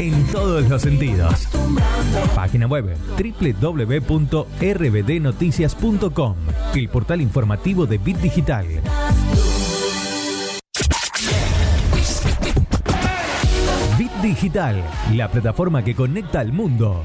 en todos los sentidos. Página web www.rbdnoticias.com, el portal informativo de Bit Digital. Bit Digital, la plataforma que conecta al mundo.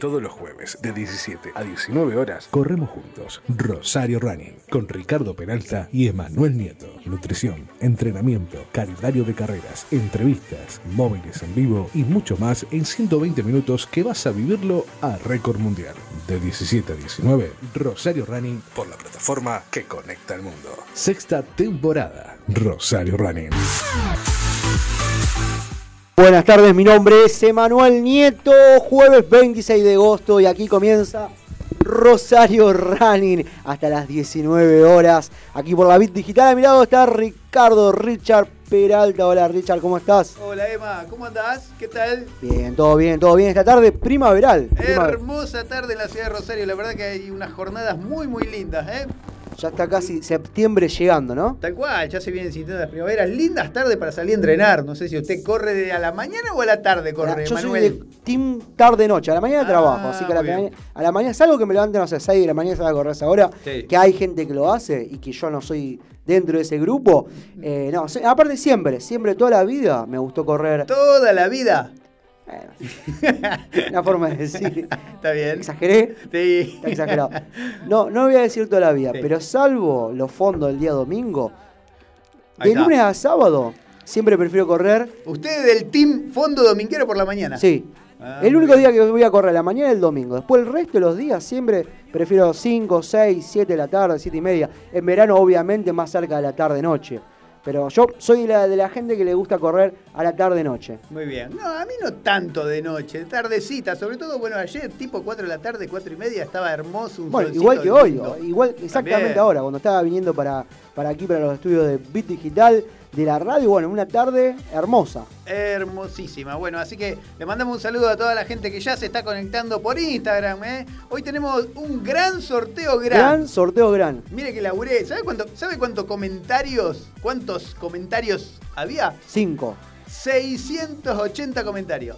Todos los jueves de 17 a 19 horas corremos juntos Rosario Running con Ricardo Peralta y Emanuel Nieto. Nutrición, entrenamiento, calendario de carreras, entrevistas, móviles en vivo y mucho más en 120 minutos que vas a vivirlo a récord mundial. De 17 a 19, Rosario Running por la plataforma que conecta al mundo. Sexta temporada, Rosario Running. Buenas tardes, mi nombre es Emanuel Nieto, jueves 26 de agosto y aquí comienza Rosario Running hasta las 19 horas. Aquí por la Bit Digital a mi lado está Ricardo Richard Peralta. Hola Richard, ¿cómo estás? Hola Emma, ¿cómo andás? ¿Qué tal? Bien, todo bien, todo bien. Esta tarde primaveral. Primaver- Hermosa tarde en la ciudad de Rosario, la verdad que hay unas jornadas muy muy lindas, ¿eh? Ya está casi septiembre llegando, ¿no? Tal cual, ya se vienen sintiendo las primaveras, lindas tardes para salir a entrenar. No sé si usted corre de a la mañana o a la tarde corre, Yo soy Manuel. de team tarde-noche. A la mañana Ah, trabajo, así que a la, mañana, a la mañana salgo que me levante, no sé, 6 de la mañana salgo a correr esa hora. Sí. Que hay gente que lo hace y que yo no soy dentro de ese grupo. Eh, no, aparte siempre, siempre toda la vida me gustó correr. Toda la vida. Bueno, una forma de decir. Está bien. ¿Exageré? Sí. Está exagerado. No, no voy a decir toda la vida, Sí. pero salvo los fondos del día domingo, de lunes a sábado, siempre prefiero correr. Usted es del team fondo dominguero por la mañana. Sí. Ah, el único día que voy a correr, la mañana y el domingo. Después el resto de los días siempre prefiero 5, 6, 7 de la tarde, 7 y media. En verano, obviamente, más cerca de la tarde-noche. Pero yo soy la, de la gente que le gusta correr a la tarde-noche. Muy bien. No, a mí no tanto de noche, tardecita. Sobre todo, bueno, ayer, tipo 4 de la tarde, 4 y media, estaba hermoso. Un Bueno, igual que hoy, lindo. igual exactamente También. ahora, cuando estaba viniendo para, para aquí, para los estudios de Bit Digital, de la radio, bueno, una tarde hermosa. Hermosísima. Bueno, así que le mandamos un saludo a toda la gente que ya se está conectando por Instagram. ¿eh? Hoy tenemos un gran sorteo gran. Gran sorteo gran. Mire que laburé. ¿Sabe cuánto, ¿Sabe cuántos comentarios? ¿Cuántos comentarios había? 5. 680 comentarios.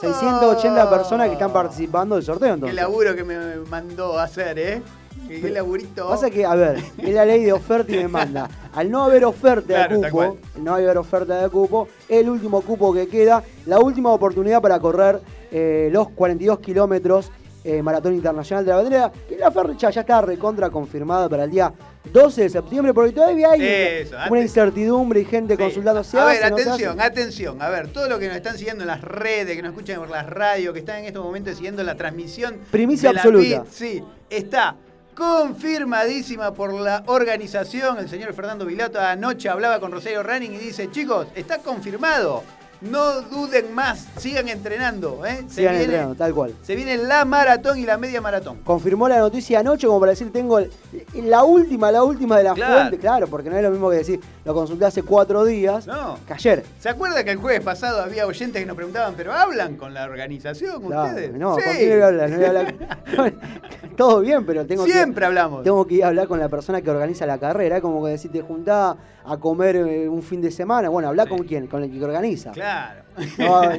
680 Oh, personas que están participando del sorteo Qué entonces. laburo que me mandó a hacer, ¿eh? Qué laburito. Pasa que, a ver, es la ley de oferta y demanda. Al no haber oferta Claro, de cupo, no haber oferta de cupo, el último cupo que queda, la última oportunidad para correr eh, los 42 kilómetros eh, Maratón Internacional de la Bandera, que la fecha ya está recontra confirmada para el día 12 de septiembre, porque todavía hay Eso, una incertidumbre y gente Sí. consultando. ¿se A hace, ver, atención, atención. A ver, todo lo que nos están siguiendo en las redes, que nos escuchan por las radios, que están en estos momentos siguiendo la transmisión. Primicia de la absoluta. BIT, sí, está confirmadísima por la organización. El señor Fernando Vilato anoche hablaba con Rosario Running y dice, chicos, está confirmado. No duden más, sigan entrenando. ¿eh? Se, viene, entrenando, tal cual. se viene la maratón y la media maratón. confirmó la noticia anoche como para decir tengo la última, la última de la Claro. fuente, claro, porque no es lo mismo que decir, lo consulté hace cuatro días, No. que ayer. ¿Se acuerda que el jueves pasado había oyentes que nos preguntaban, pero hablan con la organización Claro, ustedes? no, Sí. No voy a hablar- Todo bien, pero tengo Siempre que, hablamos. tengo que ir a hablar con la persona que organiza la carrera, es como que decir, te juntás a comer eh, un fin de semana, bueno, habla con quién, con el que organiza. Claro.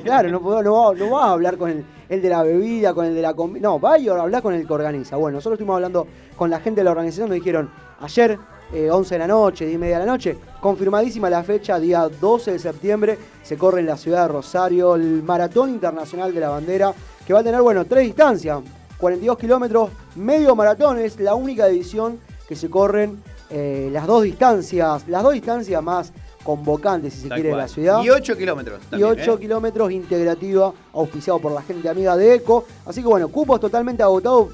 Claro, no, puedo- no, va- no vas a hablar con el, el de la bebida, con el de la comida. No, va y hablar con el que organiza. Bueno, nosotros estuvimos hablando con la gente de la organización, nos dijeron ayer, eh, 11 de la noche, 10 y media de la noche, confirmadísima la fecha, día 12 de septiembre, se corre en la ciudad de Rosario el Maratón Internacional de la Bandera, que va a tener, bueno, tres distancias: 42 kilómetros, medio maratón, es la única edición que se corren eh, las dos distancias, las dos distancias más convocantes, si se Tal quiere, de la ciudad Y 8 kilómetros. y también, 8 ¿eh? kilómetros integrativa, auspiciado por la gente amiga de ECO. Así que bueno, cupos totalmente agotados.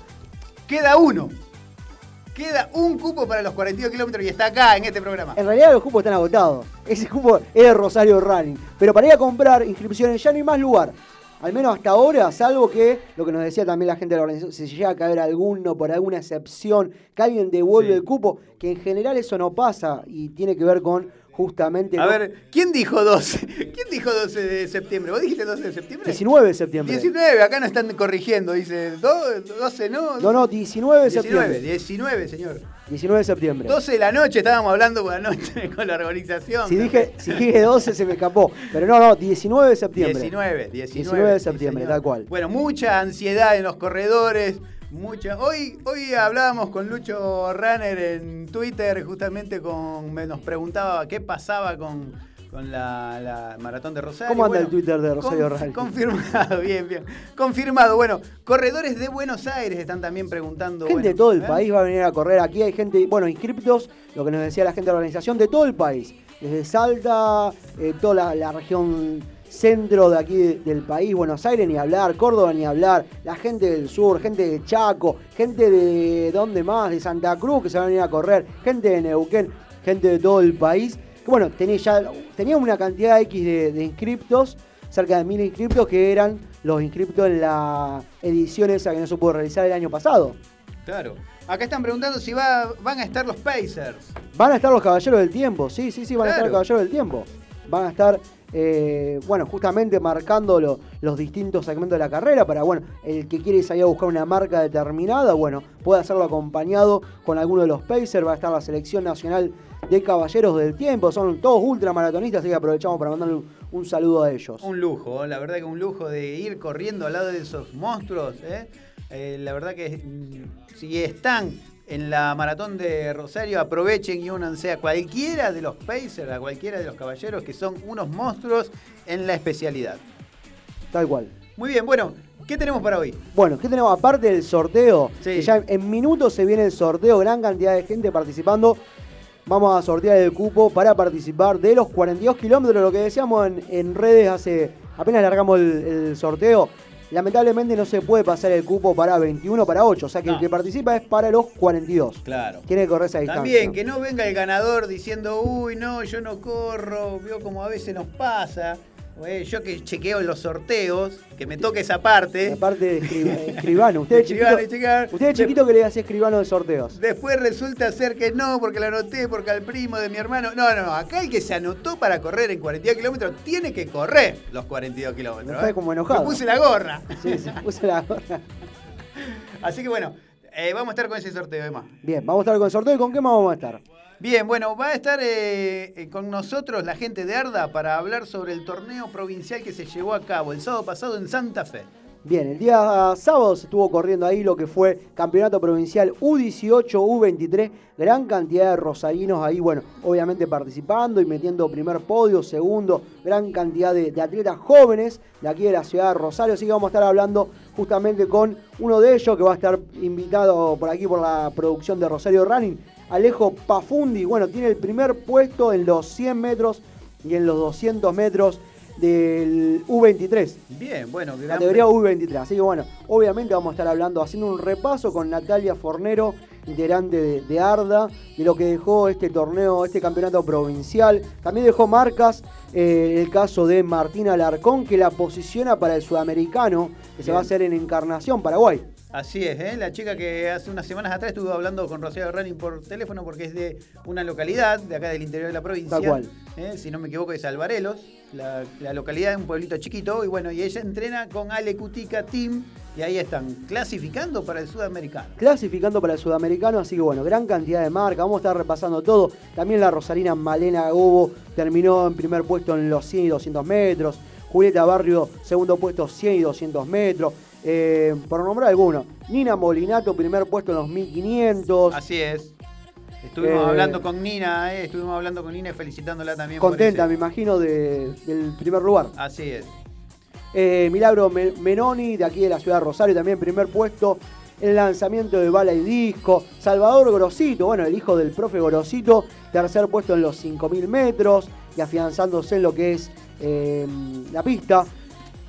Queda uno. Queda un cupo para los 42 kilómetros y está acá en este programa. En realidad los cupos están agotados. Ese cupo es de Rosario Running. Pero para ir a comprar inscripciones ya no hay más lugar. Al menos hasta ahora, salvo que lo que nos decía también la gente de la organización, si llega a caer alguno por alguna excepción, que alguien devuelve Sí. el cupo, que en general eso no pasa y tiene que ver con justamente A ¿no? ver, ¿quién dijo 12? ¿Quién dijo 12 de septiembre? ¿Vos dijiste 12 de septiembre? 19 de septiembre. 19, acá nos están corrigiendo, dice do- 12, no. No, no, 19 de 19, septiembre. 19, señor. 19 de septiembre. 12 de la noche estábamos hablando con la noche con la organización. Si dije, si dije 12 se me escapó. Pero no, no, 19 de septiembre. 19, 19, 19 de septiembre, tal cual. Bueno, mucha ansiedad en los corredores. Mucha. Hoy, hoy hablábamos con Lucho Runner en Twitter, justamente con. me- nos preguntaba qué pasaba con, con la, la maratón de Rosario. ¿Cómo anda Bueno, el Twitter de Rosario conf-? Confirmado, bien, bien. Confirmado. Bueno, corredores de Buenos Aires están también preguntando. Gente bueno, de todo el ¿eh? país va a venir a correr. Aquí hay gente, bueno, inscriptos, lo que nos decía la gente de la organización, de todo el país. Desde Salta, eh, toda la, la región centro de aquí de- del país, Buenos Aires ni hablar, Córdoba ni hablar, la gente del sur, gente de Chaco, gente de dónde más, de Santa Cruz que se van a venir a correr, gente de Neuquén, gente de todo el país. Que bueno, tenía ya tenía una cantidad X de, de inscriptos, cerca de mil inscriptos que eran los inscriptos en la edición esa que no se pudo realizar el año pasado. Claro. Acá están preguntando si va, van a estar los Pacers. Van a estar los caballeros del tiempo, sí, sí, sí, van a estar los caballeros del tiempo. Van a estar, eh, bueno, justamente marcando lo- los distintos segmentos de la carrera para, bueno, el que quiere salir a buscar una marca determinada, bueno, puede hacerlo acompañado con alguno de los Pacers. Va a estar la selección nacional de caballeros del tiempo, son todos ultramaratonistas, así que aprovechamos para mandarle un, saludo a ellos. Un lujo, la verdad que un lujo de ir corriendo al lado de esos monstruos. ¿eh? Eh, la verdad que mm, si están en la maratón de Rosario, aprovechen y únanse a cualquiera de los Pacers, a cualquiera de los caballeros que son unos monstruos en la especialidad. Tal cual. Muy bien, bueno, ¿qué tenemos para hoy? Bueno, ¿qué tenemos? Aparte del sorteo, Sí. que ya en minutos se viene el sorteo, gran cantidad de gente participando. Vamos a sortear el cupo para participar de los 42 kilómetros, lo que decíamos en, en redes hace. apenas largamos el, el sorteo. Lamentablemente no se puede pasar el cupo para 21 para 8, o sea que No. el que participa es para los 42. Claro. Tiene que correr esa distancia. También, que no venga el ganador diciendo, uy, no, yo no corro, veo como a veces nos pasa. Yo que chequeo los sorteos, que me toque esa parte. Aparte de escri- escribano, usted es chiquito, usted es chiquito que le hace escribano de sorteos. Después resulta ser que no, porque lo anoté, porque al primo de mi hermano. No, no, acá el que se anotó para correr en 42 kilómetros tiene que correr los 42 kilómetros. Está ¿eh? como enojado. Me puse la gorra. Sí, se puso la gorra. Así que bueno, eh, vamos a estar con ese sorteo, Emma. Bien, vamos a estar con el sorteo y con qué más vamos a estar. Bien, bueno, va a estar eh, eh, con nosotros la gente de Arda para hablar sobre el torneo provincial que se llevó a cabo el sábado pasado en Santa Fe. Bien, el día sábado se estuvo corriendo ahí lo que fue Campeonato Provincial U18, U23, gran cantidad de rosarinos ahí, bueno, obviamente participando y metiendo primer podio, segundo, gran cantidad de, de, atletas jóvenes de aquí de la ciudad de Rosario, así que vamos a estar hablando justamente con uno de ellos que va a estar invitado por aquí por la producción de Rosario Running, Alejo Pafundi, bueno, tiene el primer puesto en los 100 metros y en los 200 metros del U23. Bien, bueno, categoría U23. Así que bueno, obviamente vamos a estar hablando, haciendo un repaso con Natalia Fornero, integrante de, Arda, de lo que dejó este torneo, este campeonato provincial. También dejó marcas eh, el caso de Martina Alarcón, que la posiciona para el sudamericano, que se va a hacer en Encarnación, Paraguay. Así es, ¿eh? la chica que hace unas semanas atrás estuvo hablando con Rocío Running por teléfono porque es de una localidad de acá del interior de la provincia. cual. ¿eh? Si no me equivoco es Alvarelos, la, localidad de un pueblito chiquito. Y bueno, y ella entrena con Ale Cutica Team y ahí están clasificando para el sudamericano. Clasificando para el sudamericano, así que bueno, gran cantidad de marcas. Vamos a estar repasando todo. También la Rosarina Malena Gobo terminó en primer puesto en los 100 y 200 metros. Julieta Barrio, segundo puesto 100 y 200 metros. Eh, por nombrar alguno. Nina Molinato, primer puesto en los 1500. Así es. Estuvimos eh, hablando con Nina, eh, estuvimos hablando con Nina y felicitándola también. Contenta, me imagino, del primer lugar. Así es. Milagro Menoni, de aquí de la ciudad de Rosario, también primer puesto en el lanzamiento de bala y disco. Salvador Grosito, bueno, el hijo del profe Grosito, tercer puesto en los 5000 metros y afianzándose en lo que es la pista.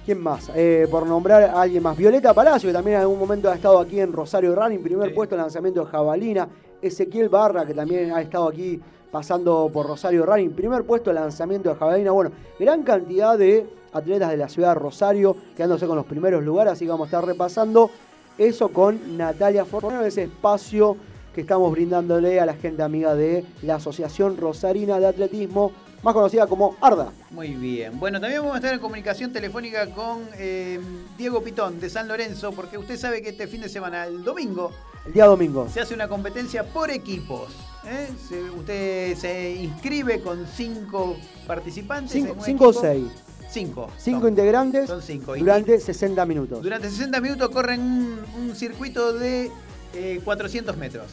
¿Quién más? Eh, por nombrar a alguien más. Violeta Palacio, que también en algún momento ha estado aquí en Rosario Running, primer puesto en lanzamiento de Jabalina. Ezequiel Barra, que también ha estado aquí pasando por Rosario Running, primer puesto en lanzamiento de Jabalina. Bueno, gran cantidad de atletas de la ciudad de Rosario quedándose con los primeros lugares, así que vamos a estar repasando eso con Natalia Fornero, ese espacio que estamos brindándole a la gente amiga de la Asociación Rosarina de Atletismo más conocida como Arda. Muy bien. Bueno, también vamos a estar en comunicación telefónica con eh, Diego Pitón de San Lorenzo, porque usted sabe que este fin de semana, el domingo, el día domingo, se hace una competencia por equipos. ¿eh? usted se inscribe con cinco participantes. Cinco, o seis. Cinco. Cinco integrantes son cinco. durante 60 minutos. Durante 60 minutos corren un, circuito de 400 eh, metros,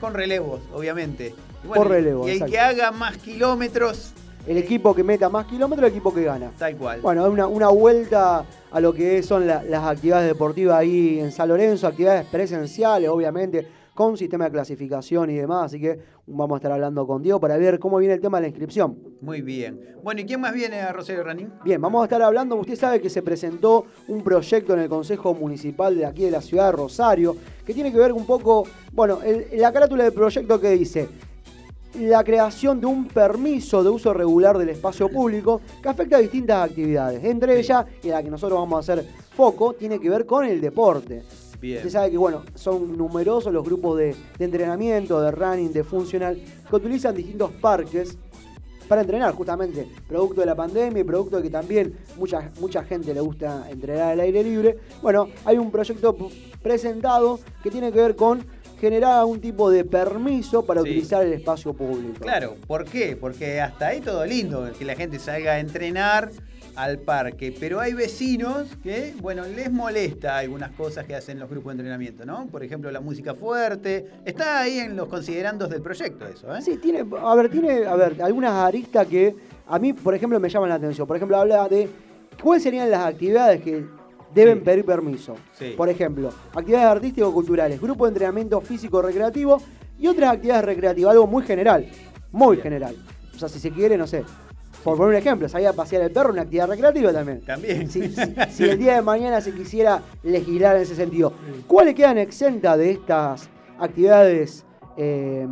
con relevos, obviamente. por relevo. Y el que haga más kilómetros el equipo que meta más kilómetros, el equipo que gana. Tal cual. Bueno, una, una vuelta a lo que son las actividades deportivas ahí en San Lorenzo, actividades presenciales, obviamente, con sistema de clasificación y demás. Así que vamos a estar hablando con Diego para ver cómo viene el tema de la inscripción. Muy bien. Bueno, ¿y quién más viene a Rosario Ranín? Bien, vamos a estar hablando. Usted sabe que se presentó un proyecto en el Consejo Municipal de aquí de la ciudad de Rosario que tiene que ver un poco, bueno, la carátula del proyecto que dice la creación de un permiso de uso regular del espacio público que afecta a distintas actividades. Entre ellas, y la que nosotros vamos a hacer foco, tiene que ver con el deporte. Bien. Usted sabe que bueno, son numerosos los grupos de, entrenamiento, de running, de funcional, que utilizan distintos parques para entrenar, justamente, producto de la pandemia y producto de que también mucha, mucha gente le gusta entrenar al aire libre. Bueno, hay un proyecto presentado que tiene que ver con generar algún tipo de permiso para utilizar el espacio público. Claro, ¿por qué? Porque hasta ahí todo lindo, que la gente salga a entrenar al parque, pero hay vecinos que, bueno, les molesta algunas cosas que hacen los grupos de entrenamiento, ¿no? Por ejemplo, la música fuerte, está ahí en los considerandos del proyecto eso, ¿eh? Sí, tiene, a ver, tiene, a ver, algunas aristas que a mí, por ejemplo, me llaman la atención. Por ejemplo, habla de cuáles serían las actividades que deben pedir permiso. Por ejemplo, actividades artístico-culturales, grupo de entrenamiento físico-recreativo y otras actividades recreativas, algo muy general, muy general. O sea, si se quiere, no sé, por poner un ejemplo, salir a pasear el perro, una actividad recreativa también. También. Si, el día de mañana se quisiera legislar en ese sentido, ¿cuáles quedan exentas de estas actividades eh,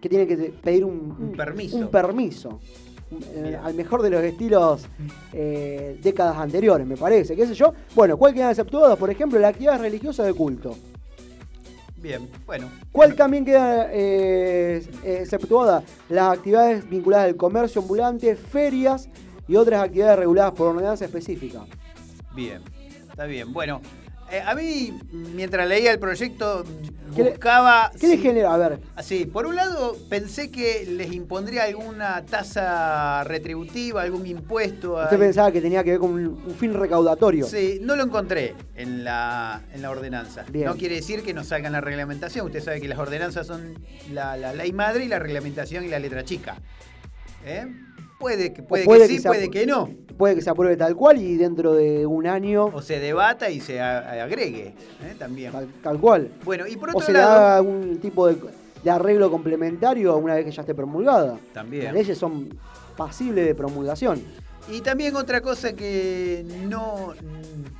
que tienen que pedir un, permiso? Un permiso. Eh, al mejor de los estilos eh, décadas anteriores, me parece, qué sé yo. Bueno, ¿cuál queda exceptuado? Por ejemplo, la actividad religiosa de culto. Bien, bueno. ¿Cuál también queda eh, exceptuada? Las actividades vinculadas al comercio ambulante, ferias y otras actividades reguladas por ordenanza específica. Bien, está bien. Bueno, Eh, a mí, mientras leía el proyecto, ¿Qué le- buscaba... ¿Qué le sí, genera? A ver, Así, por un lado pensé que les impondría alguna tasa retributiva, algún impuesto. usted pensaba que tenía que ver con un, un fin recaudatorio. Sí, no lo encontré en la, en la ordenanza. Bien. No quiere decir que no salga en la reglamentación. Usted sabe que las ordenanzas son la, la ley madre y la reglamentación y la letra chica. ¿Eh? Puede que, puede puede que que sí, puede que no. Puede que se apruebe tal cual y dentro de un año, O se debata y se agregue. ¿eh? También. tal, tal cual. Bueno, y por O otro se le lado. haga algún tipo de, de arreglo complementario una vez que ya esté promulgada. También. Las leyes son pasibles de promulgación. Y también otra cosa que no,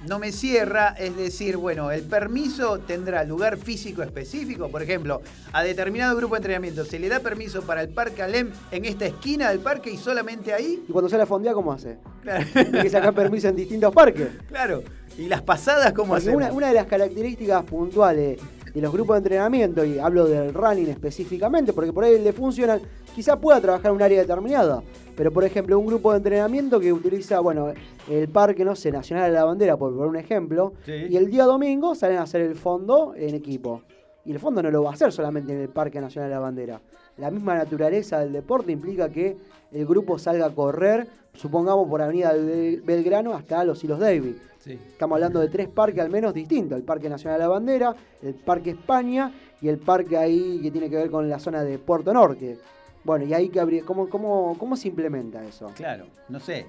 no me cierra es decir, bueno, el permiso tendrá lugar físico específico. Por ejemplo, a determinado grupo de entrenamiento se le da permiso para el Parque Alem en esta esquina del parque y solamente ahí. Y cuando sale a fondear, ¿cómo hace? Claro. Tiene que sacar permiso en distintos parques. claro. Y las pasadas, ¿cómo hacemos? una, una de las características puntuales de los grupos de entrenamiento, y hablo del running específicamente, porque por ahí le funcionan, quizá pueda trabajar en un área determinada. Pero por ejemplo, un grupo de entrenamiento que utiliza, bueno, el parque, no sé, Nacional de la Bandera, por poner un ejemplo, Sí. y el día domingo salen a hacer el fondo en equipo. Y el fondo no lo va a hacer solamente en el Parque Nacional de la Bandera. La misma naturaleza del deporte implica que el grupo salga a correr, supongamos por Avenida Bel- Belgrano hasta los Hilos David. Sí. Estamos hablando de tres parques al menos distintos. El Parque Nacional de la Bandera, el Parque España y el parque ahí que tiene que ver con la zona de Puerto Norte. Bueno, y ahí que habría, ¿cómo, cómo, cómo se implementa eso? Claro, no sé.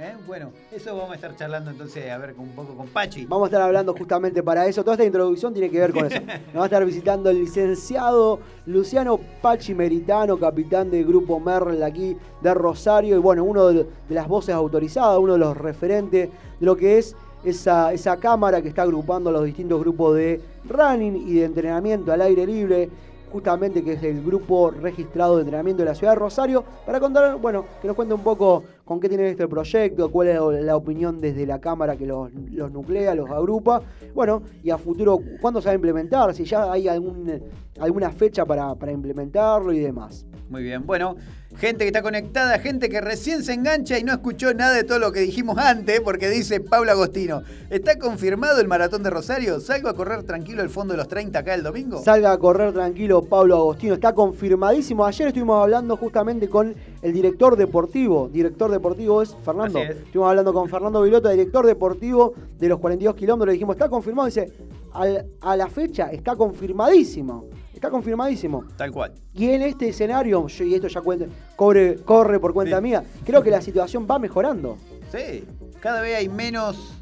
¿Eh? Bueno, eso vamos a estar charlando entonces, a ver, un poco con Pachi. Vamos a estar hablando justamente para eso. Toda esta introducción tiene que ver con eso. Nos va a estar visitando el licenciado Luciano Pachi Meritano, capitán del grupo Merl aquí de Rosario. Y bueno, uno de, de las voces autorizadas, uno de los referentes de lo que es esa, esa cámara que está agrupando los distintos grupos de running y de entrenamiento al aire libre. Justamente que es el grupo registrado de entrenamiento de la ciudad de Rosario, para contar, bueno, que nos cuente un poco con qué tiene este proyecto, cuál es la opinión desde la Cámara que los, los nuclea, los agrupa, bueno, y a futuro, cuándo se va a implementar, si ya hay algún, alguna fecha para, para implementarlo y demás. Muy bien, bueno, gente que está conectada, gente que recién se engancha y no escuchó nada de todo lo que dijimos antes, porque dice Pablo Agostino, ¿está confirmado el maratón de Rosario? ¿Salgo a correr tranquilo el fondo de los 30 acá el domingo? Salga a correr tranquilo Pablo Agostino, está confirmadísimo. Ayer estuvimos hablando justamente con el director deportivo. Director deportivo es Fernando. Es. Estuvimos hablando con Fernando Vilota, director deportivo de los 42 kilómetros. Le dijimos, está confirmado. Dice, "Al- a la fecha está confirmadísimo. Está confirmadísimo. Tal cual. Y en este escenario, yo- y esto ya cuenta, corre, corre por cuenta Sí. mía, creo que la situación va mejorando. Sí, cada vez hay menos.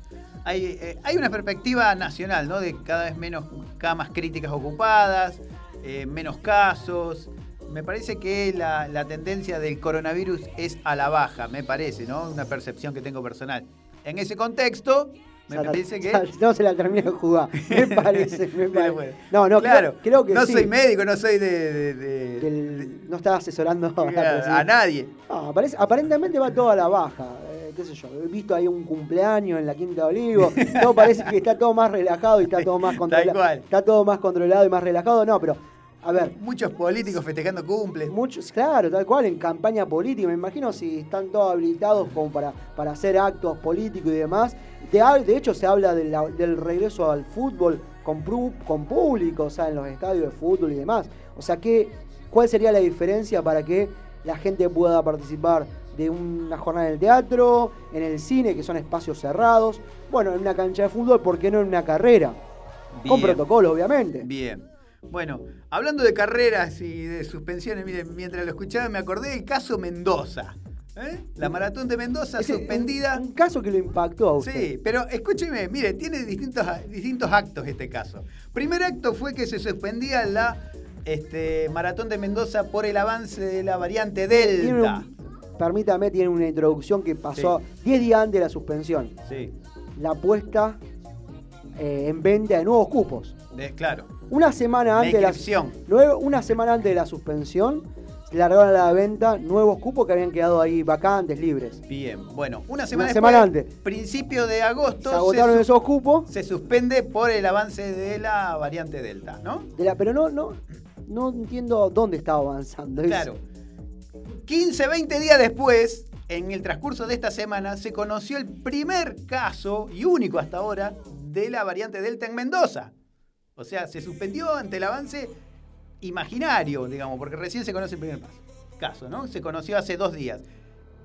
Hay, eh, hay una perspectiva nacional, ¿no? De cada vez menos camas críticas ocupadas, eh, menos casos. Me parece que la, la tendencia del coronavirus es a la baja, me parece, ¿no? Una percepción que tengo personal. En ese contexto, me parece que. no se la termina de jugar. Me parece, me parece. No, no, claro. creo, creo que no sí. soy médico, no soy de. de- de- Del- no está asesorando a, nadie. No, aparece- aparentemente va todo a la baja. eh, qué sé yo, he visto ahí un cumpleaños en la Quinta de Olivo. Todo parece que está todo más relajado y está todo más controlado. Está todo más controlado y más relajado. No, pero, a ver, Muchos políticos festejando cumple. muchos, claro, tal cual, en campaña política. Me imagino si están todos habilitados como para, para hacer actos políticos y demás. De, hecho, se habla de la- del regreso al fútbol con, con público, o sea, en los estadios de fútbol y demás. O sea, ¿qué, ¿cuál sería la diferencia para que la gente pueda participar de una jornada en el teatro, en el cine, que son espacios cerrados? Bueno, en una cancha de fútbol, ¿por qué no en una carrera? Con protocolo, obviamente. Bien. Bueno, hablando de carreras y de suspensiones, miren, mientras lo escuchaba me acordé del caso Mendoza. ¿Eh? La maratón de Mendoza Ese- suspendida. Un, un caso que lo impactó a usted. Sí, pero escúcheme, mire, tiene distintos, distintos actos este caso. Primer acto fue que se suspendía la este, maratón de Mendoza por el avance de la variante Tiene Delta. un- permítame, tiene una introducción que pasó Sí. 10 días antes de la suspensión. Sí, La puesta eh, en venta de nuevos cupos. de- claro. Una semana antes de la, una semana antes de la suspensión, largaron a la venta nuevos cupos que habían quedado ahí vacantes, libres. Bien, bueno, una semana, Una semana después, antes. principio de agosto, Se agotaron esos cupos, se suspende por el avance de la variante Delta, ¿no? de la- pero no, no, no entiendo dónde estaba avanzando. Claro. 15, 20 días después, en el transcurso de esta semana, se conoció el primer caso, y único hasta ahora, de la variante Delta en Mendoza. O sea, se suspendió ante el avance imaginario, digamos, porque recién se conoce el primer paso. caso, ¿no? Se conoció hace dos días.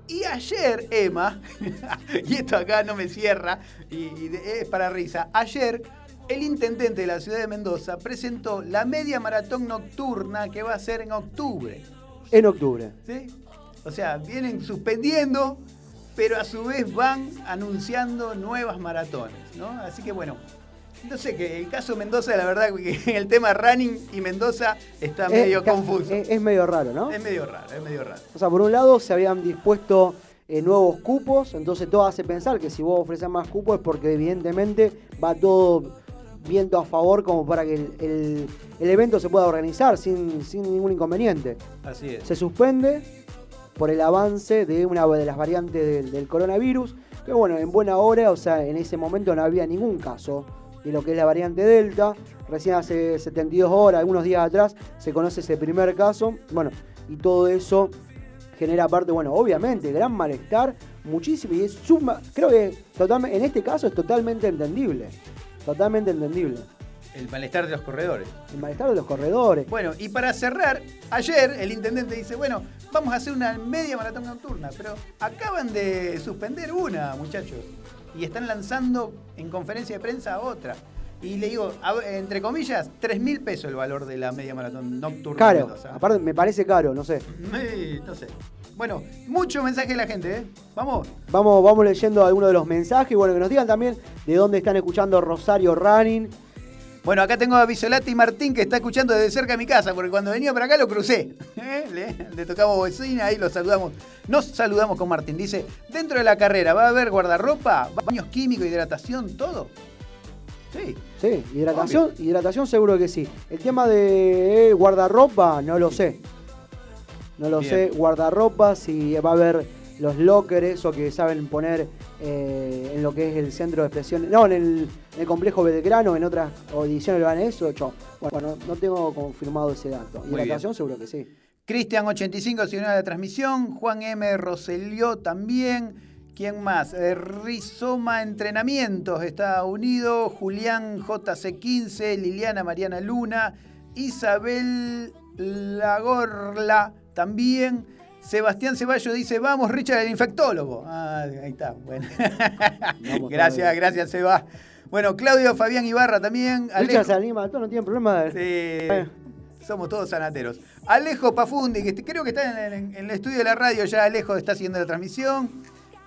Y ayer, Emma, y esto acá no me cierra, y, y de- es para risa, ayer el intendente de la ciudad de Mendoza presentó la media maratón nocturna que va a ser en octubre. En octubre. ¿sí? O sea, vienen suspendiendo, pero a su vez van anunciando nuevas maratones, ¿no? Así que bueno, no sé, que el caso Mendoza, la verdad que el tema running y Mendoza está Es- medio confuso. Es, es medio raro, ¿no? Es medio raro, es medio raro. O sea, por un lado se habían dispuesto eh, nuevos cupos, entonces todo hace pensar que si vos ofreces más cupos es porque evidentemente va todo viento a favor como para que el, el- el evento se pueda organizar sin, sin ningún inconveniente. Así es. Se suspende por el avance de una de las variantes del, del coronavirus, que bueno, en buena hora, o sea, en ese momento no había ningún caso de lo que es la variante Delta. Recién hace 72 horas, algunos días atrás, se conoce ese primer caso. Bueno, y todo eso genera aparte, bueno, obviamente, gran malestar, muchísimo, y es suma, creo que totalmente, en este caso es totalmente entendible. Totalmente entendible. El malestar de los corredores. El malestar de los corredores. Bueno, y para cerrar, ayer el intendente dice, bueno, vamos a hacer una media maratón nocturna, pero acaban de suspender una, muchachos, y están lanzando en conferencia de prensa otra. Y le digo, entre comillas, 3 mil pesos el valor de la media maratón nocturna. Caro, aparte me parece caro, no sé. Eh, no sé. Bueno, mucho mensaje de la gente, ¿eh? Vamos. Vamos, vamos leyendo algunos de los mensajes. Bueno, que nos digan también de dónde están escuchando Rosario Running. Bueno, acá tengo a Bisolati Martín que está escuchando desde cerca de mi casa, porque cuando venía para acá lo crucé. ¿Eh? Le, le tocamos bocina, ahí lo saludamos. Nos saludamos con Martín. Dice, dentro de la carrera, ¿va a haber guardarropa, baños químicos, hidratación, todo? Sí. Sí, hidratación, hidratación seguro que sí. El tema de eh, guardarropa, no lo sé. No lo Bien. sé. Guardarropa, si va a haber los lockers, eso que saben poner eh, en lo que es el centro de expresión. No, en el, en el complejo Belgrano, en otras ediciones lo han eso. Yo, bueno, no tengo confirmado ese dato. Muy Hidratación seguro que sí. Cristian85 se unió a la transmisión. Juan M. Roselió también. ¿Quién más? Eh, Rizoma Entrenamientos está unido. Julián JC15. Liliana Mariana Luna. Isabel Lagorla también. Sebastián Ceballos dice, vamos Richard el infectólogo. Ah, ahí está, bueno. Vamos gracias, gracias Seba. Bueno, Claudio Fabián Ibarra también. Richard se anima a todo, no tiene problema. de- Sí, somos todos sanateros. Alejo Pafundi, que creo que está en, en- en el estudio de la radio, ya Alejo está haciendo la transmisión.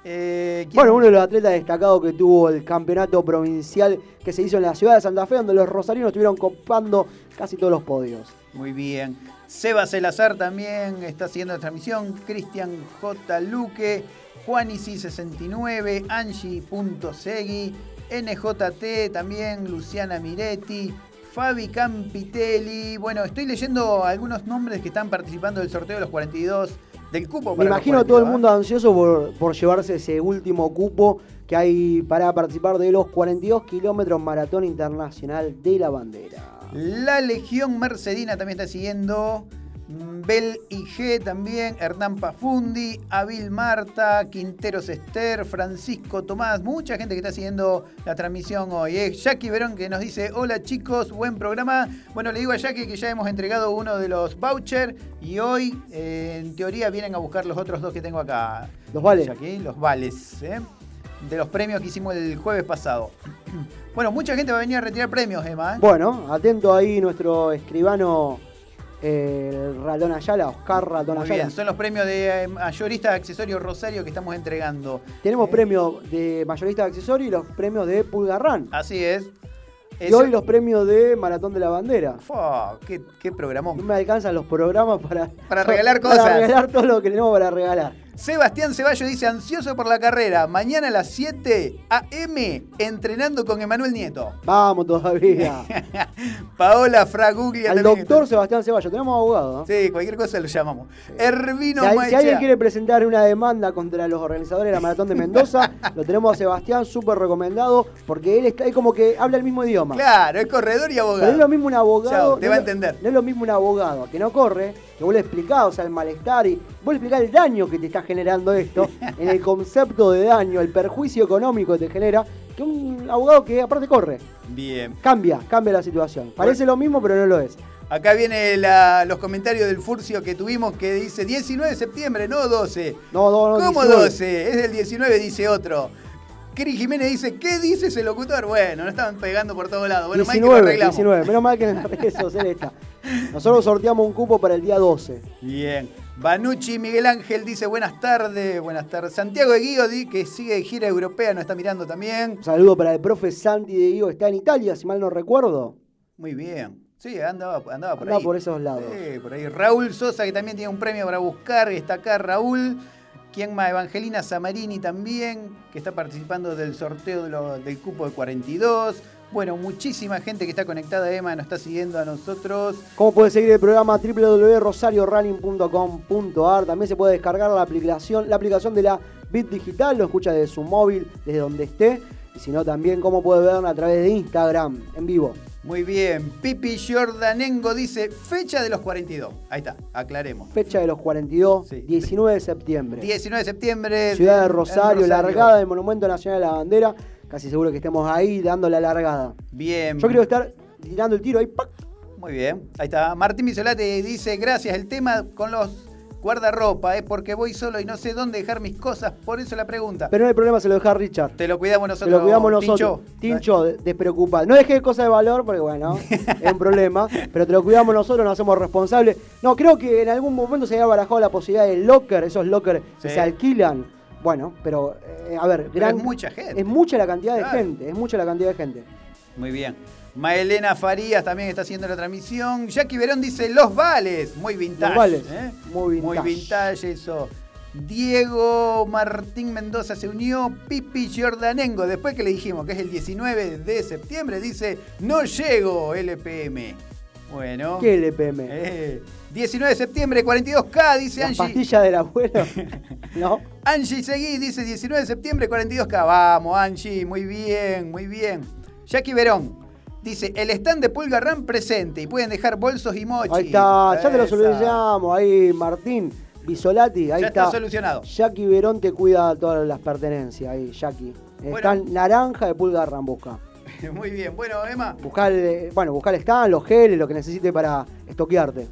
Eh, ¿quién- Bueno, uno de los atletas destacados que tuvo el campeonato provincial que se hizo en la ciudad de Santa Fe, donde los rosarinos estuvieron copando casi todos los podios. Muy bien. Seba Celazar también está haciendo la transmisión. Cristian J. Luque. Juanici 69. Angie.segui. NJT también. Luciana Miretti. Fabi Campitelli. Bueno, estoy leyendo algunos nombres que están participando del sorteo de los 42 del cupo. Me para los imagino a todo el 42, mundo ansioso por, por llevarse ese último cupo que hay para participar de los 42 kilómetros Maratón Internacional de la Bandera. La Legión Mercedina también está siguiendo. Bel IG también, Hernán Pafundi, Avil Marta, Quinteros Esther, Francisco Tomás, mucha gente que está siguiendo la transmisión hoy. ¿eh? Jackie Verón que nos dice, hola chicos, buen programa. Bueno, le digo a Jackie que ya hemos entregado uno de los vouchers y hoy eh, en teoría vienen a buscar los otros dos que tengo acá. Los vales. Jackie, los vales, ¿eh? De los premios que hicimos el jueves pasado. Bueno, mucha gente va a venir a retirar premios, Emma. ¿eh? Bueno, atento ahí nuestro escribano eh, Ratón Ayala, Oscar Ratón Muy Ayala. bien, son los premios de eh, mayorista de accesorios Rosario que estamos entregando. Tenemos Eh, premios de mayorista de accesorios y los premios de Pulgarrán. Así es. Y Eso- hoy los premios de Maratón de la Bandera. Fua, qué, qué No programón. me alcanzan los programas para, Para regalar Para cosas. regalar todo lo que tenemos para regalar. Sebastián Ceballos dice, ansioso por la carrera. Mañana a las 7 a.m. entrenando con Emanuel Nieto. Vamos todavía. Paola Fraguglia Al doctor está- Sebastián Ceballos, tenemos abogado. ¿no? Sí, cualquier cosa lo llamamos. Ervino Si, hay- si Maechea. alguien quiere presentar una demanda contra los organizadores de la Maratón de Mendoza, lo tenemos a Sebastián, súper recomendado, porque él está ahí como que habla el mismo idioma. Claro, es corredor y Pero abogado. es lo mismo un abogado. Chao, te no va a entender. No es lo mismo un abogado que no corre, que vos le explicás, o sea, el malestar y vos le explicás el daño que te está generando esto, en el concepto de daño, el perjuicio económico que te genera, que un abogado que aparte corre. Bien. Cambia, cambia la situación. Parece lo mismo, pero no lo es. Acá vienen los comentarios del Furcio que tuvimos que dice 19 de septiembre, no 12. No, no, no. ¿Cómo 12? Es del 19, dice otro. Cris Jiménez dice, ¿qué dice ese locutor? Bueno, no estaban pegando por todos lados. Bueno, 19, 19. Menos mal que en las redes sociales está. Nosotros sorteamos un cupo para el día 12. Bien. Banucci Miguel Ángel dice buenas tardes, buenas tardes. Santiago de Guío, que sigue de gira europea, nos está mirando también. Un saludo para el profe Santi de Guío, está en Italia, si mal no recuerdo. Muy bien. Sí, andaba, andaba por andaba ahí. por esos lados. Sí, por ahí. Raúl Sosa, que también tiene un premio para buscar, está acá Raúl. ¿Quién más? Evangelina Samarini también, que está participando del sorteo del cupo de 42. Bueno, muchísima gente que está conectada, Emma, nos está siguiendo a nosotros. ¿Cómo puede seguir el programa www.rosariorunning.com.ar? También se puede descargar la aplicación, la aplicación de la Bit Digital, lo escucha desde su móvil, desde donde esté. Y si no, también cómo puede verla a través de Instagram, en vivo. Muy bien, Pipi Jordanengo dice fecha de los 42. Ahí está, aclaremos. Fecha de los 42, 19 de septiembre. 19 de septiembre. Ciudad de Rosario, largada del Monumento Nacional de la Bandera. Casi seguro que estemos ahí dando la largada. Bien. Yo quiero estar tirando el tiro ahí. Muy bien, ahí está. Martín Misolate dice, gracias, el tema con los guardarropa, es porque voy solo y no sé dónde dejar mis cosas, por eso la pregunta. Pero no hay problema, se lo deja Richard. Te lo cuidamos nosotros. Te lo cuidamos nosotros. Tincho, despreocupado. No dejes cosas de valor, porque bueno, es un problema, pero te lo cuidamos nosotros, nos hacemos responsables. No, creo que en algún momento se había barajado la posibilidad del locker, esos lockers que se alquilan. Bueno, pero eh, a ver, gran, es mucha gente. Es mucha la cantidad de gente, es mucha la cantidad de gente. Muy bien. Maelena Farías también está haciendo la transmisión. Jackie Verón dice Los Vales. Muy vintage. Los Vales. ¿eh? Muy vintage. Muy vintage eso. Diego Martín Mendoza se unió. Pipi Jordanengo. Después que le dijimos que es el 19 de septiembre, dice No llego, LPM. Bueno. ¿Qué LPM? 19 de septiembre, 42K, dice la Angie. pastilla del abuelo. ¿No? Angie Seguí dice 19 de septiembre, 42K. Vamos, Angie. Muy bien, muy bien. Jackie Verón. Dice, el stand de Pulga Ram presente y pueden dejar bolsos y mochis. Ahí está, ya te lo solucionamos. Ahí, Martín Bisolati, ahí ya está. solucionado. Jackie Verón te cuida todas las pertenencias ahí, Jackie. Está naranja de Pulga Ram, busca. Muy bien, bueno, Emma. Buscar, bueno, buscar el stand, los geles, lo que necesite para estoquearte.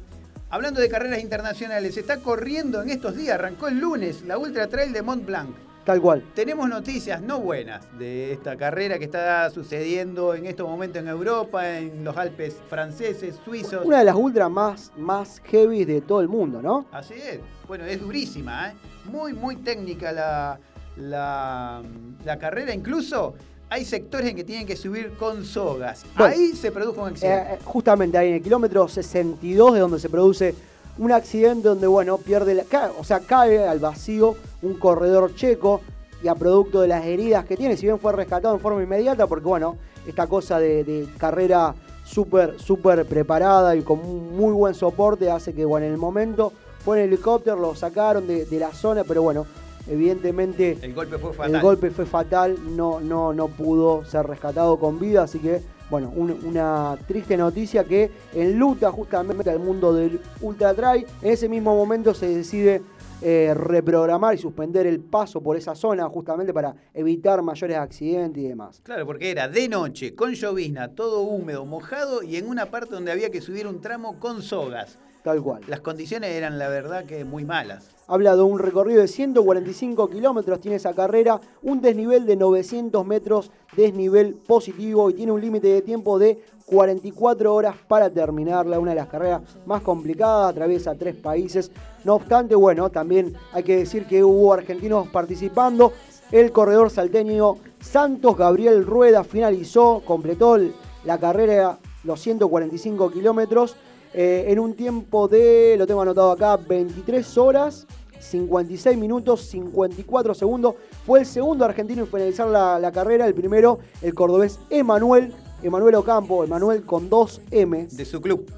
Hablando de carreras internacionales, se está corriendo en estos días, arrancó el lunes, la Ultra Trail de Mont Blanc. Tal cual. Tenemos noticias no buenas de esta carrera que está sucediendo en estos momentos en Europa, en los Alpes franceses, suizos. Una de las ultras más, más heavy de todo el mundo, ¿no? Así es. Bueno, es durísima, ¿eh? Muy, muy técnica la, la, la carrera. Incluso hay sectores en que tienen que subir con sogas. ahí se produjo un accidente. Eh, justamente ahí en el kilómetro 62 de donde se produce un accidente donde, bueno, pierde la, o sea, cae al vacío un corredor checo y a producto de las heridas que tiene, si bien fue rescatado en forma inmediata, porque, bueno, esta cosa de, carrera súper, súper preparada y con muy buen soporte hace que, bueno, en el momento fue en helicóptero, lo sacaron de, la zona, pero bueno, evidentemente el golpe fue fatal, el golpe fue fatal no, no, no pudo ser rescatado con vida, así que bueno, una triste noticia que enluta justamente al mundo del Ultra Trail. En ese mismo momento se decide eh, reprogramar y suspender el paso por esa zona justamente para evitar mayores accidentes y demás. Claro, porque era de noche, con llovizna, todo húmedo, mojado y en una parte donde había que subir un tramo con sogas. Tal cual. Las condiciones eran, la verdad, que muy malas. Habla de un recorrido de 145 kilómetros, tiene esa carrera, un desnivel de 900 metros, desnivel positivo y tiene un límite de tiempo de 44 horas para terminarla, una de las carreras más complicadas, atraviesa tres países. No obstante, bueno, también hay que decir que hubo argentinos participando. El corredor salteño Santos Gabriel Rueda finalizó, completó la carrera, los 145 kilómetros eh, en un tiempo de, lo tengo anotado acá, 23 horas, 56 minutos, 54 segundos. Fue el segundo argentino en finalizar la, carrera, el primero, el cordobés Emanuel, Emanuel Ocampo, Emanuel con 2M. De su club.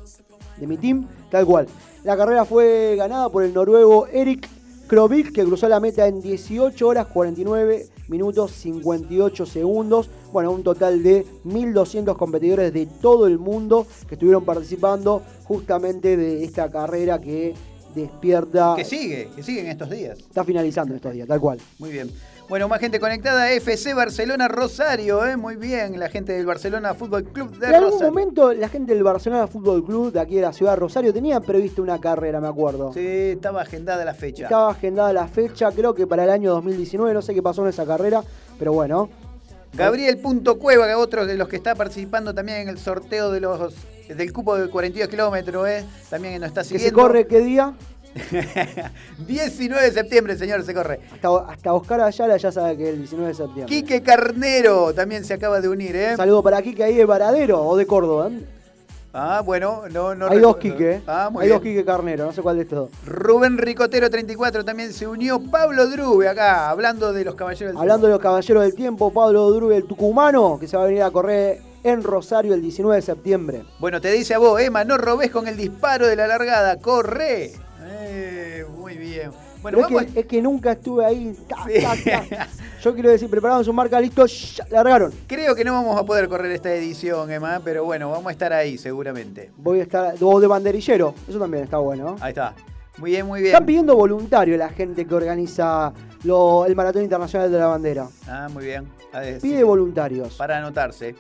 De mi team, tal cual. La carrera fue ganada por el noruego Eric Krovik, que cruzó la meta en 18 horas 49 minutos 58 segundos. Bueno, un total de 1.200 competidores de todo el mundo que estuvieron participando justamente de esta carrera que despierta. Que sigue, que sigue en estos días. Está finalizando estos días, tal cual. Muy bien. Bueno, más gente conectada, FC Barcelona Rosario, ¿eh? muy bien, la gente del Barcelona Fútbol Club de En algún Rosario. momento la gente del Barcelona Fútbol Club de aquí de la ciudad de Rosario tenía previsto una carrera, me acuerdo. Sí, estaba agendada la fecha. Estaba agendada la fecha, creo que para el año 2019, no sé qué pasó en esa carrera, pero bueno. Gabriel Punto Cueva, que otro de los que está participando también en el sorteo de los del cupo de 42 kilómetros, ¿eh? también nos está ¿Que siguiendo. se corre qué día? 19 de septiembre, señor, se corre. Hasta, hasta Oscar Ayala ya sabe que es el 19 de septiembre. Quique Carnero también se acaba de unir, ¿eh? Un saludo para aquí que ahí de Varadero o de Córdoba. ¿eh? Ah, bueno, no, no Hay dos. Quique, ¿eh? Ah, muy Hay bien. dos Quique Carnero, no sé cuál de estos dos. Rubén Ricotero 34 también se unió. Pablo Drube acá, hablando de los caballeros del Hablando de los caballeros del tiempo, Pablo Drube, el tucumano, que se va a venir a correr en Rosario el 19 de septiembre. Bueno, te dice a vos, Emma, no robes con el disparo de la largada, corre. Eh, muy bien. Bueno, es, que, es que nunca estuve ahí. ta, ta, ta. Yo quiero decir, prepararon su marca, listo, ya, largaron. Creo que no vamos a poder correr esta edición, Emma, pero bueno, vamos a estar ahí seguramente. Voy a estar. O de banderillero, eso también está bueno. Ahí está. Muy bien, muy bien. Están pidiendo voluntario la gente que organiza lo- el Maratón Internacional de la Bandera. Ah, muy bien. A ver, Pide sí, voluntarios. Para anotarse.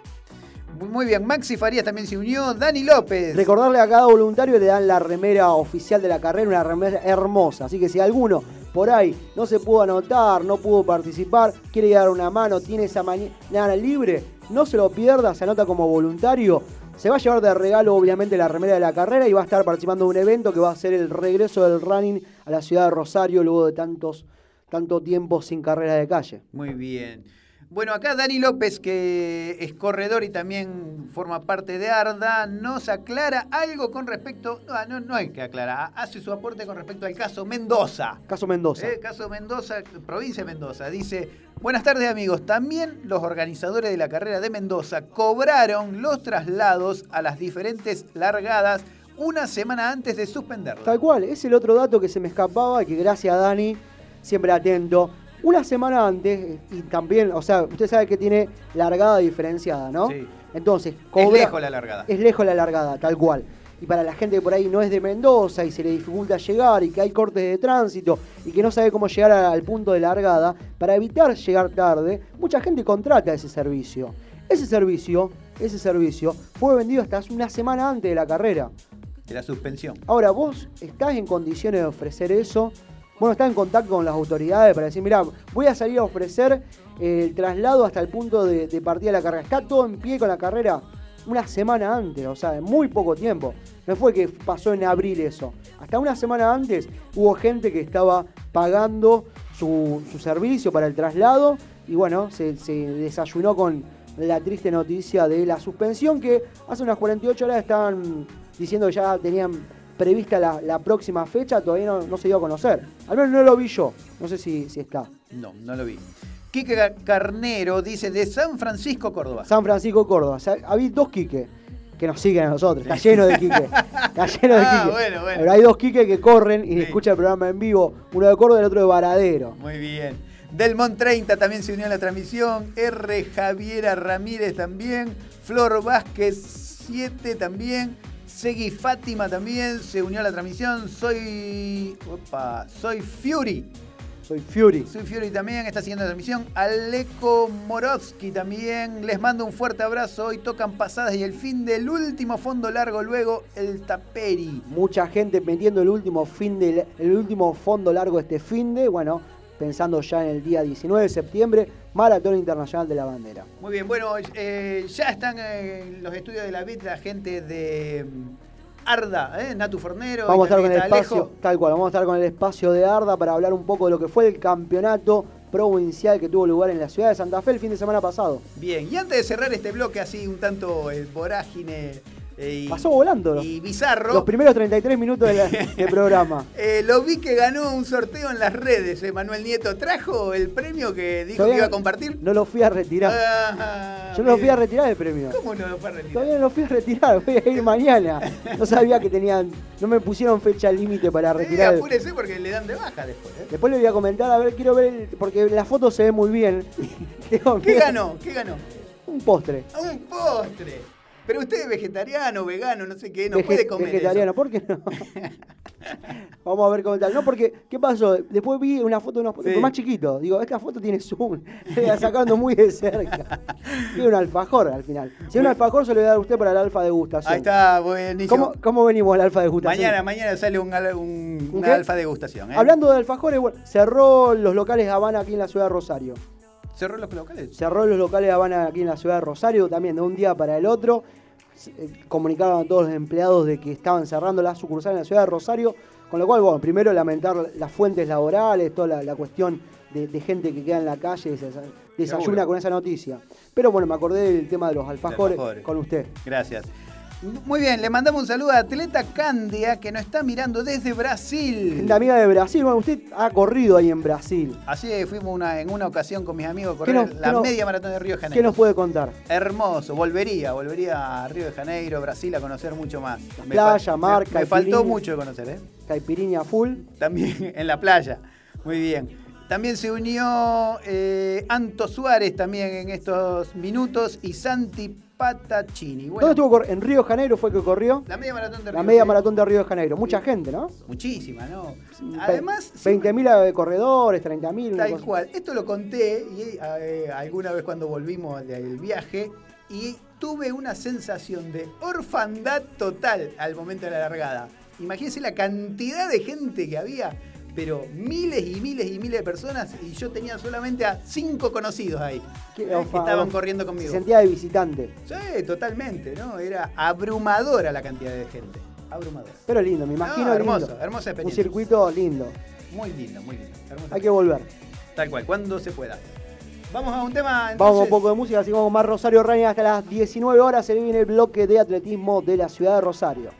Muy- bien, Maxi Farías también se unió. Dani López. Recordarle a cada voluntario le dan la remera oficial de la carrera, una remera hermosa. Así que si alguno por ahí no se pudo anotar, no pudo participar, quiere dar una mano, tiene esa mañana libre, no se lo pierda, se anota como voluntario. Se va a llevar de regalo obviamente la remera de la carrera y va a estar participando de un evento que va a ser el regreso del running a la ciudad de Rosario luego de tantos, tanto tiempo sin carrera de calle. Muy bien. Bueno, acá Dani López, que es corredor y también forma parte de Arda, nos aclara algo con respecto. No, no, no hay que aclarar, hace su aporte con respecto al caso Mendoza. Caso Mendoza. Eh, caso Mendoza, provincia de Mendoza. Dice, buenas tardes amigos, también los organizadores de la carrera de Mendoza cobraron los traslados a las diferentes largadas una semana antes de suspenderla. Tal cual, es el otro dato que se me escapaba y que gracias a Dani, siempre atento. Una semana antes, y también, o sea, usted sabe que tiene largada diferenciada, ¿no? Sí. Entonces, Es lejos la largada. Es lejos la largada, tal cual. Y para la gente que por ahí no es de Mendoza y se le dificulta llegar y que hay cortes de tránsito y que no sabe cómo llegar al punto de largada, para evitar llegar tarde, mucha gente contrata ese servicio. Ese servicio, ese servicio fue vendido hasta hace una semana antes de la carrera. De la suspensión. Ahora, vos estás en condiciones de ofrecer eso. Bueno, estás en contacto con las autoridades para decir, mira, voy a salir a ofrecer el traslado hasta el punto de, partida de la carrera. Está todo en pie con la carrera una semana antes, o sea, en muy poco tiempo. No fue que pasó en abril eso. Hasta una semana antes hubo gente que estaba pagando su, su servicio para el traslado y bueno, se, se desayunó con la triste noticia de la suspensión que hace unas 48 horas estaban diciendo que ya tenían prevista la, la próxima fecha, todavía no, no se dio a conocer. Al menos no lo vi yo, no sé si, si está. No, no lo vi. Quique Carnero dice de San Francisco, Córdoba. San Francisco, Córdoba. O sea, había dos Quique que nos siguen a nosotros. Está lleno de Quique. Está lleno de Ah, Quique. bueno, bueno. Pero hay dos Quique que corren y Sí. escuchan el programa en vivo. Uno de Córdoba y el otro de Varadero. Muy bien. Delmont 30 también se unió a la transmisión. R. Javiera Ramírez también. Flor Vázquez 7 también. Segui Fátima también se unió a la transmisión. Soy. Opa, soy Fury. Soy Fury. Soy Fury también, está siguiendo la transmisión. Aleco Morovsky también. Les mando un fuerte abrazo. Hoy tocan pasadas y el fin del último fondo largo, luego el Taperi. Mucha gente metiendo el último fin de, el último fondo largo este fin de, bueno, pensando ya en el día 19 de septiembre, Maratón Internacional de la Bandera. Muy bien, bueno, eh, ya están en los estudios de la BIT la gente de mm, Arda, ¿eh? Natu Fornero. Vamos a estar con el espacio, Alejo. tal cual, vamos a estar con el espacio de Arda para hablar un poco de lo que fue el campeonato provincial que tuvo lugar en la ciudad de Santa Fe el fin de semana pasado. Bien, y antes de cerrar este bloque así un tanto eh, vorágine eh, y, Pasó volando. y bizarro. Los primeros 33 minutos de del programa. Eh, lo vi que ganó un sorteo en las redes. eh, Manuel Nieto trajo el premio que dijo Todavía que iba a compartir. No lo fui a retirar. Ah, Yo no lo fui a retirar el premio. ¿Cómo no lo fue a retirar? Todavía no lo fui a retirar, voy a ir mañana. No sabía que tenían, no me pusieron fecha límite para Eh, retirar. apúrese porque le dan de baja después. Después le voy a comentar, a ver, quiero ver, el- porque la foto se ve muy bien. ¿Qué ganó? ¿Qué ganó? Un postre. Un postre. Pero usted es vegetariano, vegano, no sé qué, no Vege- puede comer vegetariano, eso. ¿por qué no? Vamos a ver cómo tal. No, porque, ¿qué pasó? Después vi una foto de unos Sí. más chiquitos. Digo, esta foto tiene zoom. La sacando muy de cerca. Tiene un alfajor al final. Si un alfajor, se lo voy a dar a usted para el alfa degustación. Ahí está, buenísimo. ¿Cómo, cómo venimos al alfa degustación? Mañana, mañana sale un, un- ¿Un una qué? alfa degustación. ¿eh? Hablando de alfajores, bueno, cerró los locales Habana aquí en la ciudad de Rosario. ¿Cerró los locales? Cerró los locales de Habana aquí en la ciudad de Rosario también de un día para el otro. Eh, Comunicaron a todos los empleados de que estaban cerrando las sucursales en la ciudad de Rosario. Con lo cual, bueno, primero lamentar las fuentes laborales, toda la, la cuestión de, de gente que queda en la calle, desa- desayuna Seguro. con esa noticia. Pero bueno, me acordé del tema de los alfajores, alfajores. con usted. Gracias. Muy bien, le mandamos un saludo a Atleta Candia que nos está mirando desde Brasil. Gente amiga de Brasil, bueno, usted ha corrido ahí en Brasil. Así es, fuimos una, en una ocasión con mis amigos a ¿Qué correr nos- la qué nos- media maratón de Río de ¿Qué Janeiro. nos puede contar? Hermoso, volvería, volvería a Río de Janeiro, Brasil a conocer mucho más. Me playa, mar, me, me faltó mucho conocer, ¿eh? Caipirinha full. También en la playa. Muy bien. También se unió eh, Anto Suárez también en estos minutos y Santi Patachini. Bueno, ¿Dónde estuvo? En Río de Janeiro fue que corrió. La media maratón de La Río, media sí. maratón de Río de Janeiro. Mucha gente, ¿no? Muchísima, ¿no? Además, 20.000 corredores, 30.000. una Tal cual. Esto lo conté y, eh, alguna vez cuando volvimos del viaje y tuve una sensación de orfandad total al momento de la largada. Imagínense la cantidad de gente que había, pero miles y miles y miles de personas y yo tenía solamente a cinco conocidos ahí Qué eh, que estaban corriendo conmigo. Se sentía de visitante. Sí, totalmente, ¿no? Era abrumadora la cantidad de gente. Abrumadora. Pero lindo, me imagino No, hermoso, lindo. hermosa Un experiencia. circuito lindo. Muy lindo, muy lindo. hermosa Hay que volver. Tal cual, cuando se pueda. Vamos a un tema. Entonces, Vamos a un poco de música, así vamos con más Rosario Running hasta las 19 horas. Se viene el bloque de atletismo de la ciudad de Rosario.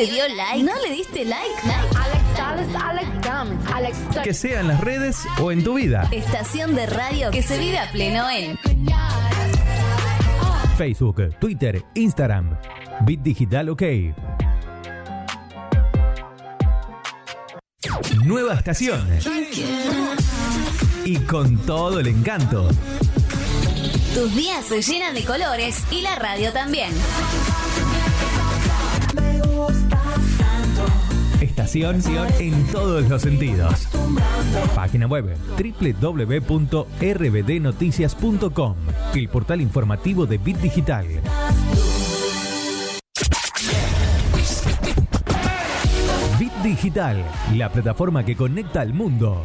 Te dio like? ¿No le diste like? Que sea en las redes o en tu vida. Estación de radio que se vive a pleno en Facebook, Twitter, Instagram. Bit Digital OK. Nueva estación. Y con todo el encanto. Tus días se llenan de colores y la radio también. En todos los sentidos. Página web www.rbdnoticias.com, el portal informativo de Bit Digital. Bit Digital, la plataforma que conecta al mundo.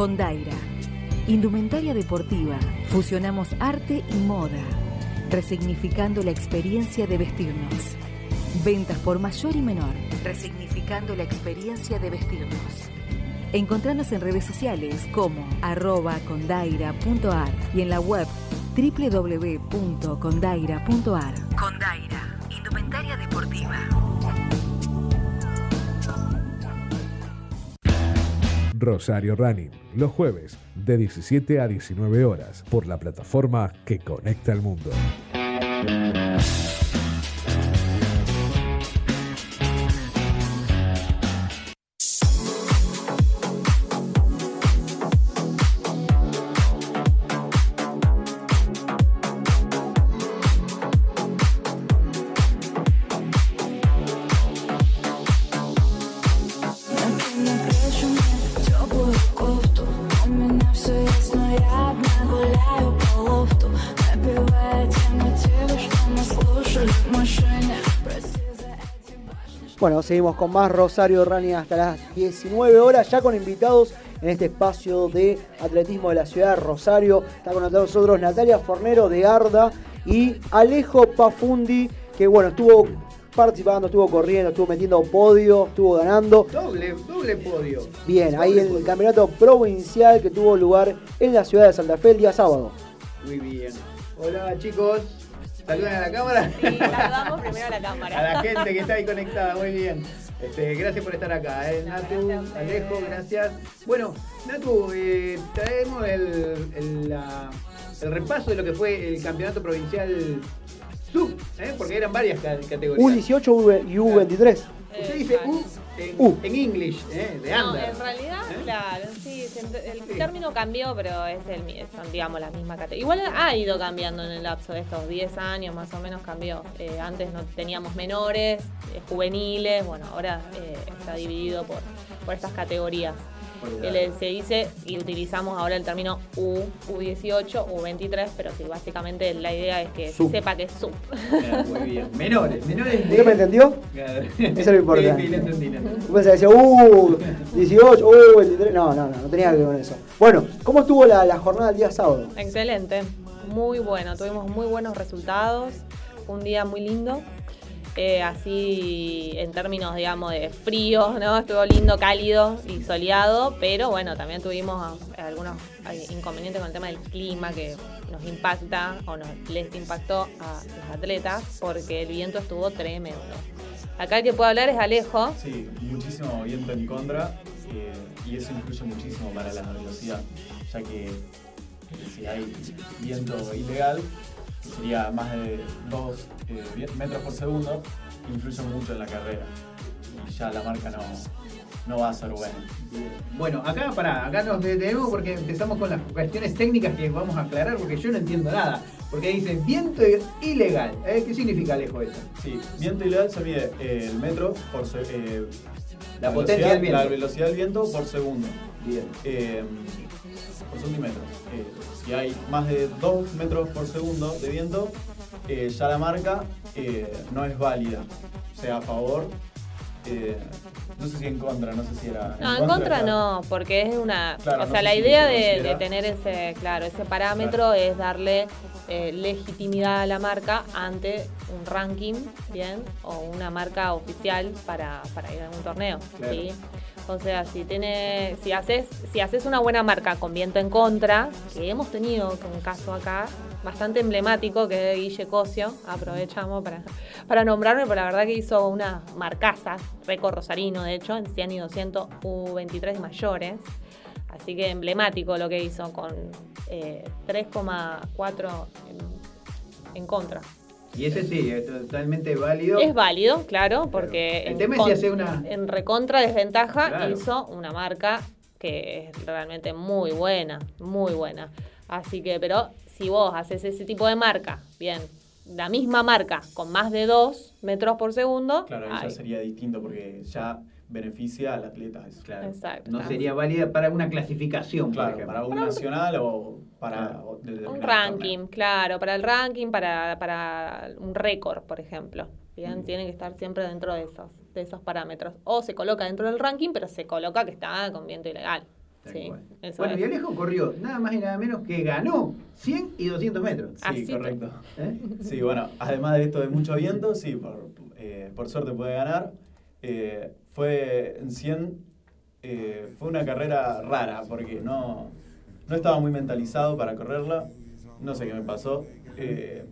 Con Daira. Indumentaria deportiva. Fusionamos arte y moda, resignificando la experiencia de vestirnos. Ventas por mayor y menor, resignificando la experiencia de vestirnos. Encontranos en redes sociales como arroba condaira.ar y en la web www.condaira.ar. Condaira, indumentaria deportiva. Rosario Running, los jueves de 17 a 19 horas por la plataforma que conecta al mundo. Bueno, seguimos con más Rosario Running hasta las 19 horas, ya con invitados en este espacio de atletismo de la ciudad de Rosario. Está con nosotros Natalia Fornero de Arda y Alejo Pafundi, que bueno, estuvo participando, estuvo corriendo, estuvo metiendo podio, estuvo ganando. Doble, doble podio. Bien, ahí en el campeonato provincial que tuvo lugar en la ciudad de Santa Fe el día sábado. Muy bien. Hola chicos. Saludan a la cámara. Sí, saludamos primero a la cámara. A la gente que está ahí conectada, muy bien. Este, gracias por estar acá, ¿eh? Natu, Gracias. Alejo, gracias. Bueno, Natu, eh, traemos el, el, la- el repaso de lo que fue el campeonato provincial sub, ¿eh? porque eran varias ca- categorías. U18 y U23. Usted dice U, en, Uh. en English, ¿eh? de No, under. en realidad, ¿Eh? claro, sí, el Sí. término cambió, pero es el, son, digamos, la misma categoría. Igual ha ido cambiando en el lapso de estos 10 años, más o menos cambió. Eh, antes no teníamos menores, eh, juveniles, bueno, ahora eh, está dividido por, por estas categorías. Le- se dice y utilizamos ahora el término U, U18, U23, pero sí, básicamente la idea es que Sub. sepa que es sub. Muy bien. Menores, menores de... ¿Usted me entendió? Claro. Eso es lo importante. Sí, sí, lo entendí, lo entendí. Yo pensaba que decía, uh, 18, uh, 23. No, no, no, no tenía que ver con eso. Bueno, ¿cómo estuvo la, la jornada el día sábado? Excelente, muy bueno, tuvimos muy buenos resultados, un día muy lindo. Eh, así en términos, digamos, de frío, ¿no? Estuvo lindo, cálido y soleado, pero bueno, también tuvimos algunos eh, inconvenientes con el tema del clima que nos impacta o nos les impactó a los atletas porque el viento estuvo tremendo. Acá el que puede hablar es Alejo. Sí, muchísimo viento en contra eh, y eso influye muchísimo para la velocidad, ya que si hay viento ilegal, sería más de 2 metros por segundo, influye mucho en la carrera y ya la marca no, no va a ser buena. Bueno, acá pará, acá nos detenemos porque empezamos con las cuestiones técnicas que vamos a aclarar porque yo no entiendo nada. Porque dice viento ilegal. ¿eh? ¿Qué significa Alejo eso? Sí, viento ilegal se mide eh, el metro por eh, La potencia del viento. La velocidad del viento por segundo. Bien. eh, por centímetro. Si hay más de 2 metros por segundo de viento, eh, ya la marca eh, no es válida. Sea a favor, eh, no sé si en contra, no sé si era. No, en contra no, porque es una. Claro, o sea, la idea de, tener ese, claro, ese parámetro es darle legitimidad a la marca ante un ranking, bien, o una marca oficial para, para ir a un torneo. Claro. ¿sí? O sea, si tiene, si haces, si haces una buena marca con viento en contra, que hemos tenido un caso acá bastante emblemático que es Guille Cosio, aprovechamos para, para nombrarme, pero la verdad que hizo una marcaza, récord rosarino de hecho, en 100 y 200 U23 mayores. Así que emblemático lo que hizo con eh, 3,4 en, en contra. Y ese sí, es totalmente válido. Es válido, claro, porque El en, tema es si hace una- en recontra desventaja Claro. hizo una marca que es realmente muy buena, muy buena. Así que, pero si vos haces ese tipo de marca, bien, la misma marca con más de 2 metros por segundo, Claro, ahí ya sería distinto porque ya beneficia al atleta. eso. Claro. Exacto. No sería válida para una clasificación, Claro, para un nacional o para o- un ranking, claro, para el ranking, para, para un récord, por ejemplo. Bien, tiene que estar siempre dentro de esos, de esos parámetros. O se coloca dentro del ranking, pero se coloca que está con viento ilegal. Sí, Bueno, y Alejo corrió nada más y nada menos que ganó 100 y 200 metros. Sí, Así correcto. ¿Eh? Sí, bueno, además de esto de mucho viento, sí, por, eh, por suerte puede ganar. Eh, fue en 100, eh, fue una carrera rara porque no, no estaba muy mentalizado para correrla. No sé qué me pasó. Eh,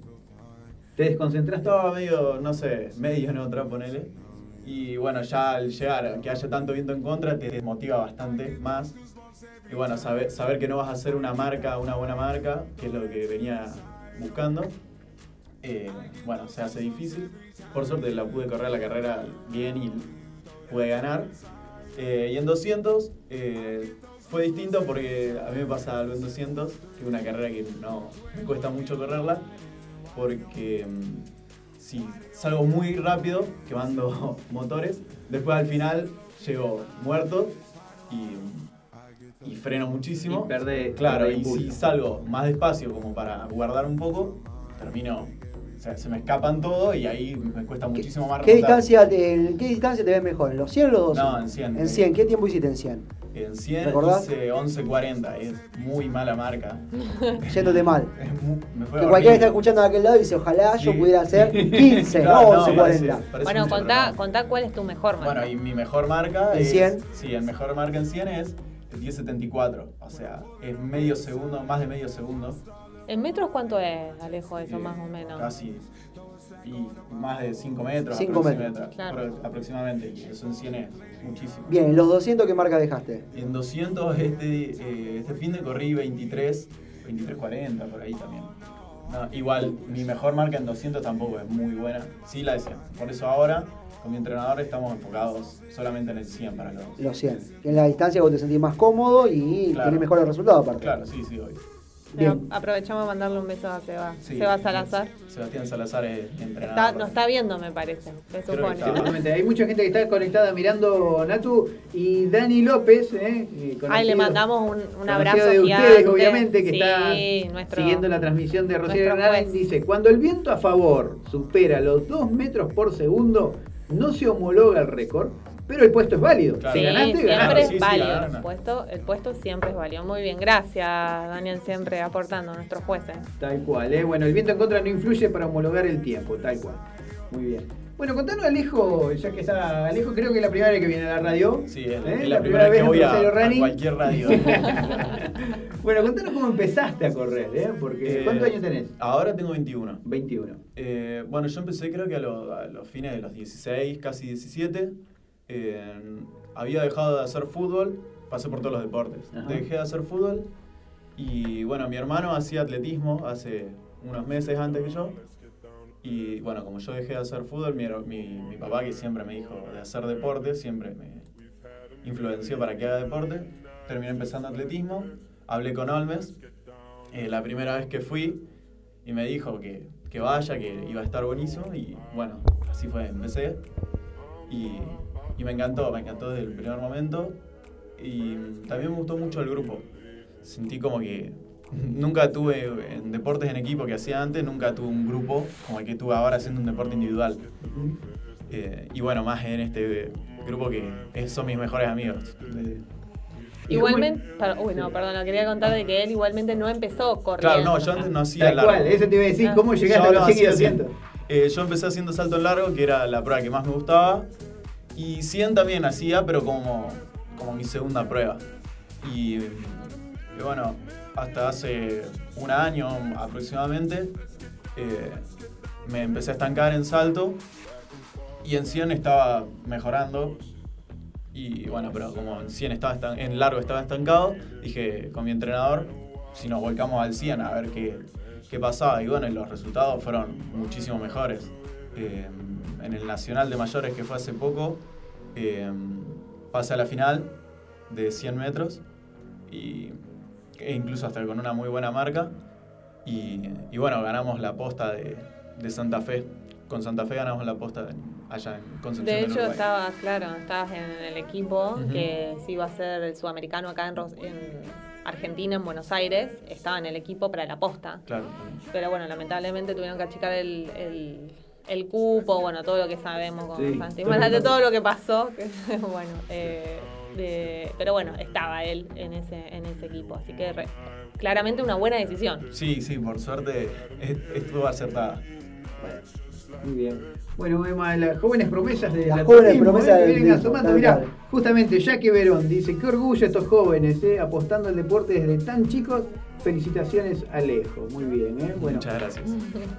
¿Te desconcentraste? estaba medio, no sé, medio en otra, ponele. Y bueno, ya al llegar, que haya tanto viento en contra, te desmotiva bastante más. Y bueno, saber, saber que no vas a hacer una marca, una buena marca, que es lo que venía buscando, eh, bueno, se hace difícil. Por suerte la pude correr la carrera bien y pude ganar. Eh, y en 200 eh, fue distinto porque a mí me pasa algo en 200, que es una carrera que no me cuesta mucho correrla, porque mm, si salgo muy rápido quemando motores, después al final llego muerto y, y freno muchísimo. Y perde- claro, perde y si salgo más despacio como para guardar un poco, termino, o sea, se me escapan todo y ahí me cuesta muchísimo más ¿Qué remontar. distancia, te, en qué distancia te ves mejor? ¿En los 100 o los 200? No, en 100. En 100, ¿qué tiempo hiciste en 100? En 100 ¿Recordás? hice 11.40, es muy mala marca. Yéndote mal. Me fue Que cualquiera está escuchando de aquel lado y dice, ojalá yo Sí. pudiera hacer 15, Claro, no 11.40. parece- parece Bueno, contá, no. contá cuál es tu mejor marca. Bueno, y mi mejor marca ¿En es. 100? Sí, el mejor marca en 100 es el 1074. O sea, es medio segundo, más de medio segundo. ¿En metros cuánto es, Alejo, eso eh, más o menos? Casi. Y más de 5 metros. Cinco metros. aproximamente- Claro. apro- aproximadamente. Y eso en 100 es muchísimo. Bien, ¿en los 200 qué marca dejaste? En 200 este, eh, este fin de corrí 23, 23.40 por ahí también. No, igual, mi mejor marca en 200 tampoco es muy buena. Sí la de 100. Por eso ahora, con mi entrenador, estamos enfocados solamente en el 100 para los dos. Los 100. Que en la distancia vos te sentís más cómodo y Claro. tenés mejores resultados aparte. Claro, sí, sí, hoy. Bien. Aprovechamos a mandarle un beso a Seba. Sí. Seba Salazar. Sebastián Salazar es entrenador. Está, nos está viendo, me parece. Se supone. Hay mucha gente que está conectada mirando Natu y Dani López. ¿eh? Eh, Ay, le mandamos un, un abrazo de gigante. ustedes, obviamente, que Sí, está nuestro- siguiendo la transmisión de Rosario nuestro Hernán. juez. Dice, cuando el viento a favor supera los 2 metros por segundo, no se homologa el récord, pero el puesto es válido. Claro. Si Sí, ganaste, siempre ganaste. es Sí, sí, válido. el, puesto, el puesto siempre es válido. Muy bien, gracias, Daniel, siempre aportando a nuestros jueces. Tal cual, ¿eh? Bueno, el viento en contra no influye para homologar el tiempo, tal cual. Muy bien. Bueno, contanos Alejo, ya que está Alejo, creo que es la primera vez que viene a la radio. Sí, es, ¿eh? es la, primera vez que voy a, a cualquier radio. Bueno, contanos cómo empezaste a correr, ¿eh? Porque, Eh, ¿cuántos años tenés? Ahora tengo 21. 21. Eh, bueno, yo empecé creo que a, lo- a los fines de los 16, casi 17. Eh, había dejado de hacer fútbol, pasé por todos los deportes. Ajá. Dejé de hacer fútbol y bueno, mi hermano hacía atletismo hace unos meses antes que yo. Y bueno, como yo dejé de hacer fútbol, mi, mi papá que siempre me dijo de hacer deporte, siempre me influenció para que haga deporte. Terminé empezando atletismo, hablé con Olmes, eh, la primera vez que fui y me dijo que, que vaya, que iba a estar buenísimo y bueno, así fue, empecé y, y me encantó, me encantó desde el primer momento y también me gustó mucho el grupo. Sentí como que nunca tuve en deportes en equipo que hacía antes, nunca tuve un grupo como el que tuve ahora haciendo un deporte individual. Eh, y bueno, más en este grupo que son mis mejores amigos. De- Igualmente, per- uy, no, perdón, quería contar de que él igualmente no empezó corriendo. Claro, no, yo antes no hacía Tal largo. cual, eso te iba a decir, Ah. ¿cómo llegaste Yo a los no 100 y hacía 200? Eh, yo empecé haciendo salto en largo, que era la prueba que más me gustaba. Y 100 también hacía, pero como, como mi segunda prueba. Y, y bueno, hasta hace un año aproximadamente eh, me empecé a estancar en salto. Y en 100 estaba mejorando. Y bueno, pero como en 100 estaba en largo estaba estancado, dije con mi entrenador, si nos volcamos al 100 a ver qué, qué pasaba. Y bueno, los resultados fueron muchísimo mejores. Eh, en el Nacional de Mayores que fue hace poco, eh, pasé a la final de 100 metros y, e incluso hasta con una muy buena marca. Y, y bueno, ganamos la posta de, de Santa Fe. Con Santa Fe ganamos la posta allá en Concepción De hecho, estabas, claro, estabas en el equipo que se iba a ser el sudamericano acá en, Argentina, en Buenos Aires. Estaba en el equipo para la posta. Claro. Pero bueno, lamentablemente tuvieron que achicar el, el, el cupo, bueno, todo lo que sabemos con Sí, Santi. todo lo que Imagínate pasó. todo lo que pasó. que, bueno, eh, de- pero bueno, estaba él en ese, en ese equipo. Así que re- claramente una buena decisión. Sí, sí, por suerte est- estuvo acertada. Muy bien. Bueno, Emma, las jóvenes promesas de Las la jóvenes atletismo, promesas ¿eh? del que vienen atletismo, asomando. Mirá, justamente Jackie Verón dice, qué orgullo estos jóvenes, ¿eh? apostando al deporte desde tan chicos. Felicitaciones Alejo. Muy bien, ¿eh? Bueno, Muchas gracias.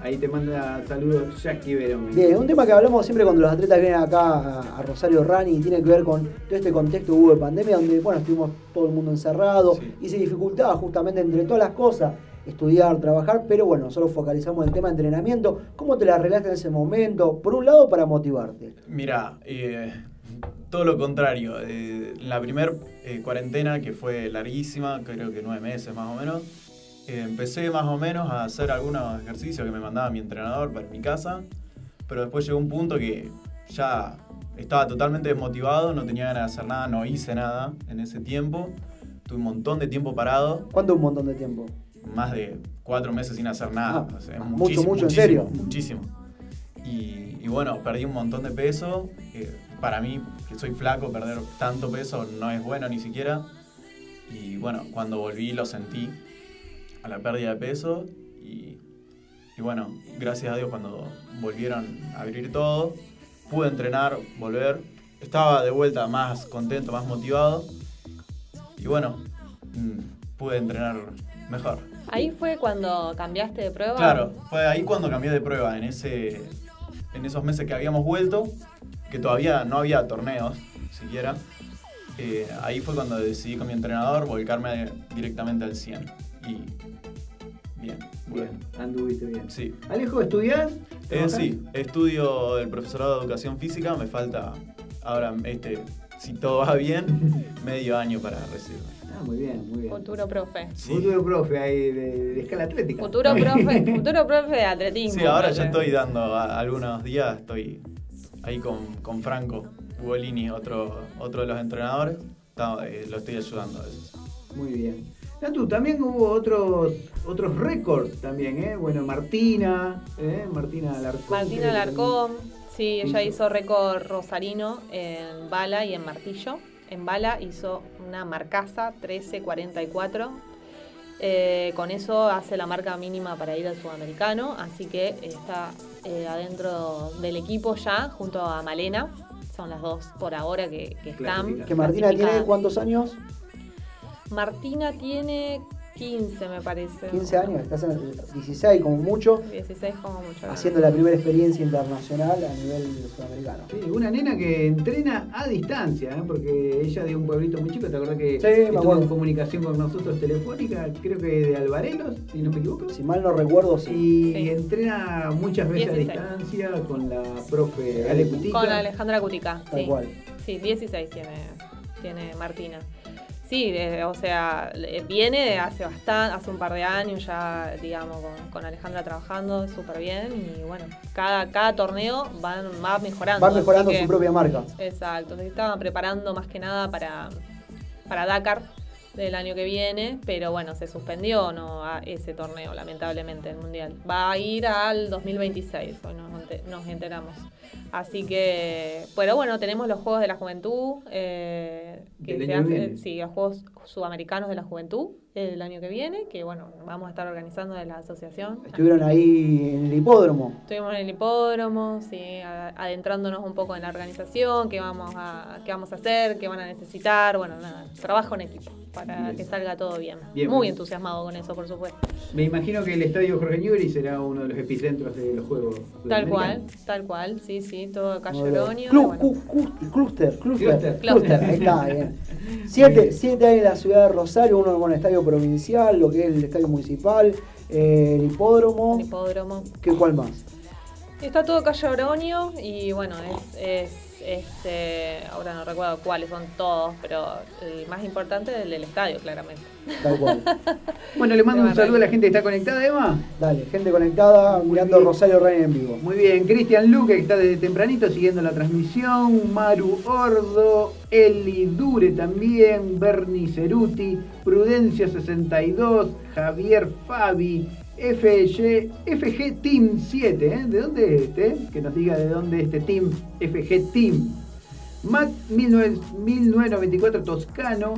ahí te manda saludos Jackie Verón. Bien, un tema que hablamos siempre cuando los atletas vienen acá a, Rosario Running y tiene que ver con todo este contexto que hubo de pandemia donde, bueno, estuvimos todo el mundo encerrado Sí. y se dificultaba justamente entre todas las cosas estudiar, trabajar, pero bueno, nosotros focalizamos el tema de entrenamiento. ¿Cómo te la arreglaste en ese momento? Por un lado, para motivarte. Mira, eh, todo lo contrario. Eh, la primera cuarentena, que fue larguísima, creo que nueve meses más o menos, eh, empecé más o menos a hacer algunos ejercicios que me mandaba mi entrenador para mi casa, pero después llegó un punto que ya estaba totalmente desmotivado, no tenía ganas de hacer nada, no hice nada en ese tiempo. Tuve un montón de tiempo parado, ¿Cuánto un montón de tiempo? Más de cuatro meses sin hacer nada. Ah, O sea, es mucho, mucho, en serio. Muchísimo. Y, y bueno, perdí un montón de peso. eh, para mí, que soy flaco, perder tanto peso no es bueno ni siquiera. Y bueno, cuando volví lo sentí a la pérdida de peso. Y, y bueno, gracias a Dios cuando volvieron a abrir todo, pude entrenar, volver. Estaba de vuelta más contento, más motivado. Y bueno, mm, pude entrenar mejor. Ahí fue cuando cambiaste de prueba. Claro, fue ahí cuando cambié de prueba, en, ese, en esos meses que habíamos vuelto, que todavía no había torneos siquiera. eh, ahí fue cuando decidí con mi entrenador volcarme directamente al 100. Y bien, Bien, anduviste bien. Sí. Alejo, ¿estudiás? Eh, sí, estudio el profesorado de educación física, me falta ahora, este, si todo va bien, medio año para recibirme. Ah, muy bien, muy bien. Futuro profe. Futuro profe ahí de, de escala atlética. Futuro profe, futuro profe de atletismo. Sí, ahora ya estoy dando a- algunos días, estoy ahí con, con Franco Ugolini, otro, otro de los entrenadores, Está- eh, lo estoy ayudando a veces. Muy bien. Natu, también hubo otros otros récords también, ¿eh? Bueno, Martina, ¿eh? Martina Alarcón. Martina Alarcón, sí, ella hizo récord rosarino en bala y en martillo. En bala hizo una marcaza 13.44. Eh, con eso hace la marca mínima para ir al sudamericano, así que está eh, adentro del equipo ya, junto a Malena. Son las dos por ahora que, que están. Que Martina tiene cuántos años? Martina tiene 15, me parece. 15 años, estás en 16 como mucho, 16 como mucho. haciendo la primera experiencia internacional a nivel sudamericano. Sí, una nena que entrena a distancia, ¿eh? porque ella de un pueblito muy chico, ¿te acordás que Sí, estuvo en comunicación con nosotros telefónica? Creo que de Alvarelos, si no me equivoco. Si mal no recuerdo, sí. Y Sí. entrena muchas veces 16. a distancia con la profe Ale Cutica. Con Alejandra Cutica. Tal sí. cual. Sí, 16 tiene, tiene Martina. Sí, eh, o sea, viene de hace bastante, hace un par de años ya, digamos, con, con Alejandra trabajando súper bien y bueno, cada, cada torneo van, va mejorando. Va mejorando que- su propia marca. Exacto, se estaban preparando más que nada para, para Dakar del año que viene, pero bueno, se suspendió no a ese torneo, lamentablemente, el Mundial. Va a ir al 2026, hoy nos, ente- nos enteramos. Así que, pero bueno, tenemos los Juegos de la Juventud, eh, que se año que hace, viene. sí, los Juegos Sudamericanos de la Juventud el año que viene, que bueno, vamos a estar organizando de la asociación. Estuvieron ahí en el hipódromo. Estuvimos en el hipódromo, sí, adentrándonos un poco en la organización, qué vamos a, qué vamos a hacer, qué van a necesitar, bueno, nada, trabajo en equipo para Bien. que salga todo bien. Bien, Muy bien. entusiasmado con eso, por supuesto. Me imagino que el estadio Jorge Newbery será uno de los epicentros de los Juegos. Tal cual, tal cual, sí, sí, todo Calle Muy bien. Oroño. Clu- bueno. cluster, Cluster. cluster, ahí está, bien. Siete, siete hay en la ciudad de Rosario, uno con el estadio provincial, lo que es el estadio municipal, eh, el hipódromo. El hipódromo. ¿Qué cuál más? Está todo Calle Oroño y bueno, es, es este, ahora no recuerdo cuáles son todos, pero el más importante es el del estadio, claramente. Tal cual. Bueno, le mando un saludo a la gente que está conectada, Emma. Dale, gente conectada, mirando bien. Rosario Running en vivo. Muy bien, Cristian Luque que está desde tempranito siguiendo la transmisión, Maru Ordo, Eli Dure también, Bernie Ceruti, Prudencia 62, Javier Fabi, FG, FG Team 7, ¿eh? ¿de dónde es este? Que nos diga de dónde es este Team, FG Team. Mac 19 1994 Toscano,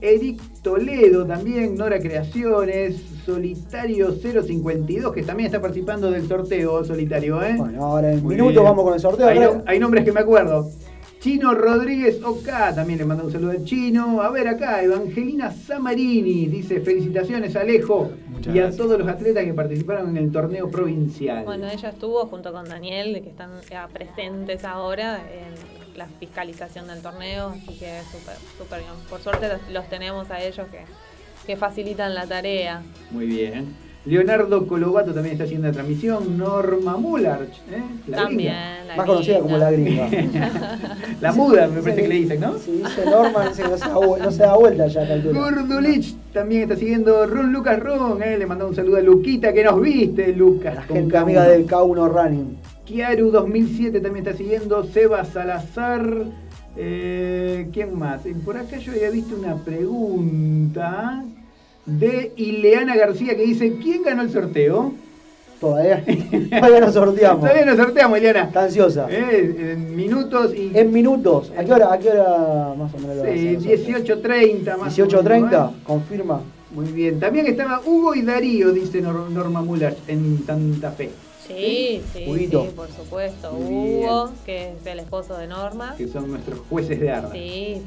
Eric Toledo también, Nora Creaciones, Solitario 052, que también está participando del sorteo Solitario, ¿eh? Bueno, ahora en minutos vamos con el sorteo. Hay nombres que me acuerdo. Chino Rodríguez OK, también le manda un saludo al chino. A ver acá, Evangelina Samarini dice felicitaciones Alejo Muchas y a gracias. todos los atletas que participaron en el torneo provincial. Bueno, ella estuvo junto con Daniel, que están ya presentes ahora en la fiscalización del torneo, así que súper, súper bien. Por suerte los, los tenemos a ellos que, que facilitan la tarea. Muy bien. Leonardo Colobato también está haciendo la transmisión. Norma Mullarch, ¿eh? La También, gringa. la más conocida como la gringa. La muda, me parece que le dicen, ¿no? Si dice que no se da, vu- no se da vuelta ya. Gordulich también está siguiendo Ron Lucas Ron, ¿eh? le mandamos un saludo a Luquita que nos viste, Lucas. La gente K1. amiga del K1 Running. Kiaru 2007 también está siguiendo, Seba Salazar. eh, ¿Quién más? Eh, Por acá yo había visto una pregunta de Ileana García que dice: ¿Quién ganó el sorteo? Todavía, todavía no sorteamos. Todavía no sorteamos, Ileana. Está ansiosa. Eh, en minutos y. En minutos. ¿A qué hora, a qué hora más o menos lo Sí, vas a hacer? 18.30 más. o menos, 18.30, ¿eh? confirma. Muy bien. También estaba Hugo y Darío, dice Nor- Norma Muller, en Santa Fe. Sí, sí, sí, por supuesto. Muy Hugo, que es el esposo de Norma. que son nuestros jueces de armas. Sí,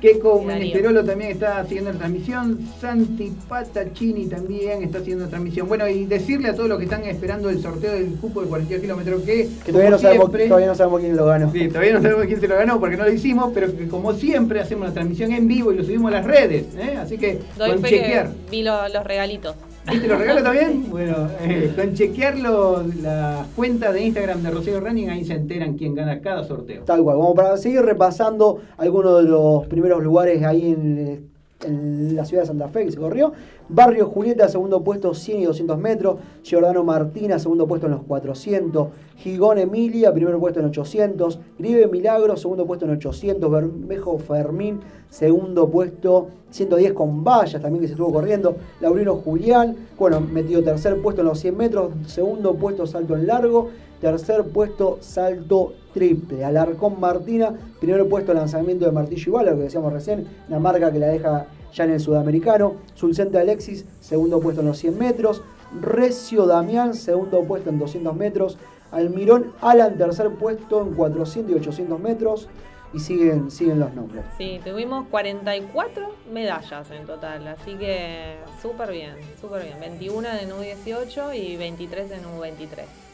Keiko. Menesterolo también está haciendo la transmisión. Santi Patachini también está haciendo la transmisión. Bueno, y decirle a todos los que están esperando el sorteo del cupo de 42 kilómetros que, Que todavía no, como sabemos, siempre- todavía no sabemos quién lo ganó. Sí, todavía no sabemos quién se lo ganó porque no lo hicimos, pero que como siempre hacemos la transmisión en vivo y lo subimos a las redes. ¿eh? Así que doy con chequear. que vi lo- los regalitos. ¿Este lo regalo también? Bueno, eh, con chequearlo, las cuentas de Instagram de Rosario Running, ahí se enteran quién gana cada sorteo. Tal cual, vamos para seguir repasando algunos de los primeros lugares ahí en, en la ciudad de Santa Fe que se corrió. Barrio Julieta, segundo puesto 100 y 200 metros. Giordano Martina, segundo puesto en los 400. Gigón Emilia, primer puesto en 800. Gribe Milagro, segundo puesto en 800. Bermejo Fermín, segundo puesto 110 con vallas también que se estuvo corriendo. Laurino Julián, bueno, metido tercer puesto en los 100 metros. Segundo puesto salto en largo. Tercer puesto salto triple. Alarcón Martina, primer puesto lanzamiento de martillo bala, lo que decíamos recién, una marca que la deja ya en el sudamericano. Sulcente Alexis, segundo puesto en los 100 metros. Recio Damián, segundo puesto en 200 metros. Almirón Alan, tercer puesto en 400 y 800 metros. Y siguen, siguen los nombres. Sí, tuvimos 44 medallas en total, así que súper bien, súper bien. 21 en U18 y 23 en U23.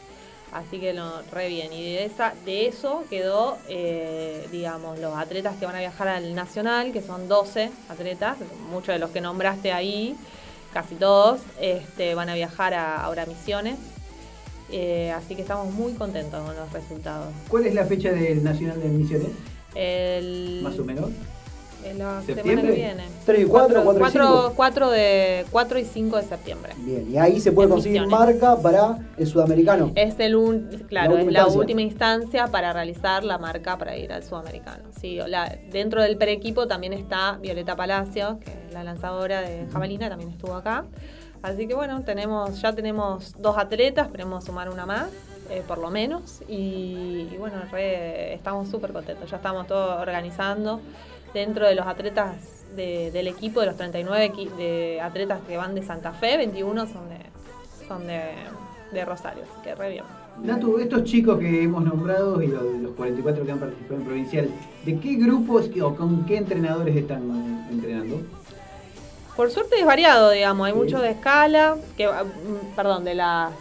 Así que no, re bien. Y de, esa, de eso quedó, eh, digamos, los atletas que van a viajar al Nacional, que son 12 atletas, muchos de los que nombraste ahí, casi todos, este, van a viajar a, ahora a Misiones. Eh, así que estamos muy contentos con los resultados. ¿Cuál es la fecha del Nacional de Misiones? El, Más o menos. En la ¿Septiembre? semana que viene. 3 y 4, 4 y 5. 4, de, 4 y 5 de septiembre. Bien, y ahí se puede En conseguir Misiones. marca para el sudamericano. Es el un- claro, La es la instancia. última instancia para realizar la marca para ir al sudamericano. Sí, la- dentro del preequipo también está Violeta Palacio, que es la lanzadora de jabalina, también estuvo acá. Así que bueno, tenemos, ya tenemos dos atletas, esperemos sumar una más, eh, por lo menos. Y, y bueno, re- estamos súper contentos, ya estamos todos organizando. Dentro de los atletas de- del equipo, de los 39 equi- de atletas que van de Santa Fe, 21 son de, son de, de Rosario, que re bien. Natu, estos chicos que hemos nombrado y los, los 44 que han participado en provincial, ¿de qué grupos o con qué entrenadores están entrenando? Por suerte es variado, digamos. Hay Sí. mucho de escala, que, ah, mm, perdón, de las.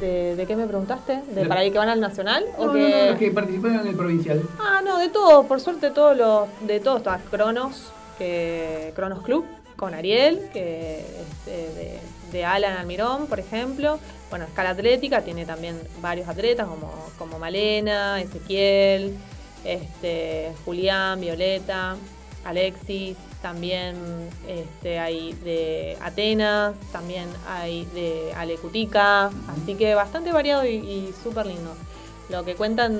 De, ¿De qué me preguntaste? ¿De para ir que van al nacional? No, ¿O que... no, los que participaron en el provincial. Ah, no, de todo. Por suerte, todos los, de todo está Cronos, que, Cronos Club, con Ariel, que es eh, de, de Alan Almirón, por ejemplo. Bueno, escala atlética tiene también varios atletas como, como Malena, Ezequiel, este, Julián, Violeta, Alexis, también este, hay de Atenas, también hay de Alecutica, así que bastante variado y, y súper lindo. Lo que cuentan,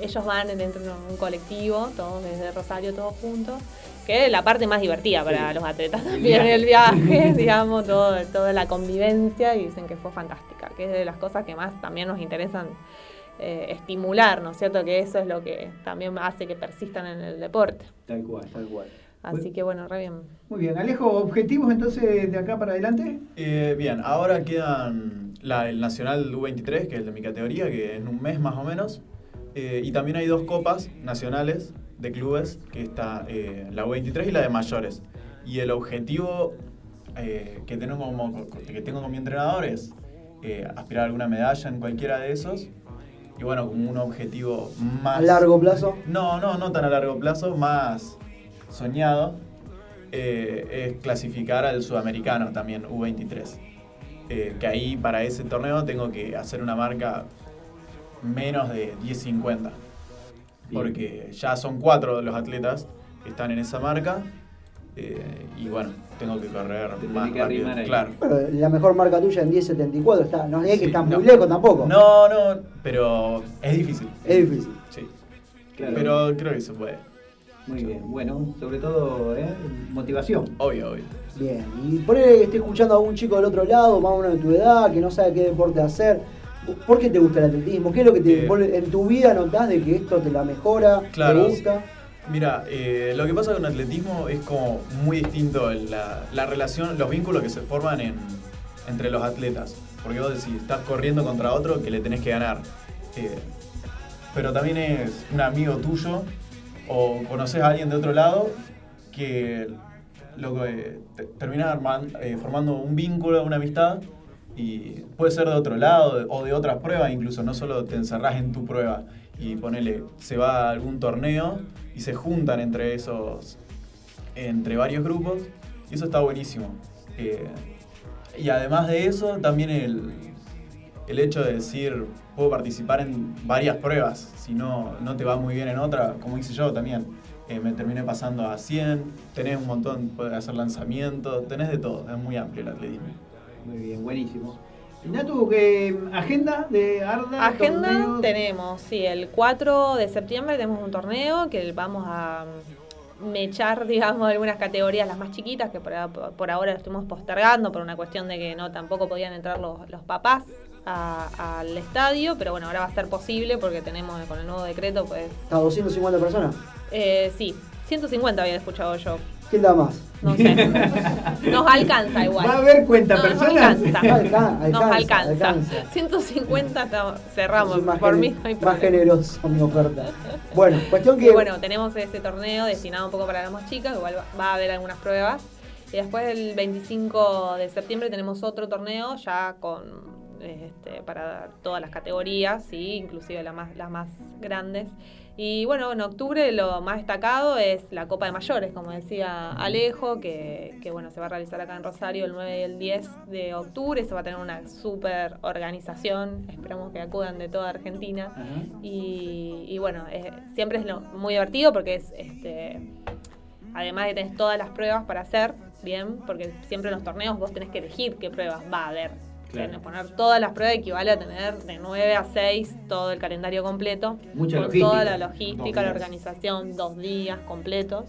ellos van dentro de un colectivo, todos desde Rosario, todos juntos, que es la parte más divertida para Sí. los atletas también, el viaje, digamos, todo, toda la convivencia y dicen que fue fantástica, que es de las cosas que más también nos interesan eh, estimular, ¿no es cierto? Que eso es lo que también hace que persistan en el deporte. Tal cual, tal cual. Así que bueno, re bien. Muy bien, Alejo, ¿objetivos entonces de acá para adelante? Eh, bien, ahora quedan la- el Nacional U23, que es de mi categoría, que en un mes más o menos. Eh, y también hay dos copas nacionales de clubes, que está eh, la U23 y la de mayores. Y el objetivo eh, que, tengo como, que tengo con mi entrenador es eh, aspirar a alguna medalla en cualquiera de esos. Y bueno, como un objetivo más... A largo plazo. No, no, no tan a largo plazo, más soñado, eh, es clasificar al sudamericano también, U23. Eh, que ahí para ese torneo tengo que hacer una marca menos de 10.50. Porque ya son cuatro los atletas que están en esa marca. eh, y bueno, tengo que correr Te más que rápido. Claro. Bueno, la mejor marca tuya en 10.74 está. No es que está muy no. lejos tampoco. No, no, pero es difícil. Es difícil. Sí. Claro. Pero creo que se puede. Muy bien, bueno, sobre todo ¿eh? motivación. Obvio, obvio. Bien, y por ahí estoy escuchando a un chico del otro lado, más o menos de tu edad, que no sabe qué deporte hacer. ¿Por qué te gusta el atletismo? ¿Qué es lo que te, Eh, vos en tu vida notás de que esto te la mejora? Claro. ¿Te gusta? Mira, eh, lo que pasa con atletismo es como muy distinto el- la, la relación, los vínculos que se forman en- entre los atletas. Porque vos decís, estás corriendo contra otro que le tenés que ganar. Eh, pero también es un amigo tuyo o conoces a alguien de otro lado que lo arman- eh, formando un vínculo, una amistad y puede ser de otro lado o de otras pruebas incluso, no solo te encerrás en tu prueba y ponele, se va a algún torneo y se juntan entre esos, entre varios grupos y eso está buenísimo. Eh, Y además de eso, también el, el hecho de decir, puedo participar en varias pruebas, si no, no te va muy bien en otra, como hice yo también. eh, me terminé pasando a 100, tenés un montón, puedes hacer lanzamientos, tenés de todo, es muy amplio el atletismo. Muy bien, buenísimo. ¿Y Natu, qué agenda de Arda? Agenda torneos? tenemos, sí, el 4 de septiembre tenemos un torneo que vamos a mm, mechar, digamos, algunas categorías, las más chiquitas, que por, por ahora lo estuvimos postergando por una cuestión de que no tampoco podían entrar los, los papás a- al estadio, pero bueno, ahora va a ser posible porque tenemos con el nuevo decreto, pues, ¿Está 250 personas? eh, sí, 150 había escuchado yo. ¿Quién da más? No sé. Nos alcanza igual. ¿Va a haber cuenta No, nos personas? alcanza. Alca- Nos alcanza, alcanza. alcanza. 150 estamos- cerramos. Por mí no hay más generoso mi oferta. Bueno, cuestión Y que. bueno, tenemos ese torneo destinado un poco para las más chicas, igual va a haber algunas pruebas. Y después el 25 de septiembre tenemos otro torneo ya con este, para todas las categorías, ¿sí? inclusive las más, las más grandes. Y bueno, en octubre lo más destacado es la Copa de Mayores, como decía Alejo, que, que, bueno, se va a realizar acá en Rosario el 9 y el 10 de octubre. Se va a tener una súper organización, esperamos que acudan de toda Argentina. Y, y bueno, siempre es lo- muy divertido porque es, este, además de tener todas las pruebas para hacer, bien, porque siempre en los torneos vos tenés que elegir qué pruebas va a haber. Claro. Poner todas las pruebas equivale a tener de 9 a 6 todo el calendario completo. Mucha con logística. toda la logística, la organización, dos días completos.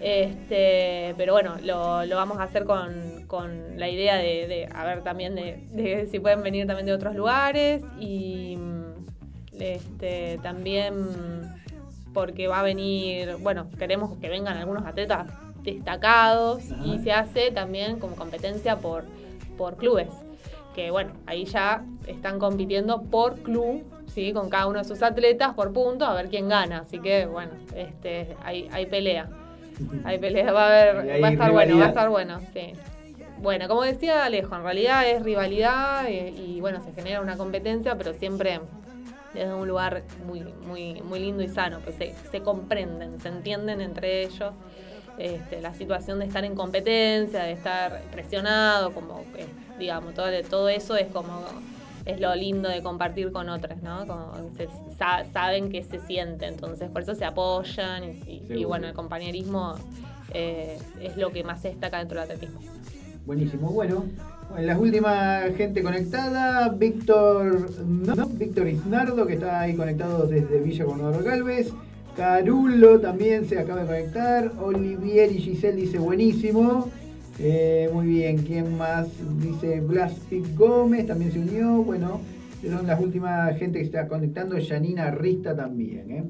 Este, pero bueno, lo, lo vamos a hacer con, con la idea de, de, a ver también de, de si pueden venir también de otros lugares y este, también porque va a venir, bueno, queremos que vengan algunos atletas destacados y se hace también como competencia por, por clubes, que bueno, ahí ya están compitiendo por club, ¿sí? con cada uno de sus atletas por punto, a ver quién gana, así que bueno, este, hay, hay pelea. Hay pelea, va a haber, va a estar bueno, va a estar bueno, sí. Bueno, como decía Alejo, en realidad es rivalidad y, y, bueno, se genera una competencia, pero siempre desde un lugar muy, muy, muy lindo y sano, pues se, se comprenden, se entienden entre ellos. Este, la situación de estar en competencia, de estar presionado, como eh, digamos, todo, todo eso es como es lo lindo de compartir con otros, ¿no? Como se- sa- saben que se siente, entonces por eso se apoyan y, bueno, el compañerismo eh, es lo que más se destaca dentro del atletismo. Buenísimo, bueno. En las últimas gente conectada, Víctor no, Víctor Isnardo, que está ahí conectado desde Villa Comodoro Galvez. Carulo también se acaba de conectar. Olivier y Giselle dice buenísimo. Eh, muy bien, ¿quién más? Dice Blas Pic Gómez, también se unió. Bueno, son las últimas gente que está conectando. Janina Rista también. ¿eh?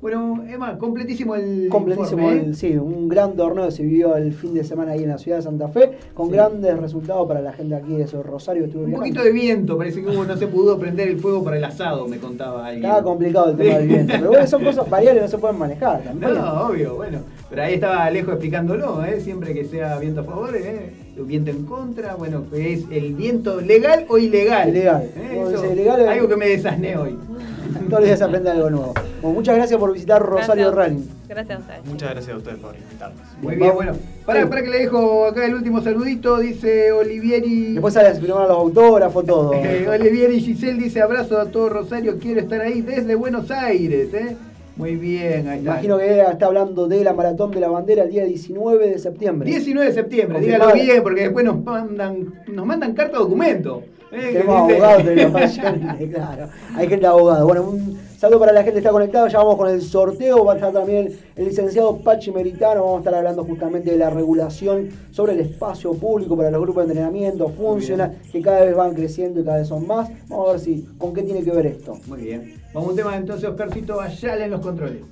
Bueno, Emma, completísimo el. Completísimo, informe, ¿eh? el- sí, un gran torneo que se vivió el fin de semana ahí en la ciudad de Santa Fe, con Sí. grandes resultados para la gente aquí de Rosario. Estuve Un viajando. poquito de viento, parece que hubo, no se pudo prender el fuego para el asado, me contaba alguien. Estaba complicado el tema del viento, pero bueno, son cosas variables, no se pueden manejar también. No, obvio, bueno. Pero ahí estaba Alejo explicándolo, ¿eh? Siempre que sea viento a favor, ¿eh? Viento en contra, bueno, es el viento legal o ilegal. Ilegal. ¿Eh? Eso, dice, es- Algo que me desasné hoy. Todos los días se aprende algo nuevo. Bueno, muchas gracias por visitar Rosario Gracias. Running. Gracias a ustedes. Muchas gracias a ustedes por invitarnos. Muy bien, bueno. Para, Sí. para que le dejo acá el último saludito, dice Olivieri. Después salen a firmar los autógrafos, todo. Olivieri Giselle dice abrazo a todo Rosario, quiero estar ahí desde Buenos Aires, ¿eh? Muy bien, ahí está. Imagino que está hablando de la maratón de la bandera el día 19 de septiembre. 19 de septiembre, dígalo bien, porque después nos mandan, nos mandan carta documento. ¿eh? Tenemos abogados, tenemos gente, claro. Hay gente abogada. Bueno, un saludo para la gente que está conectada. Ya vamos con el sorteo. Va a estar también el licenciado Pachi Meritano. Vamos a estar hablando justamente de la regulación sobre el espacio público para los grupos de entrenamiento funcional, que cada vez van creciendo y cada vez son más. Vamos a ver si con qué tiene que ver esto. Muy bien. Vamos a un tema entonces, Oscarcito Ayala en los controles.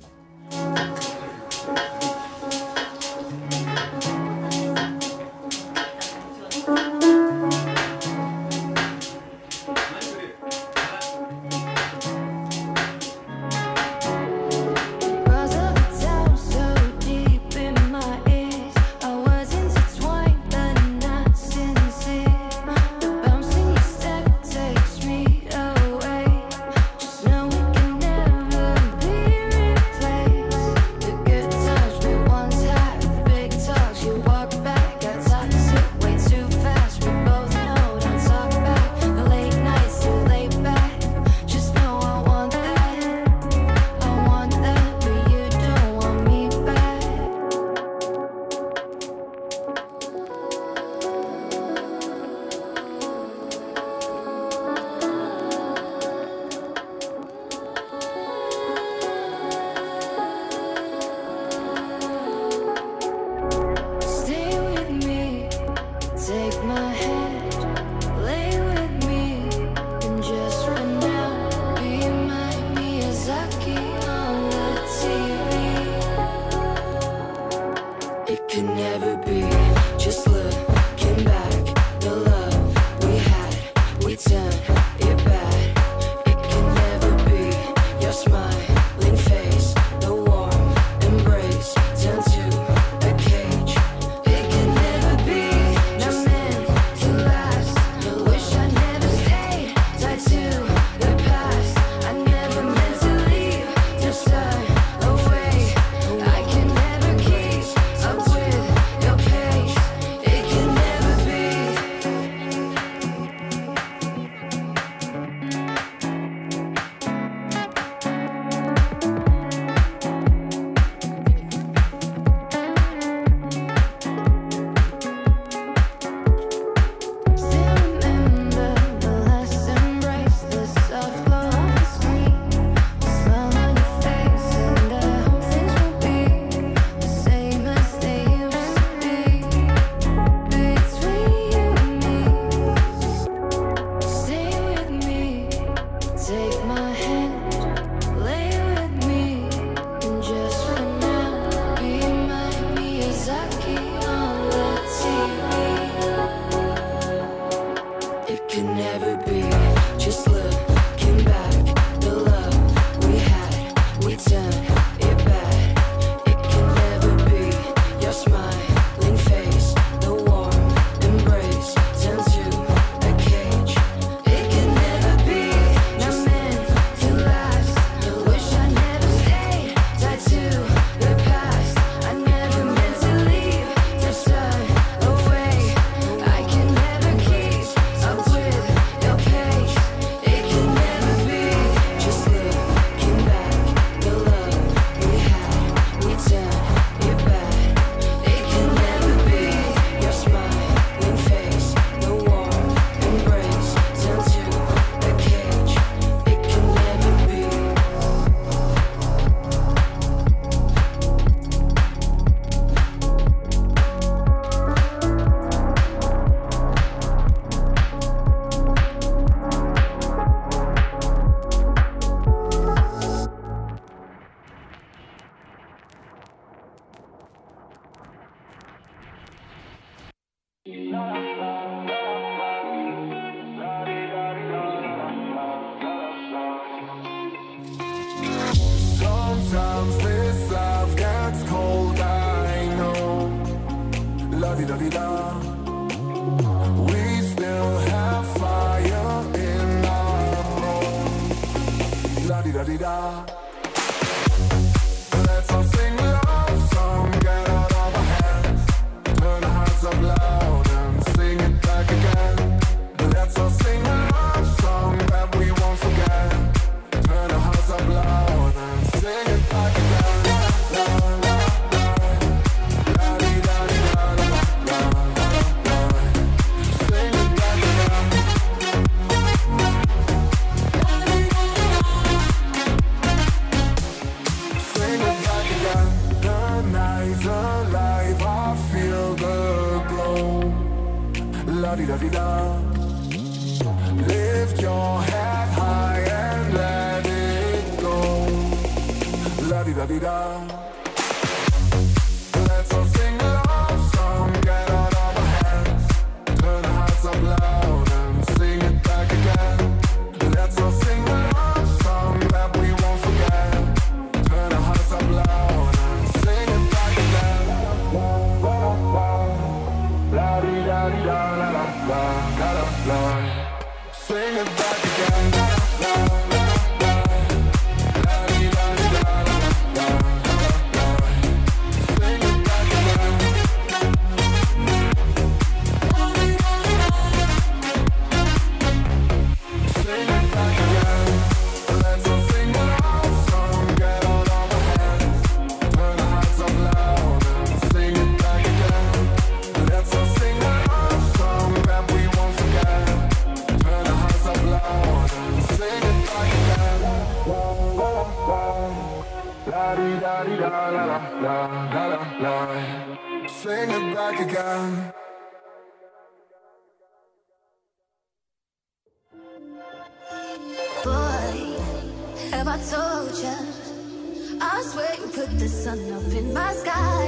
in my sky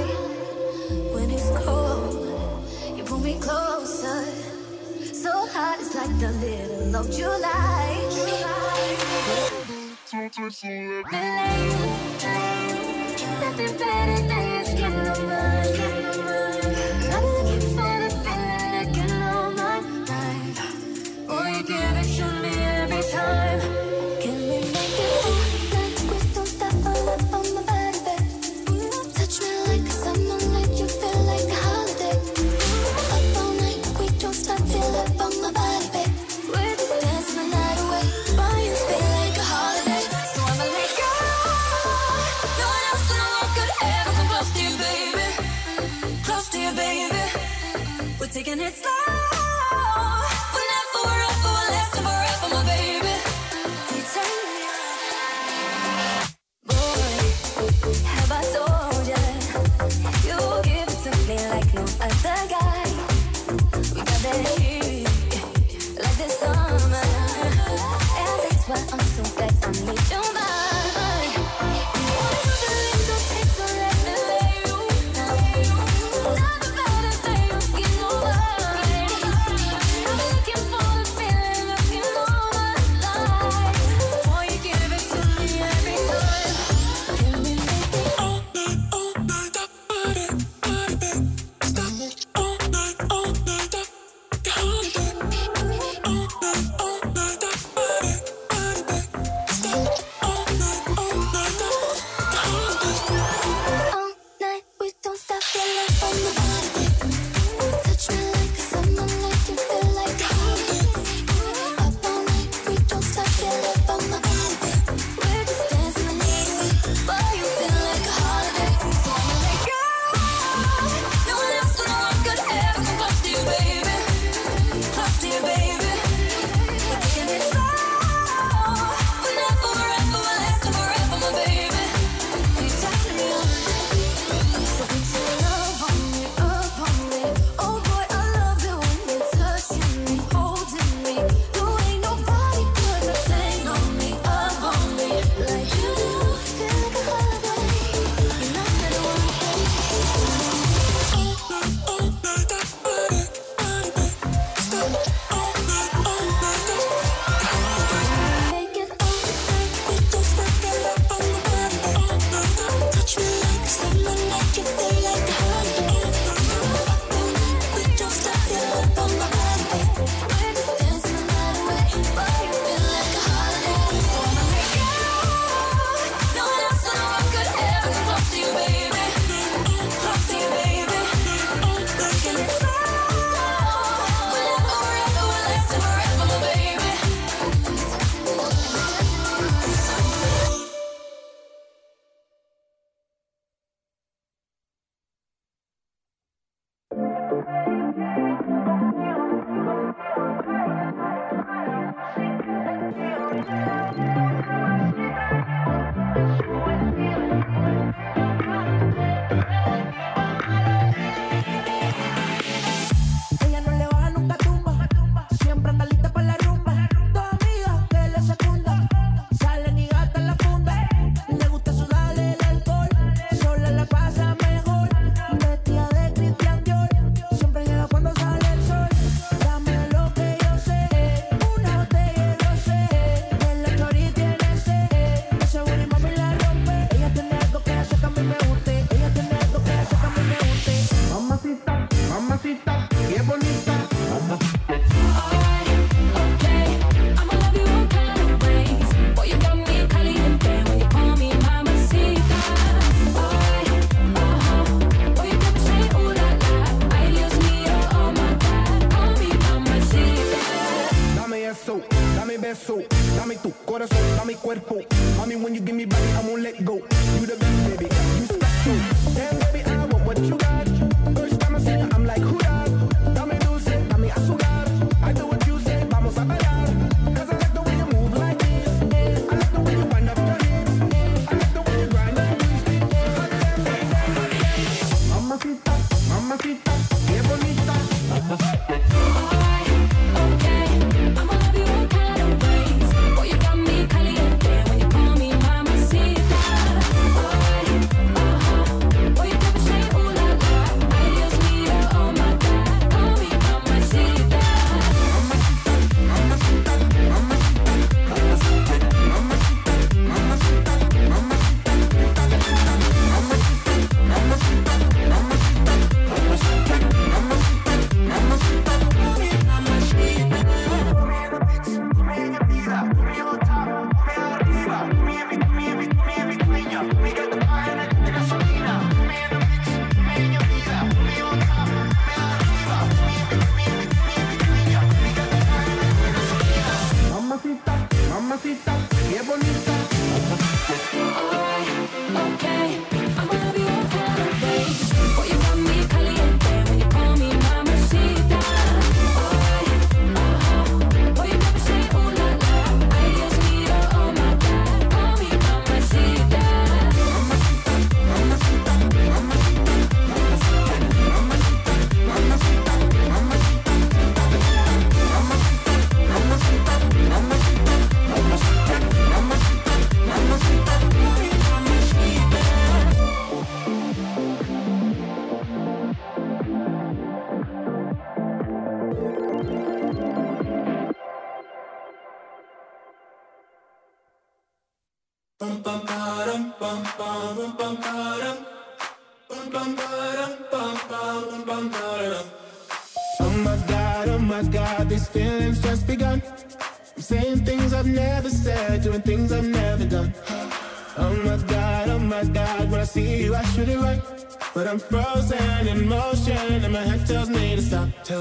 when it's cold. You pull me closer, so hot it's like the middle of July. Nothing better than your skin on mine.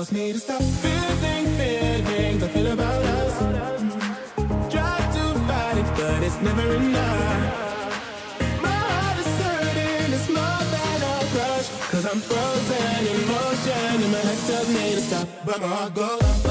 tells me to stop feeling, feeling the feel about us. Try to fight it, but it's never enough. My heart is hurting, it's more than a crush. Cause I'm frozen in motion, and my head tells me to stop, but my heart goes.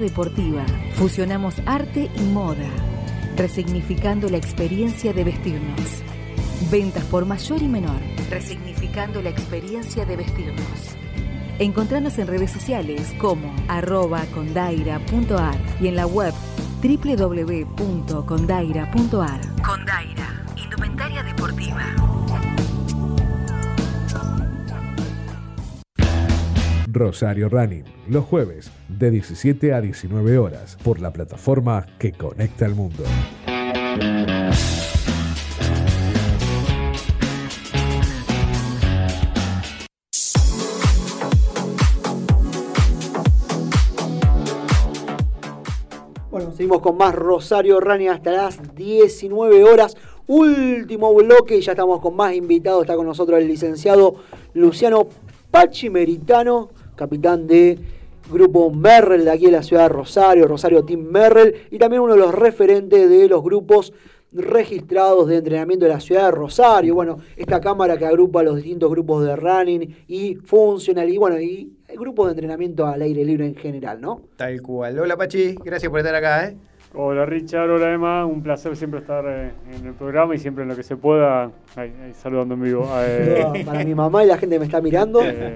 Deportiva. Fusionamos arte y moda. Resignificando la experiencia de vestirnos. Ventas por mayor y menor. Resignificando la experiencia de vestirnos. Encontranos en redes sociales como arroba condaira.ar y en la web www.condaira.ar. Condaira. Indumentaria deportiva. Rosario Running, los jueves de 17 a 19 horas por la plataforma que conecta al mundo. Bueno, seguimos con más Rosario Rani hasta las 19 horas. Último bloque y ya estamos con más invitados. Está con nosotros el licenciado Luciano Pachimeritano, capitán de Grupo Merrell de aquí en la ciudad de Rosario, Rosario Team Merrell, y también uno de los referentes de los grupos registrados de entrenamiento de la ciudad de Rosario. Bueno, esta cámara que agrupa los distintos grupos de running y funcional y bueno, y grupos de entrenamiento al aire libre en general, ¿no? Tal cual. Hola Pachi, gracias por estar acá, ¿eh? Hola Richard, hola Emma, un placer siempre estar eh, en el programa y siempre en lo que se pueda, saludando en vivo. Eh, Para mi mamá y la gente que me está mirando. eh,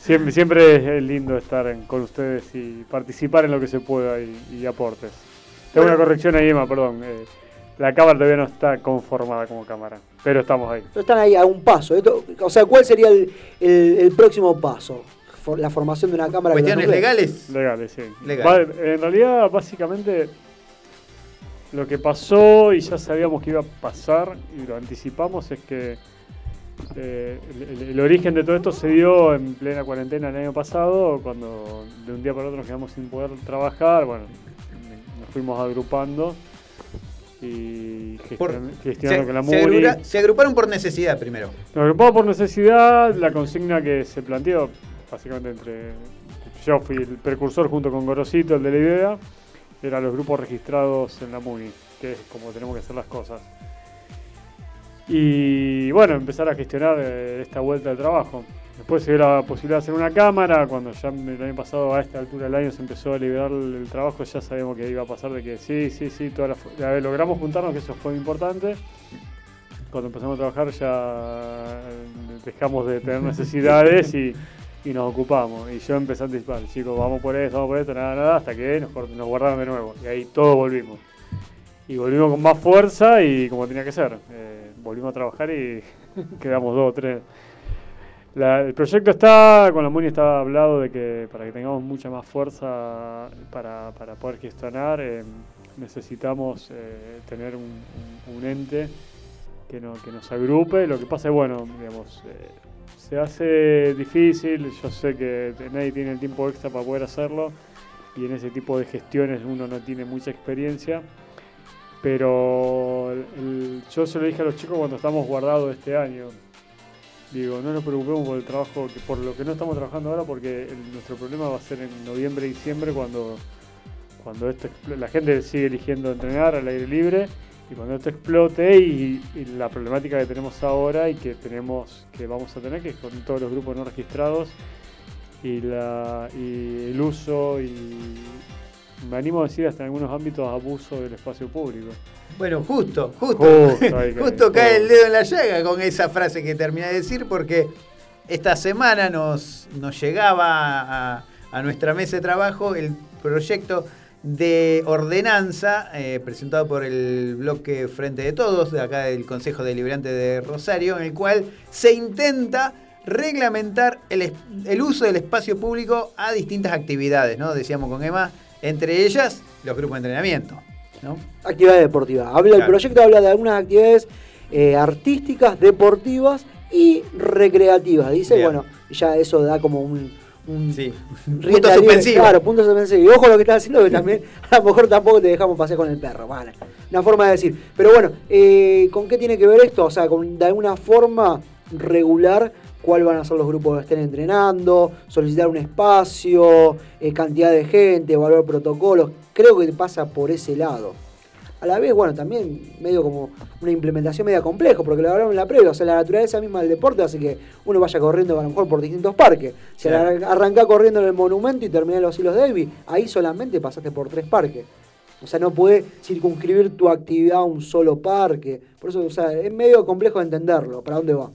siempre, siempre es lindo estar en- con ustedes y participar en lo que se pueda y, y aportes. Tengo una corrección ahí Emma, perdón. eh, la cámara todavía no está conformada como cámara, pero estamos ahí. Pero están ahí a un paso. Esto- o sea, ¿cuál sería el, el- el próximo paso? For- la formación de una cámara. ¿Cuestiones legales? Legales, sí. Legales. Va- en realidad, básicamente, lo que pasó y ya sabíamos que iba a pasar y lo anticipamos es que eh, el, origen de todo esto se dio en plena cuarentena el año pasado, cuando de un día para otro nos quedamos sin poder trabajar. Bueno, nos fuimos agrupando y Por- gestion- gestionando se, con la se MUNI. agrupa- se agruparon por necesidad primero. Nos agrupamos por necesidad, la consigna que se planteó, básicamente entre. Yo fui el precursor junto con Gorosito, el de la idea, eran los grupos registrados en la MUNI, que es como tenemos que hacer las cosas. Y bueno, empezar a gestionar eh, esta vuelta de trabajo. Después se dio la posibilidad de hacer una cámara, cuando ya el año pasado a esta altura del año se empezó a liberar el, trabajo, ya sabíamos que iba a pasar de que sí, sí, sí, logramos juntarnos, que eso fue importante. cuando empezamos a trabajar ya eh, dejamos de tener necesidades y, nos ocupamos. Y yo empecé a anticipar, chicos, vamos por esto, vamos por esto, nada, nada, hasta que nos, nos guardaron de nuevo. Y ahí todos volvimos. Y volvimos con más fuerza y como tenía que ser. Eh, volvimos a trabajar y quedamos dos o tres. La- el proyecto está, con la MUNI está hablado de que para que tengamos mucha más fuerza para, para poder gestionar, eh, necesitamos eh, tener un, un- un ente que, no- que nos agrupe. Lo que pasa es, bueno, digamos, eh, se hace difícil, yo sé que nadie tiene el tiempo extra para poder hacerlo y en ese tipo de gestiones uno no tiene mucha experiencia. Pero yo se lo dije a los chicos cuando estamos guardados este año. Digo, no nos preocupemos por el trabajo, por lo que no estamos trabajando ahora, porque nuestro problema va a ser en noviembre y diciembre cuando, cuando esto la gente sigue eligiendo entrenar al aire libre y cuando esto explote y, y la problemática que tenemos ahora y que tenemos que vamos a tener que es con todos los grupos no registrados y la y el uso y me animo a decir hasta en algunos ámbitos abuso del espacio público. Bueno, justo, justo. Justo, ahí cae, Justo cae justo. el dedo en la llaga con esa frase que terminé de decir, porque esta semana nos, nos llegaba a, a nuestra mesa de trabajo el proyecto de ordenanza eh, presentado por el bloque Frente de Todos, de acá del Consejo Deliberante de Rosario, en el cual se intenta reglamentar el, el uso del espacio público a distintas actividades, ¿no? Decíamos con Emma, entre ellas los grupos de entrenamiento. ¿no? Actividad deportiva. Habla, El Claro. proyecto habla de algunas actividades eh, artísticas, deportivas y recreativas. Dice, Bien. bueno, ya eso da como un, un Sí. Punto suspensivo. Claro, punto suspensivo. Y ojo lo que estás haciendo, que también a lo mejor tampoco te dejamos pasear con el perro. Vale. Una forma de decir. Pero bueno, eh, ¿con qué tiene que ver esto? O sea, con de alguna forma regular cuál van a ser los grupos que estén entrenando, solicitar un espacio, eh, cantidad de gente, evaluar protocolos. Creo que pasa por ese lado. A la vez, bueno, también medio como una implementación media complejo, porque lo hablamos en la previa, o sea, la naturaleza misma del deporte hace que uno vaya corriendo a lo mejor por distintos parques. Si Claro. arrancás corriendo en el monumento y terminás en los hilos Davis, ahí solamente pasaste por tres parques. O sea, no puede circunscribir tu actividad a un solo parque. Por eso, o sea, es medio complejo de entenderlo. ¿Para dónde va?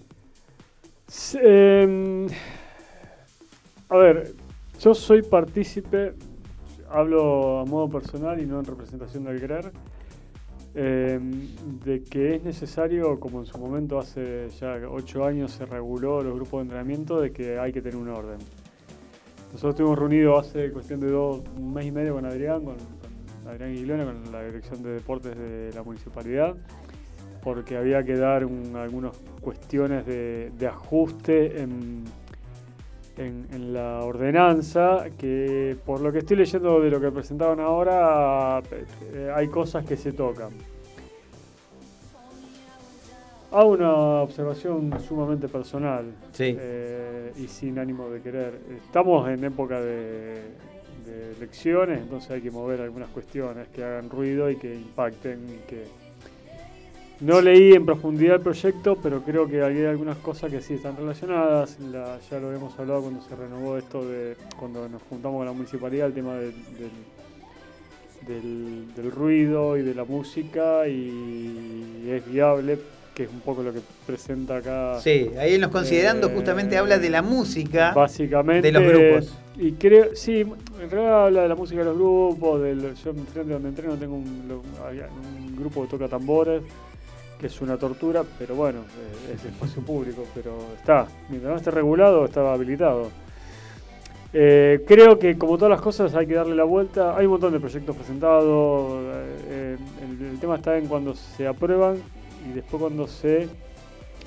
Em, a ver, yo soy partícipe, hablo a modo personal y no en representación del querer, em, de que es necesario, como en su momento hace ya ocho años se reguló los grupos de entrenamiento, de que hay que tener un orden. Nosotros estuvimos reunidos hace cuestión de dos, un mes y medio con Adrián, con, con Adrián Guilona, con la Dirección de Deportes de la Municipalidad, porque había que dar un- algunas cuestiones de, de ajuste en, en- en la ordenanza, que por lo que estoy leyendo de lo que presentaron ahora, eh, hay cosas que se tocan. Hago una observación sumamente personal Sí. eh, y sin ánimo de querer. Estamos en época de, de elecciones, entonces hay que mover algunas cuestiones que hagan ruido y que impacten y que no leí en profundidad el proyecto, pero creo que hay algunas cosas que sí están relacionadas. La- ya lo hemos hablado cuando se renovó esto de cuando nos juntamos con la municipalidad, el tema del, del, del- del ruido y de la música y es viable, que es un poco lo que presenta acá. Sí, ahí en los considerando Eh, justamente habla de la música Básicamente. de los grupos. Y creo, sí, en realidad habla de la música de los grupos, del, yo enfrente donde entreno tengo un grupo que toca tambores, que es una tortura, pero bueno, eh, es espacio público, pero está, mientras no esté regulado, está habilitado. Eh, creo que como todas las cosas hay que darle la vuelta, hay un montón de proyectos presentados, eh, el, el tema está en cuando se aprueban y después cuando se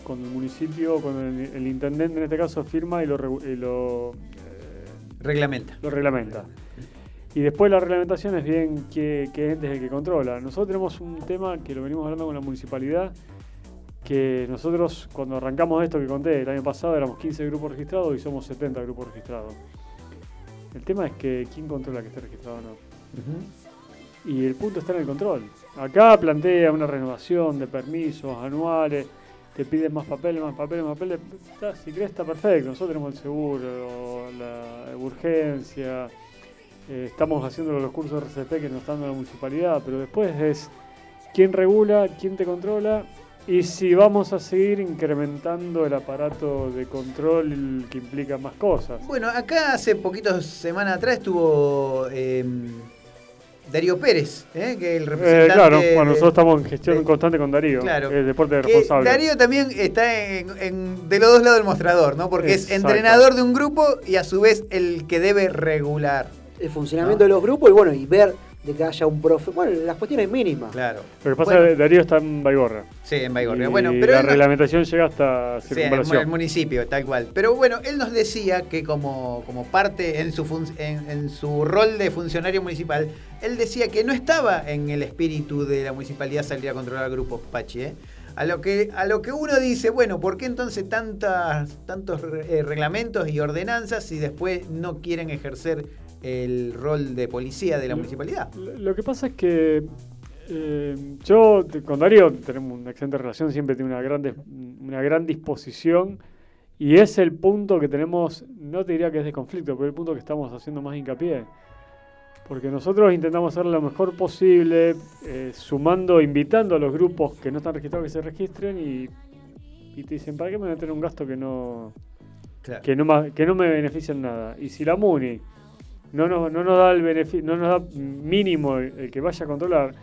cuando el municipio, cuando el, el intendente en este caso firma y lo, y lo, Reglamenta. lo reglamenta. Y después la reglamentación es bien qué, qué ente es el que controla. Nosotros tenemos un tema que lo venimos hablando con la municipalidad, que nosotros cuando arrancamos esto que conté el año pasado éramos 15 grupos registrados y somos 70 grupos registrados. El tema es que quién controla que esté registrado o no. Y el punto está en el control. Acá plantea una renovación de permisos anuales, te piden más papeles, más papeles, más papeles. Está, si crees está perfecto. Nosotros tenemos el seguro, la urgencia, eh, estamos haciendo los cursos de RCP que nos está dando la municipalidad, pero después es quién regula, quién te controla y si vamos a seguir incrementando el aparato de control que implica más cosas. Bueno, acá hace poquitos semanas atrás estuvo eh, Darío Pérez, ¿eh? que es el Eh, representante. claro, de- bueno, nosotros estamos en gestión constante con Darío, Claro. el deporte responsable. Darío también está en, en- de los dos lados del mostrador, ¿no? Porque es entrenador de un grupo y a su vez el que debe regular. El funcionamiento de los grupos y bueno, y ver de que haya un profe. Bueno, las cuestiones mínimas. Claro. Lo que pasa Bueno. es que Darío está en Baigorra. Sí, en Baigorria. Y Bueno, pero la no- reglamentación llega hasta Sí, en el municipio, tal cual. Pero bueno, él nos decía que como, como parte en su, fun- en, en su rol de funcionario municipal, él decía que no estaba en el espíritu de la municipalidad salir a controlar grupos Pachi. ¿eh? A, lo que, a lo que uno dice, bueno, ¿por qué entonces tantas, tantos eh, reglamentos y ordenanzas si después no quieren ejercer el rol de policía de la municipalidad? Lo que pasa es que eh, yo con Darío tenemos una excelente relación, siempre tiene una gran, una gran disposición y es el punto que tenemos, no te diría que es de conflicto, pero el punto que estamos haciendo más hincapié. Porque nosotros intentamos hacer lo mejor posible, eh, sumando, invitando a los grupos que no están registrados que se registren y, y te dicen, ¿para qué me voy a en un gasto que no, Claro. que no, que no me beneficia en nada? Y si la MUNI no nos, no nos da el beneficio, no nos da mínimo el, que vaya a controlar,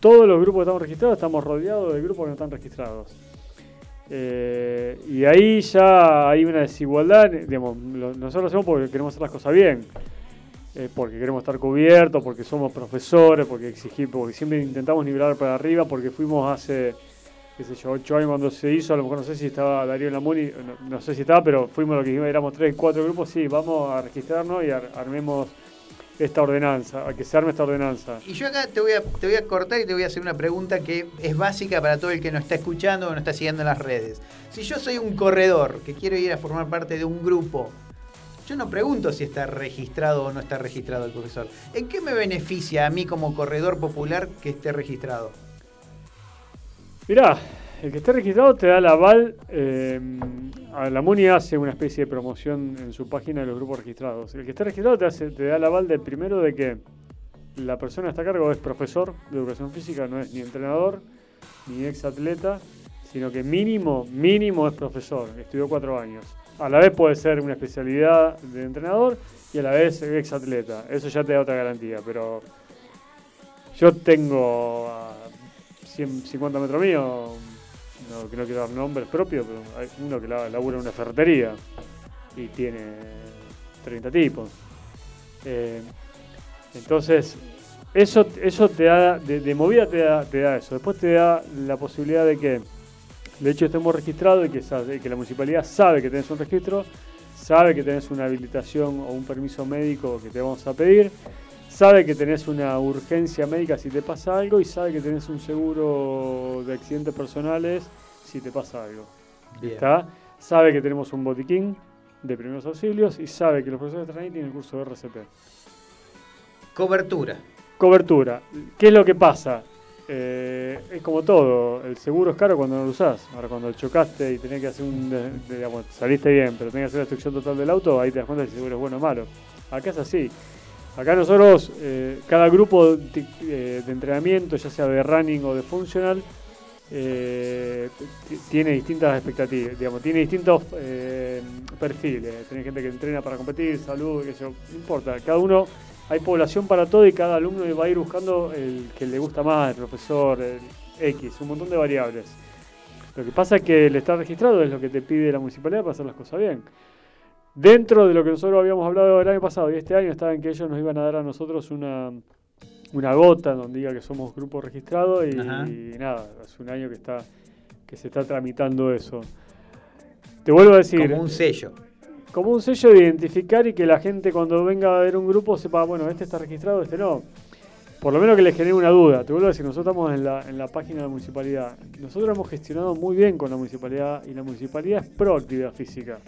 todos los grupos que estamos registrados estamos rodeados de grupos que no están registrados. Eh, y ahí ya hay una desigualdad, nosotros lo hacemos porque queremos hacer las cosas bien, eh, porque queremos estar cubiertos, porque somos profesores, porque exigimos, porque siempre intentamos nivelar para arriba, porque fuimos hace, qué sé yo, ocho años cuando se hizo, a lo mejor no sé si estaba Darío en la MUNI, no, no sé si estaba, pero fuimos lo que éramos tres, cuatro grupos, sí, vamos a registrarnos y ar- armemos esta ordenanza, a que se arme esta ordenanza. Y yo acá te voy, a, te voy a cortar y te voy a hacer una pregunta que es básica para todo el que nos está escuchando o nos está siguiendo en las redes. Si yo soy un corredor que quiero ir a formar parte de un grupo, yo no pregunto si está registrado o no está registrado el profesor. ¿En qué me beneficia a mí como corredor popular que esté registrado? Mirá, el que esté registrado te da el aval. eh, la MUNI hace una especie de promoción en su página de los grupos registrados. El que esté registrado te, hace, te da el aval de primero de que la persona que está a cargo es profesor de educación física, no es ni entrenador ni ex atleta, sino que mínimo, mínimo es profesor, estudió cuatro años. A la vez puede ser una especialidad de entrenador y a la vez ex atleta. Eso ya te da otra garantía, pero yo tengo 150 metros mío, no, que no quiero dar nombres propios, pero hay uno que la- labura en una ferretería y tiene 30 tipos. Eh, entonces, eso, eso te da, de, movida te da, te da eso. Después te da la posibilidad de que, de hecho, estemos registrados y que, que la municipalidad sabe que tenés un registro, sabe que tenés una habilitación o un permiso médico que te vamos a pedir, sabe que tenés una urgencia médica si te pasa algo y sabe que tenés un seguro de accidentes personales si te pasa algo. Bien. ¿Está? Sabe que tenemos un botiquín de primeros auxilios y sabe que los profesores de training tienen el curso de RCP. Cobertura. Cobertura. ¿Qué es lo que pasa? Eh, es como todo, el seguro es caro cuando no lo usás. Ahora cuando chocaste y tenés que hacer un, de- de- digamos, saliste bien, pero tenés que hacer la destrucción total del auto, ahí te das cuenta si el seguro es bueno o malo. Acá es así. Acá nosotros, eh, cada grupo de, eh, de entrenamiento, ya sea de running o de funcional, eh, tiene distintas expectativas, digamos, tiene distintos eh, perfiles. Tenés gente que entrena para competir, salud, qué sé yo, no importa. Cada uno, hay población para todo y cada alumno va a ir buscando el que le gusta más, el profesor, el X, un montón de variables. Lo que pasa es que el estar registrado es lo que te pide la municipalidad para hacer las cosas bien. Dentro de lo que nosotros habíamos hablado el año pasado y este año estaba en que ellos nos iban a dar a nosotros una, una gota donde diga que somos grupo registrado y, nada, hace un año que está que se está tramitando eso. Te vuelvo a decir. Como un sello. Como un sello de identificar y que la gente cuando venga a ver un grupo sepa, bueno, este está registrado, este no. Por lo menos que les genere una duda. Te vuelvo a decir, nosotros estamos en la, en la página de la municipalidad. Nosotros hemos gestionado muy bien con la municipalidad y la municipalidad es pro actividad física.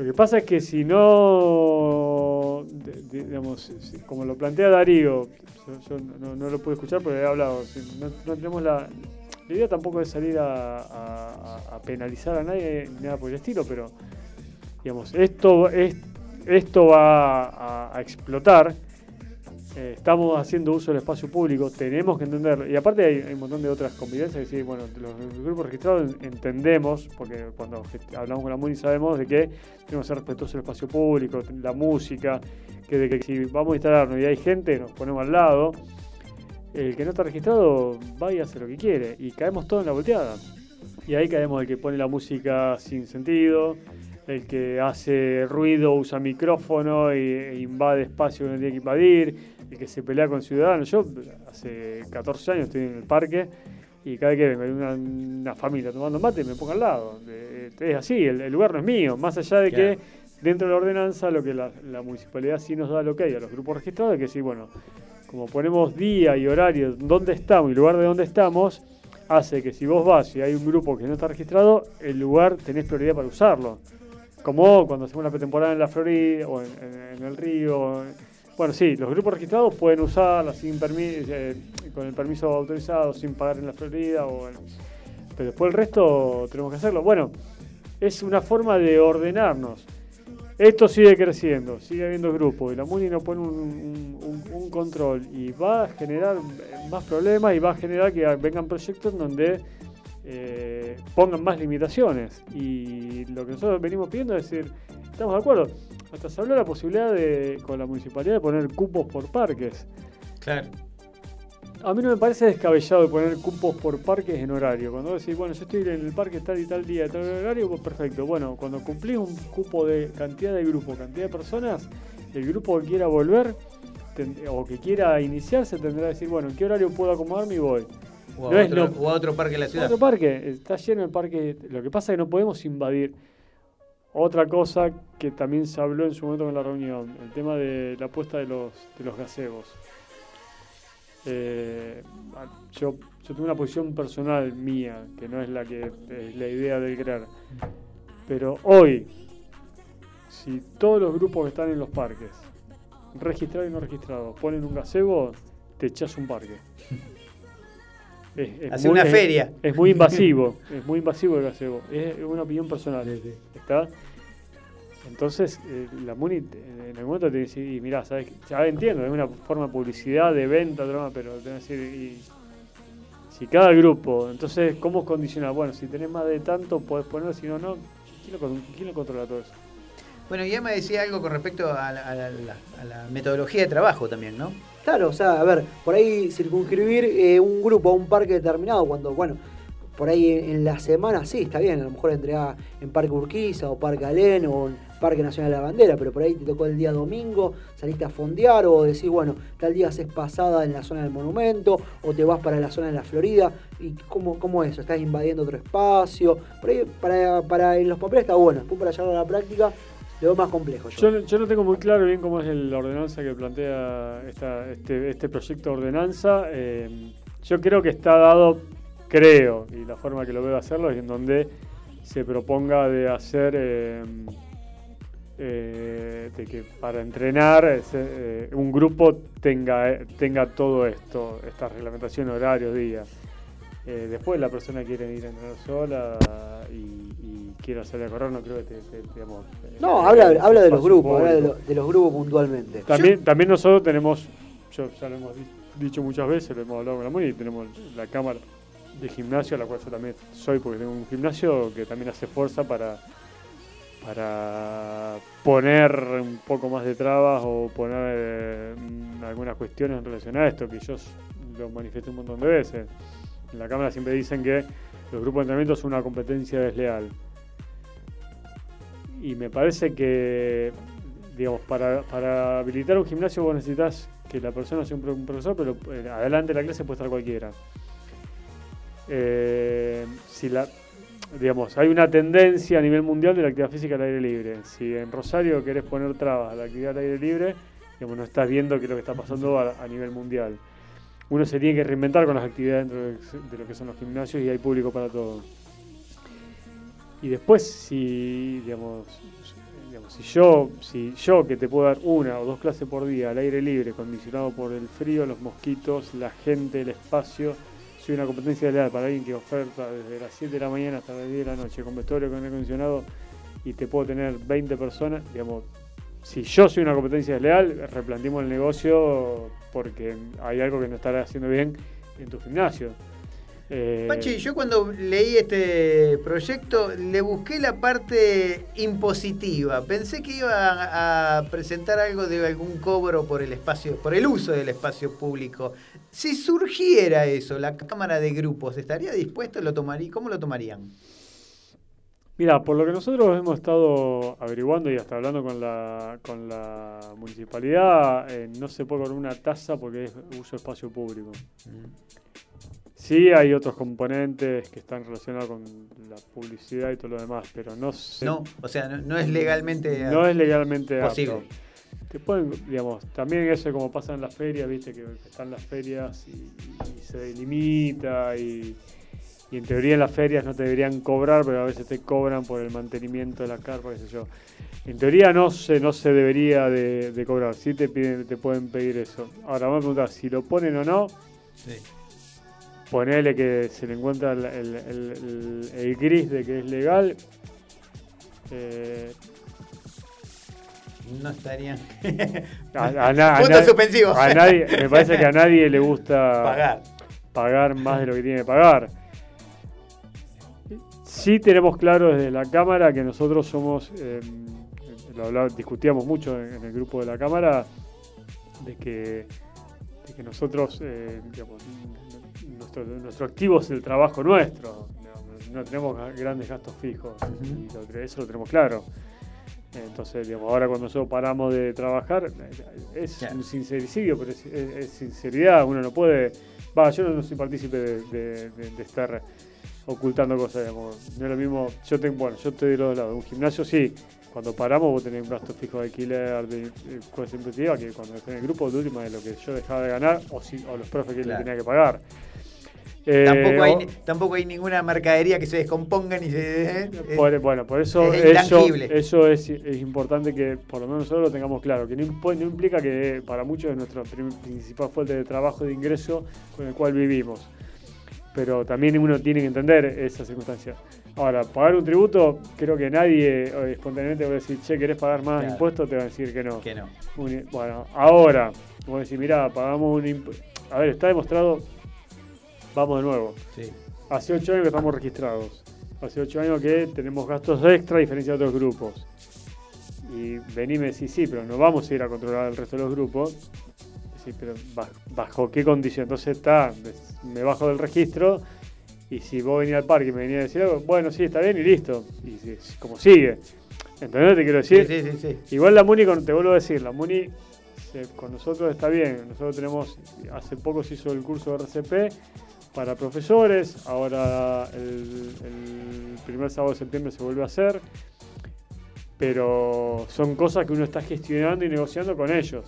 Lo que pasa es que si no, digamos, si- como lo plantea Darío, yo, no, lo pude escuchar porque he hablado, no, tenemos la, la idea tampoco es salir a, penalizar a nadie ni nada por el estilo, pero digamos, esto, es, esto va a explotar eh, estamos haciendo uso del espacio público, tenemos que entenderlo. Y aparte hay, un montón de otras convivencias que sí, bueno, los, grupos registrados en- entendemos, porque cuando hablamos con la MUNI sabemos de que tenemos que ser respetuosos del espacio público, la música, que de que si vamos a instalarnos y hay gente, nos ponemos al lado, el que no está registrado va y hace lo que quiere. Y caemos todos en la volteada. Y ahí caemos el que pone la música sin sentido, el que hace ruido, usa micrófono e invade espacio que no tiene que invadir, el que se pelea con ciudadanos. Yo hace 14 años estoy en el parque y cada vez que vengo hay una, una familia tomando mate me pongo al lado. De- Es así, el, el lugar no es mío. Más allá de Claro. que dentro de la ordenanza lo que la, la municipalidad sí nos da lo que hay a los grupos registrados es que sí, bueno, como ponemos día y horario, dónde estamos y lugar de dónde estamos, hace que si vos vas y hay un grupo que no está registrado, el lugar tenés prioridad para usarlo. Como cuando hacemos la pretemporada en la Florida o en, el río. Bueno, sí, los grupos registrados pueden usarla sin eh, con el permiso autorizado, sin pagar en la Florida. O en- pero después el resto tenemos que hacerlo. Bueno, es una forma de ordenarnos. Esto sigue creciendo, sigue habiendo grupos y la MUNI no pone un, control y va a generar más problemas y va a generar que vengan proyectos donde eh, pongan más limitaciones. Y lo que nosotros venimos pidiendo es decir, estamos de acuerdo, hasta se habló de la posibilidad de, con la municipalidad de poner cupos por parques. Claro. A mí no me parece descabellado poner cupos por parques en horario. Cuando decís, bueno, yo estoy en el parque tal y tal día, tal horario, pues perfecto. Bueno, cuando cumplís un cupo de cantidad de grupo, cantidad de personas, el grupo que quiera volver ten- o que quiera iniciarse tendrá que decir, bueno, ¿en qué horario puedo acomodarme y voy? O a, No es otro, no- o a otro parque de la ciudad. otro parque, está lleno de parques. Lo que pasa es que no podemos invadir. Otra cosa que también se habló en su momento con la reunión, el tema de la apuesta de los, de los gazebos. Eh, yo, yo tengo una posición personal mía, que no es la que es la idea del crear. Pero hoy, si todos los grupos que están en los parques, registrados y no registrados, ponen un gazebo, te echas un parque. Es, es Hace una feria. Es muy invasivo, es muy invasivo el gazebo. Es una opinión personal. ¿Está? Entonces, eh, la MUNI eh, en algún momento te dice, y mirá, ¿sabes? Ya entiendo, es una forma de publicidad, de venta, drama, pero te decir, y si cada grupo, entonces, ¿cómo condicionar? Bueno, si tenés más de tanto, podés poner, si no, no. ¿Quién lo, quién lo controla todo eso? Bueno, y Emma decía algo con respecto a la, a la- a la metodología de trabajo también, ¿no? Claro, o sea, a ver, por ahí circunscribir eh, un grupo a un parque determinado, cuando, bueno, por ahí en, la semana sí, está bien, a lo mejor entrega en Parque Urquiza o Parque Alén o en Parque Nacional de la Bandera, pero por ahí te tocó el día domingo, saliste a fondear o decís, bueno, tal día haces pasada en la zona del monumento o te vas para la zona de la Florida. ¿Y cómo, cómo es eso? ¿Estás invadiendo otro espacio? Por ahí, para, para en los papeles está bueno, después para llevarlo a la práctica lo más complejo. Yo. No- tengo muy claro bien cómo es la ordenanza que plantea este, este proyecto de ordenanza. Eh, yo creo que está dado, creo, y la forma que lo veo de hacerlo es en donde se proponga de hacer, eh, eh, de que para entrenar un grupo tenga, tenga todo esto, esta reglamentación, horarios, días. Después la persona quiere ir a entrenar sola y, y quiere salir a correr, no creo que te, te- digamos, eh, No, habla, habla de los grupos, habla de, lo- de los grupos puntualmente. También, también nosotros tenemos, yo ya lo hemos di- dicho muchas veces, lo hemos hablado con la MUNI, tenemos la cámara de gimnasio, a la cual yo también soy, porque tengo un gimnasio que también hace fuerza para, para poner un poco más de trabas o poner eh, algunas cuestiones relacionadas a esto, que yo lo manifesté un montón de veces. En la cámara siempre dicen que los grupos de entrenamiento son una competencia desleal. Y me parece que, digamos, para, para habilitar un gimnasio vos necesitas que la persona sea un, pro- un profesor, pero eh, adelante de la clase puede estar cualquiera. Eh, si la, digamos, hay una tendencia a nivel mundial de la actividad física al aire libre. Si en Rosario querés poner trabas a la actividad al aire libre, digamos, no estás viendo qué es lo que está pasando a, a nivel mundial. Uno se tiene que reinventar con las actividades dentro de, de lo que son los gimnasios y hay público para todo. Y después, si, digamos, si yo, si yo que te puedo dar una o dos clases por día al aire libre, condicionado por el frío, los mosquitos, la gente, el espacio, soy una competencia leal para alguien que oferta desde las 7 de la mañana hasta las 10 de la noche con vestuario con aire acondicionado y te puedo tener 20 personas, digamos, si yo soy una competencia desleal, replanteemos el negocio porque hay algo que no estará haciendo bien en tu gimnasio. Eh, Pachi, yo cuando leí este proyecto le busqué la parte impositiva. Pensé que iba a, a presentar algo de algún cobro por el espacio, por el uso del espacio público. Si surgiera eso, la cámara de grupos, ¿estaría dispuesto? ¿Lo tomaría? ¿Cómo lo tomarían? Mira, por lo que nosotros hemos estado averiguando y hasta hablando con la, con la municipalidad, eh, no se puede con una tasa porque es uso de espacio público. Sí hay otros componentes que están relacionados con la publicidad y todo lo demás, pero no se- No, o sea, no, no es legalmente no es legalmente posible. apto. Te pueden, digamos, también eso como pasa en las ferias, viste, que están las ferias y, y se delimita y, y en teoría en las ferias no te deberían cobrar, pero a veces te cobran por el mantenimiento de la carpa, qué sé yo. En teoría no se, no se debería de, de cobrar, sí te piden, te pueden pedir eso. Ahora vamos a preguntar si lo ponen o no. Ponele que se le encuentra el, el- el- el- el gris de que es legal. Eh, No estarían. A, a a suspensivos. a nadie, me parece que a nadie le gusta Pagar. pagar más de lo que tiene que pagar. Sí tenemos claro desde la Cámara que nosotros somos, eh, lo hablaba- discutíamos mucho en, en el grupo de la Cámara, de que, de que nosotros, eh, digamos, nuestro, nuestro activo es el trabajo nuestro, no, no tenemos grandes gastos fijos, y lo- eso lo tenemos claro. Entonces, digamos, ahora cuando nosotros paramos de trabajar, es un sincericidio, pero es, es- es sinceridad. Uno no puede. Va, yo no soy partícipe de, de- de- de estar ocultando cosas, digamos. No es lo mismo. Yo tengo, bueno, yo estoy de los dos lados. Un gimnasio sí. Cuando paramos vos tenés un gasto fijo de alquiler, de, de cosas que cuando estás en el grupo, de última de lo que yo dejaba de ganar, o, si, o los profes que Claro. le tenía que pagar. Eh, tampoco, hay, o- tampoco hay ninguna mercadería que se descomponga ni se. eh, por- bueno, por eso es eso, eso es, es importante que por lo menos nosotros lo tengamos claro, que no, implica que para muchos es nuestra principal fuente de trabajo y de ingreso con el cual vivimos. Pero también uno tiene que entender esa circunstancia. Ahora, pagar un tributo, creo que nadie eh, espontáneamente va a decir, che, ¿querés pagar más Claro. impuestos? Te va a decir que no. Que no. Bueno, ahora, vos decís, mirá, pagamos un impuesto. A ver, está demostrado, vamos de nuevo. Sí. Hace ocho años que estamos registrados. Hace ocho años que tenemos gastos extra a diferencia de otros grupos. Y vení y me decís, sí, pero no vamos a ir a controlar el resto de los grupos. Sí, pero ba- ¿bajo qué condición? Entonces está, me- bajo del registro y si vos venís al parque y me venís a decir algo, bueno, sí, está bien y listo. Y como sigue. ¿Entendés lo que te quiero decir? Sí, sí, sí. Igual la MUNI, te vuelvo a decir, la MUNI se- con nosotros está bien. Nosotros tenemos, hace poco se hizo el curso de RCP para profesores, ahora el, primer sábado de septiembre se vuelve a hacer, pero son cosas que uno está gestionando y negociando con ellos.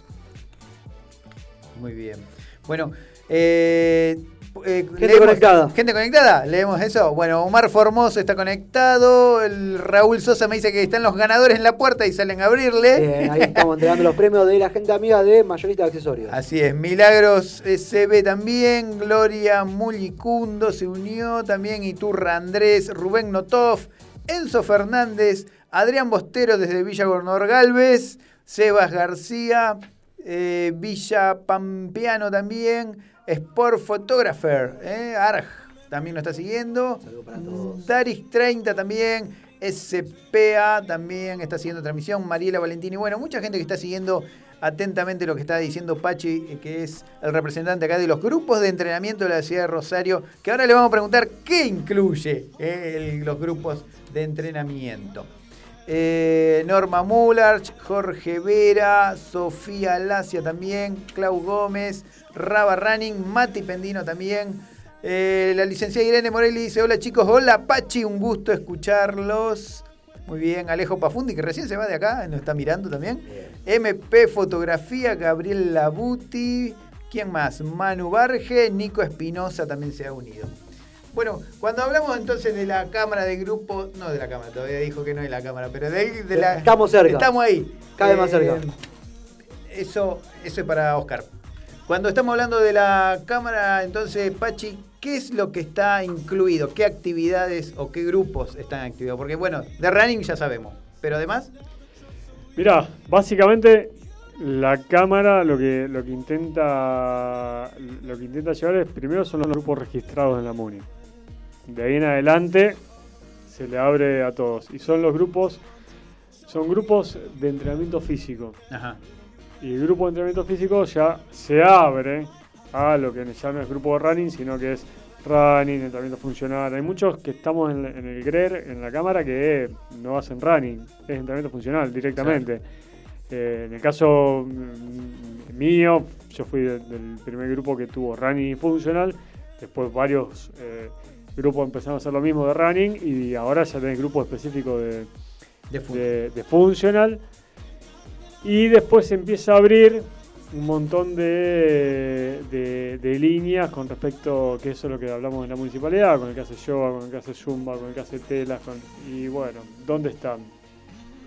Muy bien. Bueno, eh, eh, Gente conectada. Gente conectada, leemos eso. Bueno, Omar Formoso está conectado. El Raúl Sosa me dice que están los ganadores en la puerta y salen a abrirle. Bien, ahí estamos entregando los premios de la gente amiga de Mayorista de Accesorios. Así es, Milagros SB también, Gloria Mulicundo se unió también, Iturra Andrés, Rubén Notov, Enzo Fernández, Adrián Bostero desde Villa Gobernador Galvez, Sebas García, eh, Villa Pampeano también, Sport Photographer, eh, Arg también nos está siguiendo, Daris 30 también, SPA también está siguiendo transmisión, Mariela Valentini, bueno, mucha gente que está siguiendo atentamente lo que está diciendo Pachi, eh, que es el representante acá de los grupos de entrenamiento de la ciudad de Rosario, que ahora le vamos a preguntar qué incluye eh, el- los grupos de entrenamiento. Eh, Norma Mularch, Jorge Vera, Sofía Lacia también, Clau Gómez, Raba Running, Mati Pendino también. Eh, la licenciada Irene Morelli dice: Hola chicos, hola Pachi, un gusto escucharlos. Muy bien, Alejo Pafundi, que recién se va de acá, nos está mirando también. MP Fotografía, Gabriel Labuti. ¿Quién más? Manu Barge, Nico Espinosa también se ha unido. Bueno, cuando hablamos entonces de la cámara de grupo, no de la cámara, todavía dijo que no es la cámara, pero de, de la... Estamos cerca. Estamos ahí. Cada vez más Eh, cerca. Eso, eso es para Oscar. Cuando estamos hablando de la cámara, entonces, Pachi, ¿qué es lo que está incluido? ¿Qué actividades o qué grupos están activados? Porque, bueno, de running ya sabemos, pero además, Mirá, básicamente la cámara lo que lo que intenta lo que intenta llevar es primero son los grupos registrados en la MUNI. De ahí en adelante se le abre a todos y son los grupos son grupos de entrenamiento físico. Ajá. Y el grupo de entrenamiento físico ya se abre a lo que ya no es grupo de running, sino que es running, entrenamiento funcional. Hay muchos que estamos en, en el GRER, en la cámara, que no hacen running, es entrenamiento funcional directamente. Eh, en el caso mm, mío, yo fui de- del primer grupo que tuvo running funcional. Después varios eh, grupos empezaron a hacer lo mismo de running y ahora ya tenés grupos específicos de, de, de funcional. Y después se empieza a abrir un montón de, de- de líneas con respecto, que eso es lo que hablamos en la municipalidad, con el que hace yoga, con el que hace zumba, con el que hace telas, con, y bueno, ¿dónde están?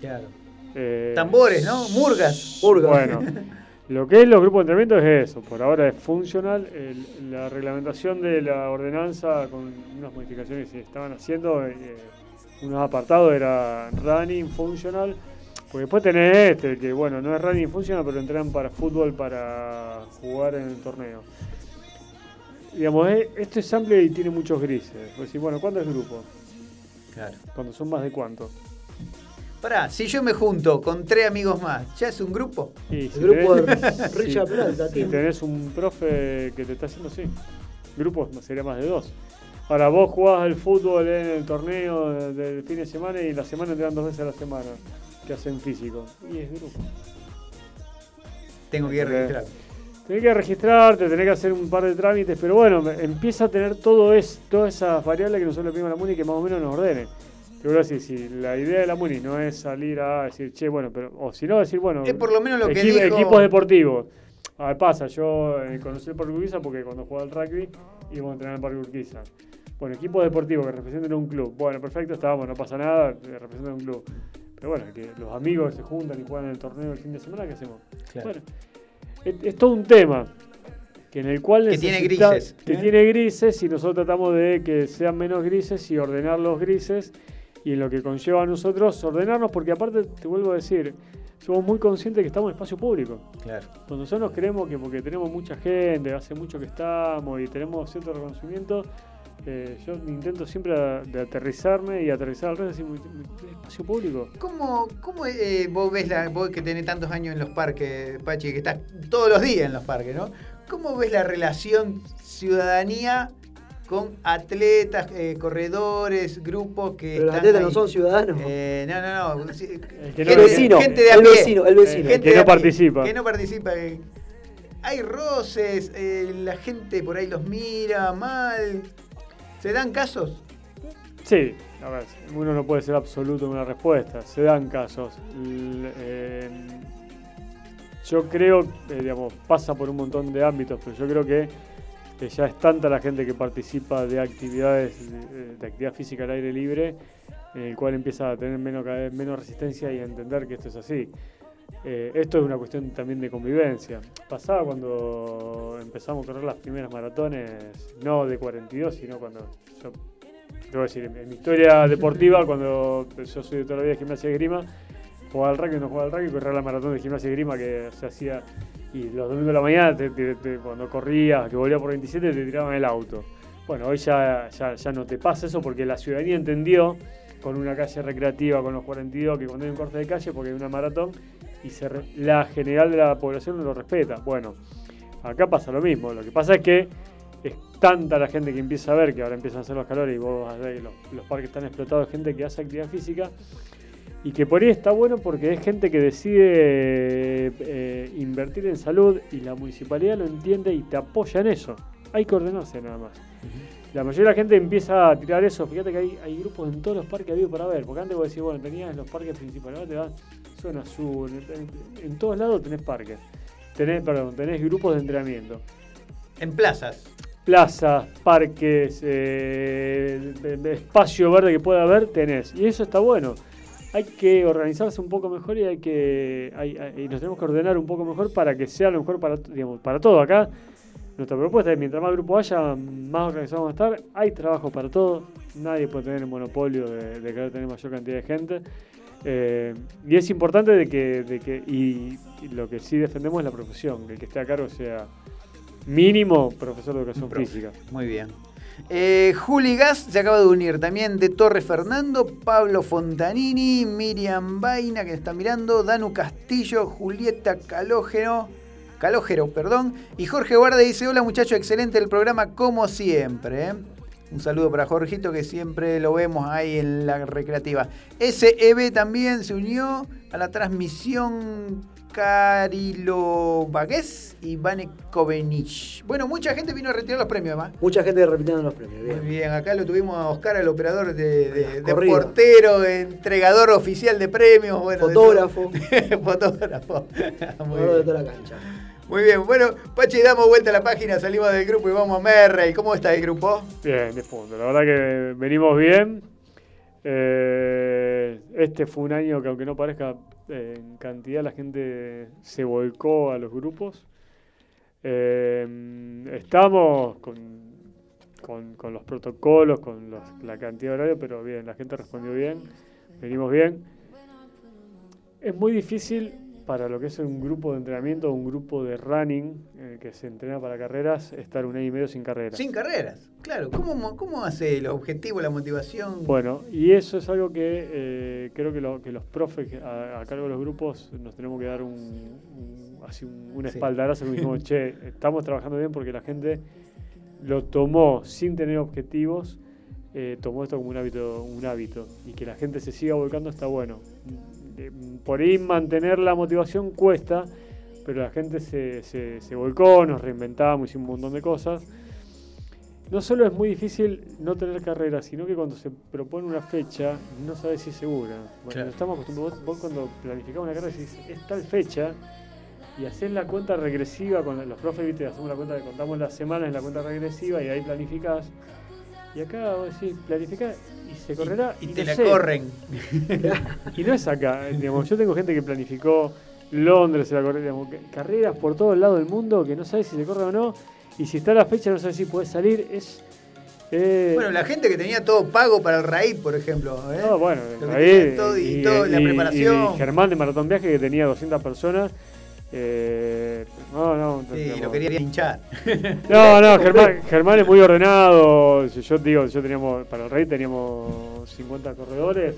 Claro. Eh, Tambores, ¿no? Murgas. Bueno, lo que es los grupos de entrenamiento es eso, por ahora es funcional. el- la reglamentación de la ordenanza con unas modificaciones que se estaban haciendo, eh, unos apartados era running, funcional. Porque después tenés este, que bueno, no es running funcional, pero entrenan para fútbol para jugar en el torneo. Digamos, eh, esto es amplio y tiene muchos grises. Pues bueno, ¿cuánto es grupo? Claro. Cuando son más de cuánto. Pará, si yo me junto con tres amigos más, ¿ya es un grupo? Y si grupo tenés- de Richard si- Peralta, Si tenés un profe que te está haciendo así, grupos sería más de dos. Ahora vos jugás al fútbol en el torneo de- del fin de semana y la semana te dan dos veces a la semana que hacen físico. Y es grupo. Tengo que ir a registrar. Tenés que registrarte, tenés que hacer un par de trámites, pero bueno, empieza a tener todo es, todas esas variables que nosotros le pedimos a la MUNI que más o menos nos ordene. Vuelvo a decir, si la idea de la MUNI no es salir a decir, che, bueno, pero, o si no, decir, bueno, Es por lo menos lo que dijo- equipos deportivos. A ver, pasa, yo eh, conocí el Parque Urquiza porque cuando jugaba al rugby íbamos a entrenar en el Parque Urquiza. Bueno, equipos deportivos que representen a un club. Bueno, perfecto, estábamos, no pasa nada, eh, representan a un club. Pero bueno, que los amigos se juntan y juegan en el torneo el fin de semana, ¿qué hacemos? Claro. Bueno, es, es todo un tema que en el cual Que tiene grises. que ¿Eh? tiene grises y nosotros tratamos de que sean menos grises y ordenar los grises y en lo que conlleva a nosotros ordenarnos porque aparte te vuelvo a decir somos muy conscientes que estamos en espacio público Claro. cuando nosotros creemos que porque tenemos mucha gente hace mucho que estamos y tenemos cierto reconocimiento eh, yo intento siempre a- de aterrizarme y aterrizar al resto y decir "Mi- mi- espacio público ¿Cómo, cómo eh, vos ves, la, vos que tenés tantos años en los parques, Pachi, que estás todos los días en los parques, ¿no? ¿Cómo ves la relación ciudadanía con atletas, eh, corredores, grupos que Pero los atletas no son ciudadanos. Eh, no, no, no. que no- gente, El vecino, gente de el pie. vecino, el vecino. Gente El que no pie, participa. Que no participa. eh. Hay roces, eh, la gente por ahí los mira mal. ¿Se dan casos? Sí, a ver, uno no puede ser absoluto en una respuesta, se dan casos. L- eh, yo creo, eh, digamos, pasa por un montón de ámbitos, pero yo creo que, que ya es tanta la gente que participa de actividades, de, actividad física al aire libre, en el cual empieza a tener menos, menos resistencia y a entender que esto es así. Eh, esto es una cuestión también de convivencia. Pasaba cuando empezamos a correr las primeras maratones, no de 42, sino cuando yo, a decir, en, mi historia deportiva, cuando yo soy de toda la vida de gimnasia y esgrima, jugaba al rugby, no jugaba al rugby, corría la maratón de gimnasia y esgrima que se hacía, y los domingos de la mañana, cuando corrías, que volvía por 27, te tiraban el auto. Bueno, hoy ya, ya, ya no te pasa eso porque la ciudadanía entendió con una calle recreativa, con los 42, que cuando hay un corte de calle, porque hay una maratón, y la general de la población no lo respeta. Bueno, acá pasa lo mismo. Lo que pasa es que es tanta la gente que empieza a ver que ahora empiezan a hacer los calores y vos los, los parques están explotados de gente que hace actividad física y que por ahí está bueno porque es gente que decide eh, invertir en salud y la municipalidad lo entiende y te apoya en eso. Hay que ordenarse nada más. La mayoría de la gente empieza a tirar eso. Fíjate que hay, hay grupos en todos los parques habido para ver. Porque antes vos decís, bueno, tenías los parques principales, ahora te vas zona sur, en, todos lados tenés parques. Tenés, perdón, tenés grupos de entrenamiento. En plazas. Plazas, parques, eh, espacio verde que pueda haber, tenés. Y eso está bueno. Hay que organizarse un poco mejor y hay que hay- hay- y nos tenemos que ordenar un poco mejor para que sea lo mejor para, digamos, para todo. Acá Nuestra propuesta es mientras más grupos haya, más organizados vamos a estar. Hay trabajo para todos. Nadie puede tener el monopolio de, de querer tener mayor cantidad de gente. Eh, y es importante de que, de que y, y lo que sí defendemos es la profesión, que el que esté a cargo sea mínimo profesor de educación física. Muy bien. Eh, Juli Gas se acaba de unir también de Torre Fernando, Pablo Fontanini, Miriam Vaina que está mirando, Danu Castillo, Julieta Calógero, Calógero, perdón, y Jorge Guarda dice, hola muchachos, excelente el programa como siempre. ¿eh?". Un saludo para Jorgito que siempre lo vemos ahí en la recreativa. SEB también se unió a la transmisión Carilo Vagués y Vane Kovenich. Bueno, mucha gente vino a retirar los premios además. Mucha gente repitiendo los premios. Bien. Muy bien, acá lo tuvimos a Oscar, el operador de, de- de Corrido. portero, entregador oficial de premios, bueno, Fotógrafo. fotógrafo. Muy Jugador de bien. toda la cancha. Muy bien, bueno, Pachi, damos vuelta a la página, salimos del grupo y vamos a Merrey. ¿Cómo está el grupo? Bien, de fondo. La verdad que venimos bien. Eh, este fue un año que aunque no parezca en cantidad, la gente se volcó a los grupos. Eh, estamos con, con- con los protocolos, con los- la cantidad de horario, pero bien, la gente respondió bien, venimos bien. Es muy difícil para lo que es un grupo de entrenamiento, un grupo de running eh, que se entrena para carreras, estar un año y medio sin carreras. Sin carreras, claro. ¿Cómo, mo- cómo hace el objetivo, la motivación? Bueno, y eso es algo que eh, creo que, lo- que los profes a, a cargo de los grupos nos tenemos que dar un, un- así un, espaldarazo dijimos, che, estamos trabajando bien porque la gente lo tomó sin tener objetivos, eh, tomó esto como un hábito, un hábito, y que la gente se siga volcando está bueno. Eh, Por ahí mantener la motivación cuesta, pero la gente se, se, se volcó, nos reinventamos, hicimos un montón de cosas. No solo es muy difícil no tener carrera, sino que cuando se propone una fecha, no sabes si es segura. Bueno, Claro. estamos acostumbrados, vos cuando planificás una carrera decís, es tal fecha, y haces la cuenta regresiva con los profes, viste, hacemos la cuenta, contamos las semanas en la cuenta regresiva y ahí planificás. Y acá vos decís, planificás se correrá. y te la sé. corren. Y no es acá, digamos, yo tengo gente que planificó Londres, se la corre- digamos, carreras por todo el lado del mundo que no sabe si se corre o no, y si está la fecha no sabe si puede salir, es... eh, Bueno, la gente que tenía todo pago para el raíz, por ejemplo. ¿eh? no, bueno, todo y, todo, la preparación. y Germán de Maratón Viaje que tenía 200 personas. eh, no, no, Sí, lo quería hinchar. No, no, Germán, Germán es muy ordenado. Yo- Yo digo, yo teníamos, para el Rey teníamos 50 corredores.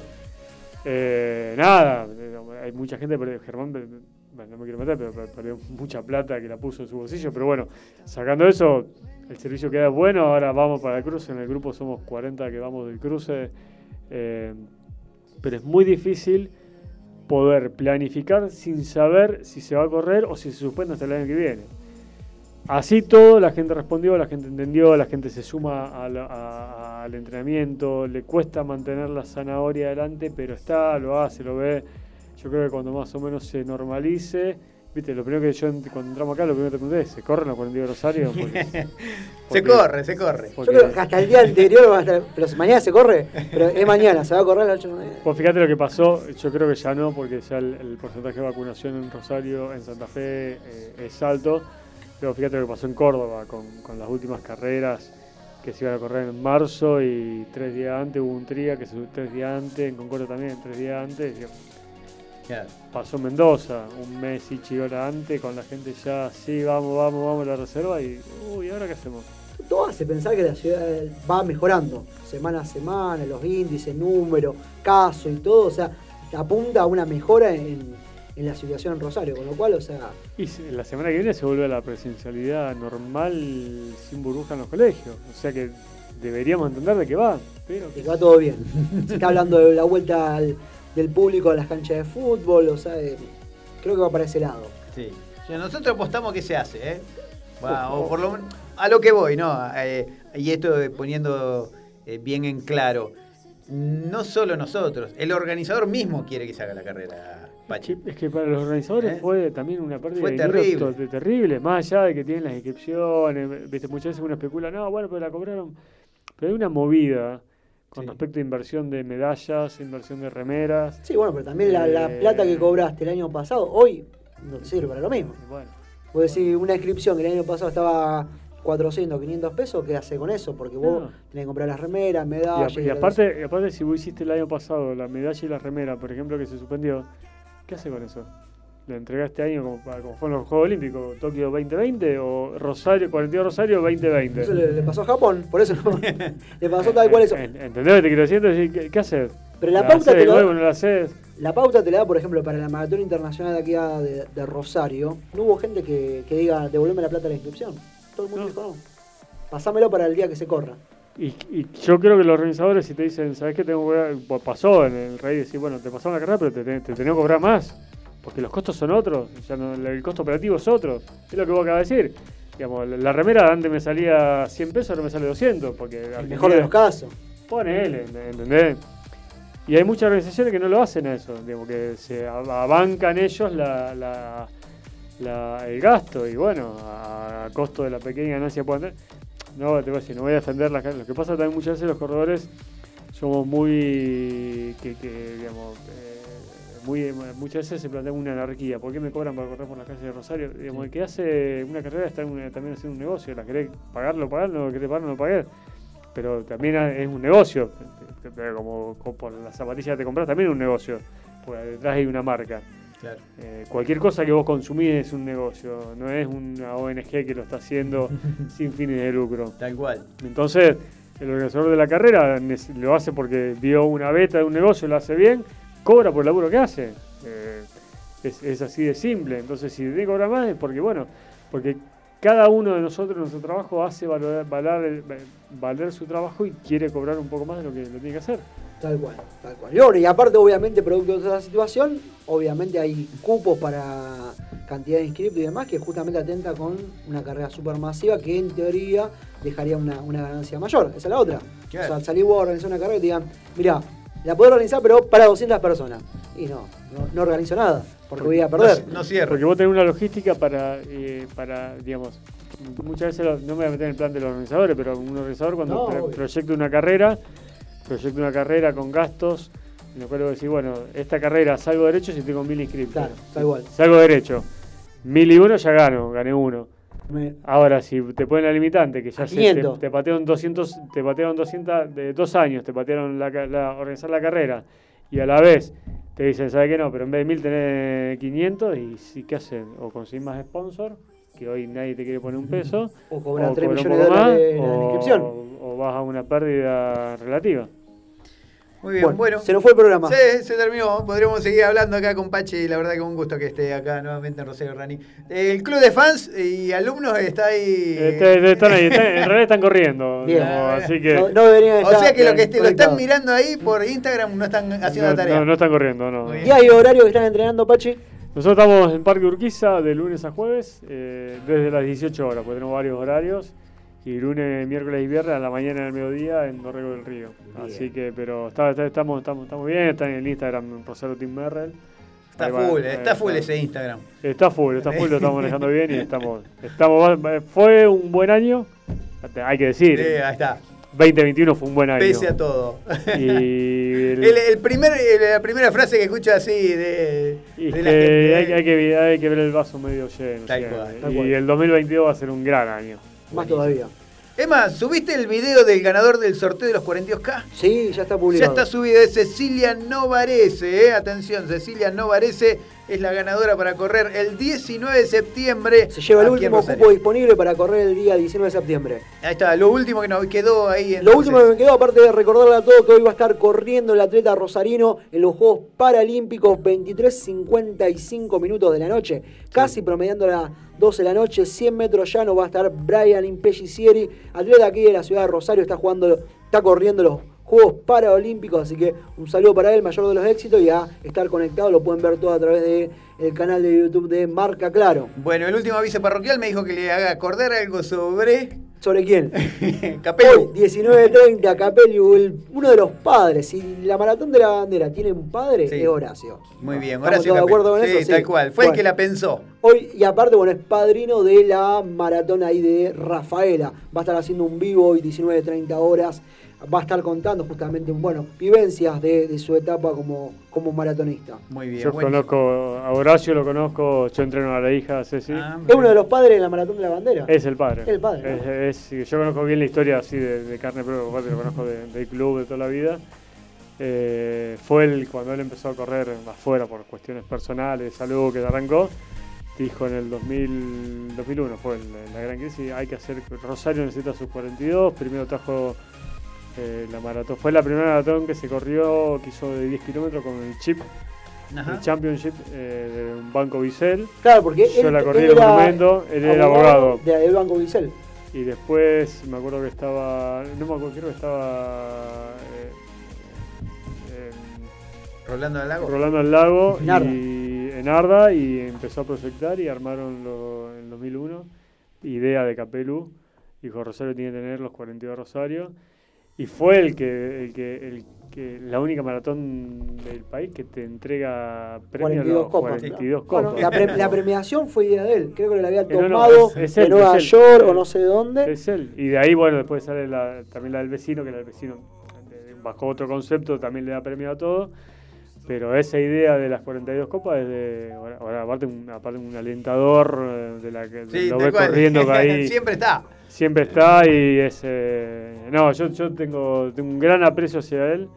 Eh, nada, hay mucha gente, pero Germán, bueno, no me quiero meter, pero per- perdió mucha plata que la puso en su bolsillo. Pero bueno, sacando eso, el servicio queda bueno. Ahora vamos para el cruce. En el grupo somos 40 que vamos del cruce. eh, pero es muy difícil poder planificar sin saber si se va a correr o si se suspende hasta el año que viene. Así todo, la gente respondió, la gente entendió, la gente se suma al, al entrenamiento, le cuesta mantener la zanahoria adelante, pero está, lo hace, lo ve. Yo creo que cuando más o menos se normalice, viste, lo primero que yo cuando entramos acá, lo primero que te pregunté es, ¿se corren los 42 de Rosario? Porque- se corre, se corre. Yo creo que hasta el día anterior, va a estar- pero mañana se corre, pero es mañana, se va a correr a las 8 de la mañana. Pues fíjate lo que pasó, yo creo que ya no, porque ya el, el porcentaje de vacunación en Rosario, en Santa Fe, eh, es alto. Pero fíjate lo que pasó en Córdoba con, con las últimas carreras que se iban a correr en marzo y tres días antes hubo un tría que se tres días antes, en Concordia también, tres días antes. y Claro. pasó Mendoza, un mes y hora antes, con la gente ya, sí, vamos, vamos, vamos a la reserva y, uy, ¿ahora qué hacemos? Todo hace pensar que la ciudad va mejorando semana a semana, los índices, números, casos y todo, o sea, apunta a una mejora en, en la situación en Rosario, con lo cual, o sea, Y se- la semana que viene se vuelve a la presencialidad normal sin burbuja en los colegios. O sea que deberíamos entender de qué va. Pero que va todo bien. Se está hablando de la vuelta al- del público a las canchas de fútbol, o sea, eh, creo que va para ese lado. Sí. Nosotros apostamos que se hace, ¿eh? Va, o por lo menos a lo que voy, ¿no? Eh, y esto poniendo eh, bien en claro. No solo nosotros, el organizador mismo quiere que se haga la carrera, Pachi. Es que para los organizadores ¿Eh? fue también una pérdida Fue de terrible. de- terrible, más allá de que tienen las inscripciones, viste, muchas veces uno especula, no, bueno, pero la cobraron. Pero hay una movida con respecto a inversión de medallas, inversión de remeras. Sí, bueno, pero también la, la Eh, plata que cobraste el año pasado, hoy no te sirve para lo mismo. Bueno. Puedes decir, una inscripción que el año pasado estaba 400, 500 pesos, ¿qué hace con eso? Porque vos No. tenés que comprar las remeras, Y, medallas. a- y y aparte, y aparte, si vos hiciste el año pasado la medalla y la remera, por ejemplo, que se suspendió, ¿qué hace con eso? ¿Le entregaste año como, como fueron los Juegos Olímpicos, Tokio 2020 o Rosario, 42 Rosario 2020? Eso le, le pasó a Japón, por eso no- le pasó tal cual eso. En- ¿Entendés lo que te quiero decir? Entonces, ¿qué, qué haces? Pero la ¿La pauta haces te lo nuevo, da- la haces? La pauta te la da, por ejemplo, para la maratón internacional de aquí a- de, de Rosario. No hubo gente que, que diga, devolveme la plata de la inscripción. Todo el mundo dijo, no. Pasámelo para el día que se corra. Y, y yo creo que los organizadores, si te dicen, ¿sabes qué tengo que cobrar? Pues pasó en el rey, decir, bueno, te pasaron la carrera, pero te, te, te tenés que cobrar más. Porque los costos son otros, no- el costo operativo es otro. Es lo que vos acabas de decir. Digamos, la, la remera antes me salía 100 pesos, ahora me sale 200. Porque El mejor de los casos. Ponele, ¿entendés? Y hay muchas organizaciones que no lo hacen eso, digamos, que se ab- abancan ellos la, la- la- el gasto y bueno, a, a costo de la pequeña ganancia pueden tener. No, te voy a decir, no voy a defender la Lo que pasa también muchas veces los corredores somos muy, que, que, digamos, eh, muy, muchas veces se plantea una anarquía. ¿Por qué me cobran para correr por las calles de Rosario? Digamos, el que hace una carrera está una- también haciendo un negocio. La querés pagarlo, pagarlo, no lo querés pagar, no lo pagués. Pero también es un negocio. Pero Como, como por las zapatillas que te compras también es un negocio. Porque detrás hay una marca. Claro. Eh, cualquier cosa que vos consumís es un negocio, no es una ONG que lo está haciendo sin fines de lucro. Tal cual. Entonces, el organizador de la carrera lo hace porque vio una beta de un negocio, lo hace bien, cobra por el laburo que hace. Eh, es, es así de simple. Entonces, si tiene que cobrar más es porque, bueno, porque cada uno de nosotros en nuestro trabajo hace valorar- valer, valer su trabajo y quiere cobrar un poco más de lo que lo tiene que hacer. Tal cual, tal cual. Y, bueno, y aparte, obviamente, producto de esa situación, obviamente hay cupos para cantidad de inscriptos y demás que justamente atenta con una carrera supermasiva que en teoría dejaría una, una ganancia mayor. Esa es la otra. Claro. O sea, salir vos a organizar una carrera y te digan, mira, la puedo organizar pero para 200 personas. Y no, no, no organizo nada, porque voy a perder. Porque vos tenés una logística para, eh, para digamos, muchas veces lo- no me voy a meter en el plan de los organizadores, pero un organizador cuando No, proyecta una carrera, proyecta una carrera con gastos, en los cuales vos decís, bueno, esta carrera salgo derecho si tengo mil inscriptos. Claro, tal cual. Salgo derecho. Mil y uno ya gano, gané uno. Me- Ahora, si te ponen la limitante, que ya se, te, 500. te patearon 200, te patearon 200, de dos años, te patearon la, la- organizar la carrera, y a la vez te dicen, ¿sabes qué no? Pero en vez de 1000 tenés 500, y sí, ¿qué hacen? O conseguís más sponsor, que hoy nadie te quiere poner un peso, O cobrar un millones de dólares en la o- inscripción. o vas a una pérdida relativa. Muy bien, Bueno, bueno. se nos fue el programa. Sí, se terminó. Podríamos seguir hablando acá con Pachi. La verdad que un gusto que esté acá nuevamente en Rosario Rani. El club de fans y alumnos está ahí. Este- están ahí, están- en realidad están corriendo, Bien. digamos, así que... No, no deberían o estar sea que lo que este- lo están mirando ahí por Instagram no están haciendo no, la tarea. no, no están corriendo, no. ¿Qué hay horario que están entrenando, Pachi? Nosotros estamos en Parque Urquiza de lunes a jueves, eh, desde las 18 horas, porque tenemos varios horarios. Y lunes, miércoles y viernes a la mañana y al mediodía en Dorrego del Río. Así que, pero está, está- estamos, estamos, estamos bien, está en el Instagram Rosario Team Merrell. Está Ahí va, full, está full ese Instagram. Está full, está full, lo estamos manejando bien y estamos, estamos, fue un buen año, hay que decir. Sí, ahí está. 2021 fue un buen año. Pese a todo. Y el- El, el primer, la primera frase que escucho así de, de que gente. hay, hay que, hay que ver el vaso medio lleno. Tal cual, tal y cual. el 2022 va a ser un gran año. Más todavía. Emma, ¿subiste el video del ganador del sorteo de los 42K? Sí, ya está Ya publicado. está subido, es Cecilia Novarese, ¿eh? atención, Cecilia Novarese es la ganadora para correr el 19 de septiembre. Se lleva el último cupo disponible para correr el día 19 de septiembre. Ahí está, lo último que nos quedó ahí. Lo entonces. último que me quedó, aparte de recordarle a todos que hoy va a estar corriendo el atleta rosarino en los Juegos Paralímpicos 23.55 minutos de la noche, casi promediando las 12 de la noche, 100 metros llano va a estar Brian Impellicieri, atleta aquí de la ciudad de Rosario, está jugando, está corriendo los Juegos Paralímpicos, así que un saludo para él, mayor de los éxitos, y a estar conectado, lo pueden ver todo a través del el canal de YouTube de Marca Claro. Bueno, el último aviso parroquial me dijo que le haga acordar algo sobre ¿Sobre quién? Capello. Hoy, 19.30, Capello, el- uno de los padres. Si la maratón de la bandera tiene un padre, Sí. es Horacio. Muy bien, ¿Estamos Horacio de acuerdo con Sí, eso? tal cual. Fue el que la pensó. Hoy, y aparte, bueno, es padrino de la maratón ahí de Rafaela. Va a estar haciendo un vivo hoy 19.30 horas va a estar contando justamente, bueno, vivencias de, de su etapa como, como maratonista. Muy bien, Yo conozco a Horacio, lo conozco, yo entreno a la hija Ceci. Es uno de los padres de la Maratón de la Bandera. Es el padre. El padre. Es- es- yo conozco bien la historia así de, de carne propia, lo conozco de- del club de toda la vida. Eh, fue él cuando él empezó a correr afuera por cuestiones personales, salud que arrancó. Dijo en el 2000, 2001, fue en la gran crisis, hay que hacer, Rosario necesita sus 42, primero trajo eh, la maratón, fue la primera maratón que se corrió, que hizo de 10 kilómetros con el chip, Ajá. el Championship eh, de un banco Bisel. Claro, porque Yo él- la corrí él en era monumento, él era abogado. De, del Banco Bisel. Y después me acuerdo que estaba. No me acuerdo, creo que estaba. eh, en- Rolando del Lago. Rolando al Lago En Arda. y en Arda y empezó a proyectar y armaron lo, en 2001 idea de Capelu dijo Rosario tiene que tener los 42 Rosario y fue el que, el que, el que la única maratón del país que te entrega premio a 42 los copas. 42 Bueno, copas. la, pre- la premiación fue idea de él. Creo que lo había no, no, tomado es- es de él, Nueva él. York o no sé dónde. Es él. Y de ahí, bueno, después sale la, también la del vecino, que la del vecino bajo otro concepto también le da premio a todo. Pero esa idea de las 42 copas es de. Ahora, aparte, un, aparte un alentador eh, de la que Sí, lo ve corriendo que ahí. Siempre está. Siempre está y es. eh, no, yo, yo tengo, tengo un gran aprecio hacia él.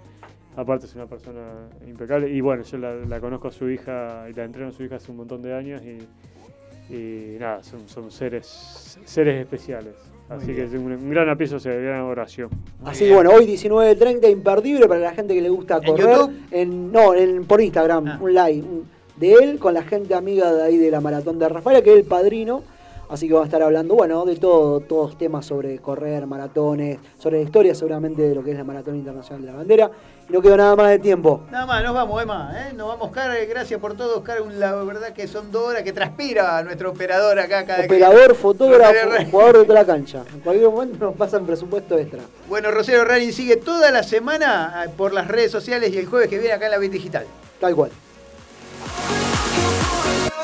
Aparte, es una persona impecable. Y bueno, yo la, la conozco a su hija y la entreno a su hija hace un montón de años. Y, y nada, son, son seres, seres especiales. Muy Así bien. que un, un gran aprecio hacia él, gran oración. Así que bueno, hoy 19.30, imperdible para la gente que le gusta ¿En correr. YouTube? En- no, en, por Instagram, un live un- de él con la gente amiga de ahí de la maratón de Rafaela, que es el padrino. Así que va a estar hablando, bueno, de todo, todos temas sobre correr, maratones, sobre la historia seguramente de lo que es la Maratón Internacional de la Bandera. Y no quedó nada más de tiempo. Nada más, nos vamos, Emma. ¿eh? Nos vamos, Oscar. Gracias por todo, Oscar. La verdad que son dos horas que transpira nuestro operador acá. Cada que- Operador, fotógrafo, jugador de toda la cancha. En cualquier momento nos pasan presupuesto extra. Bueno, Rosario Rani sigue toda la semana eh, por las redes sociales y el jueves que viene acá en la Bit Digital. Tal cual.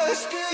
Música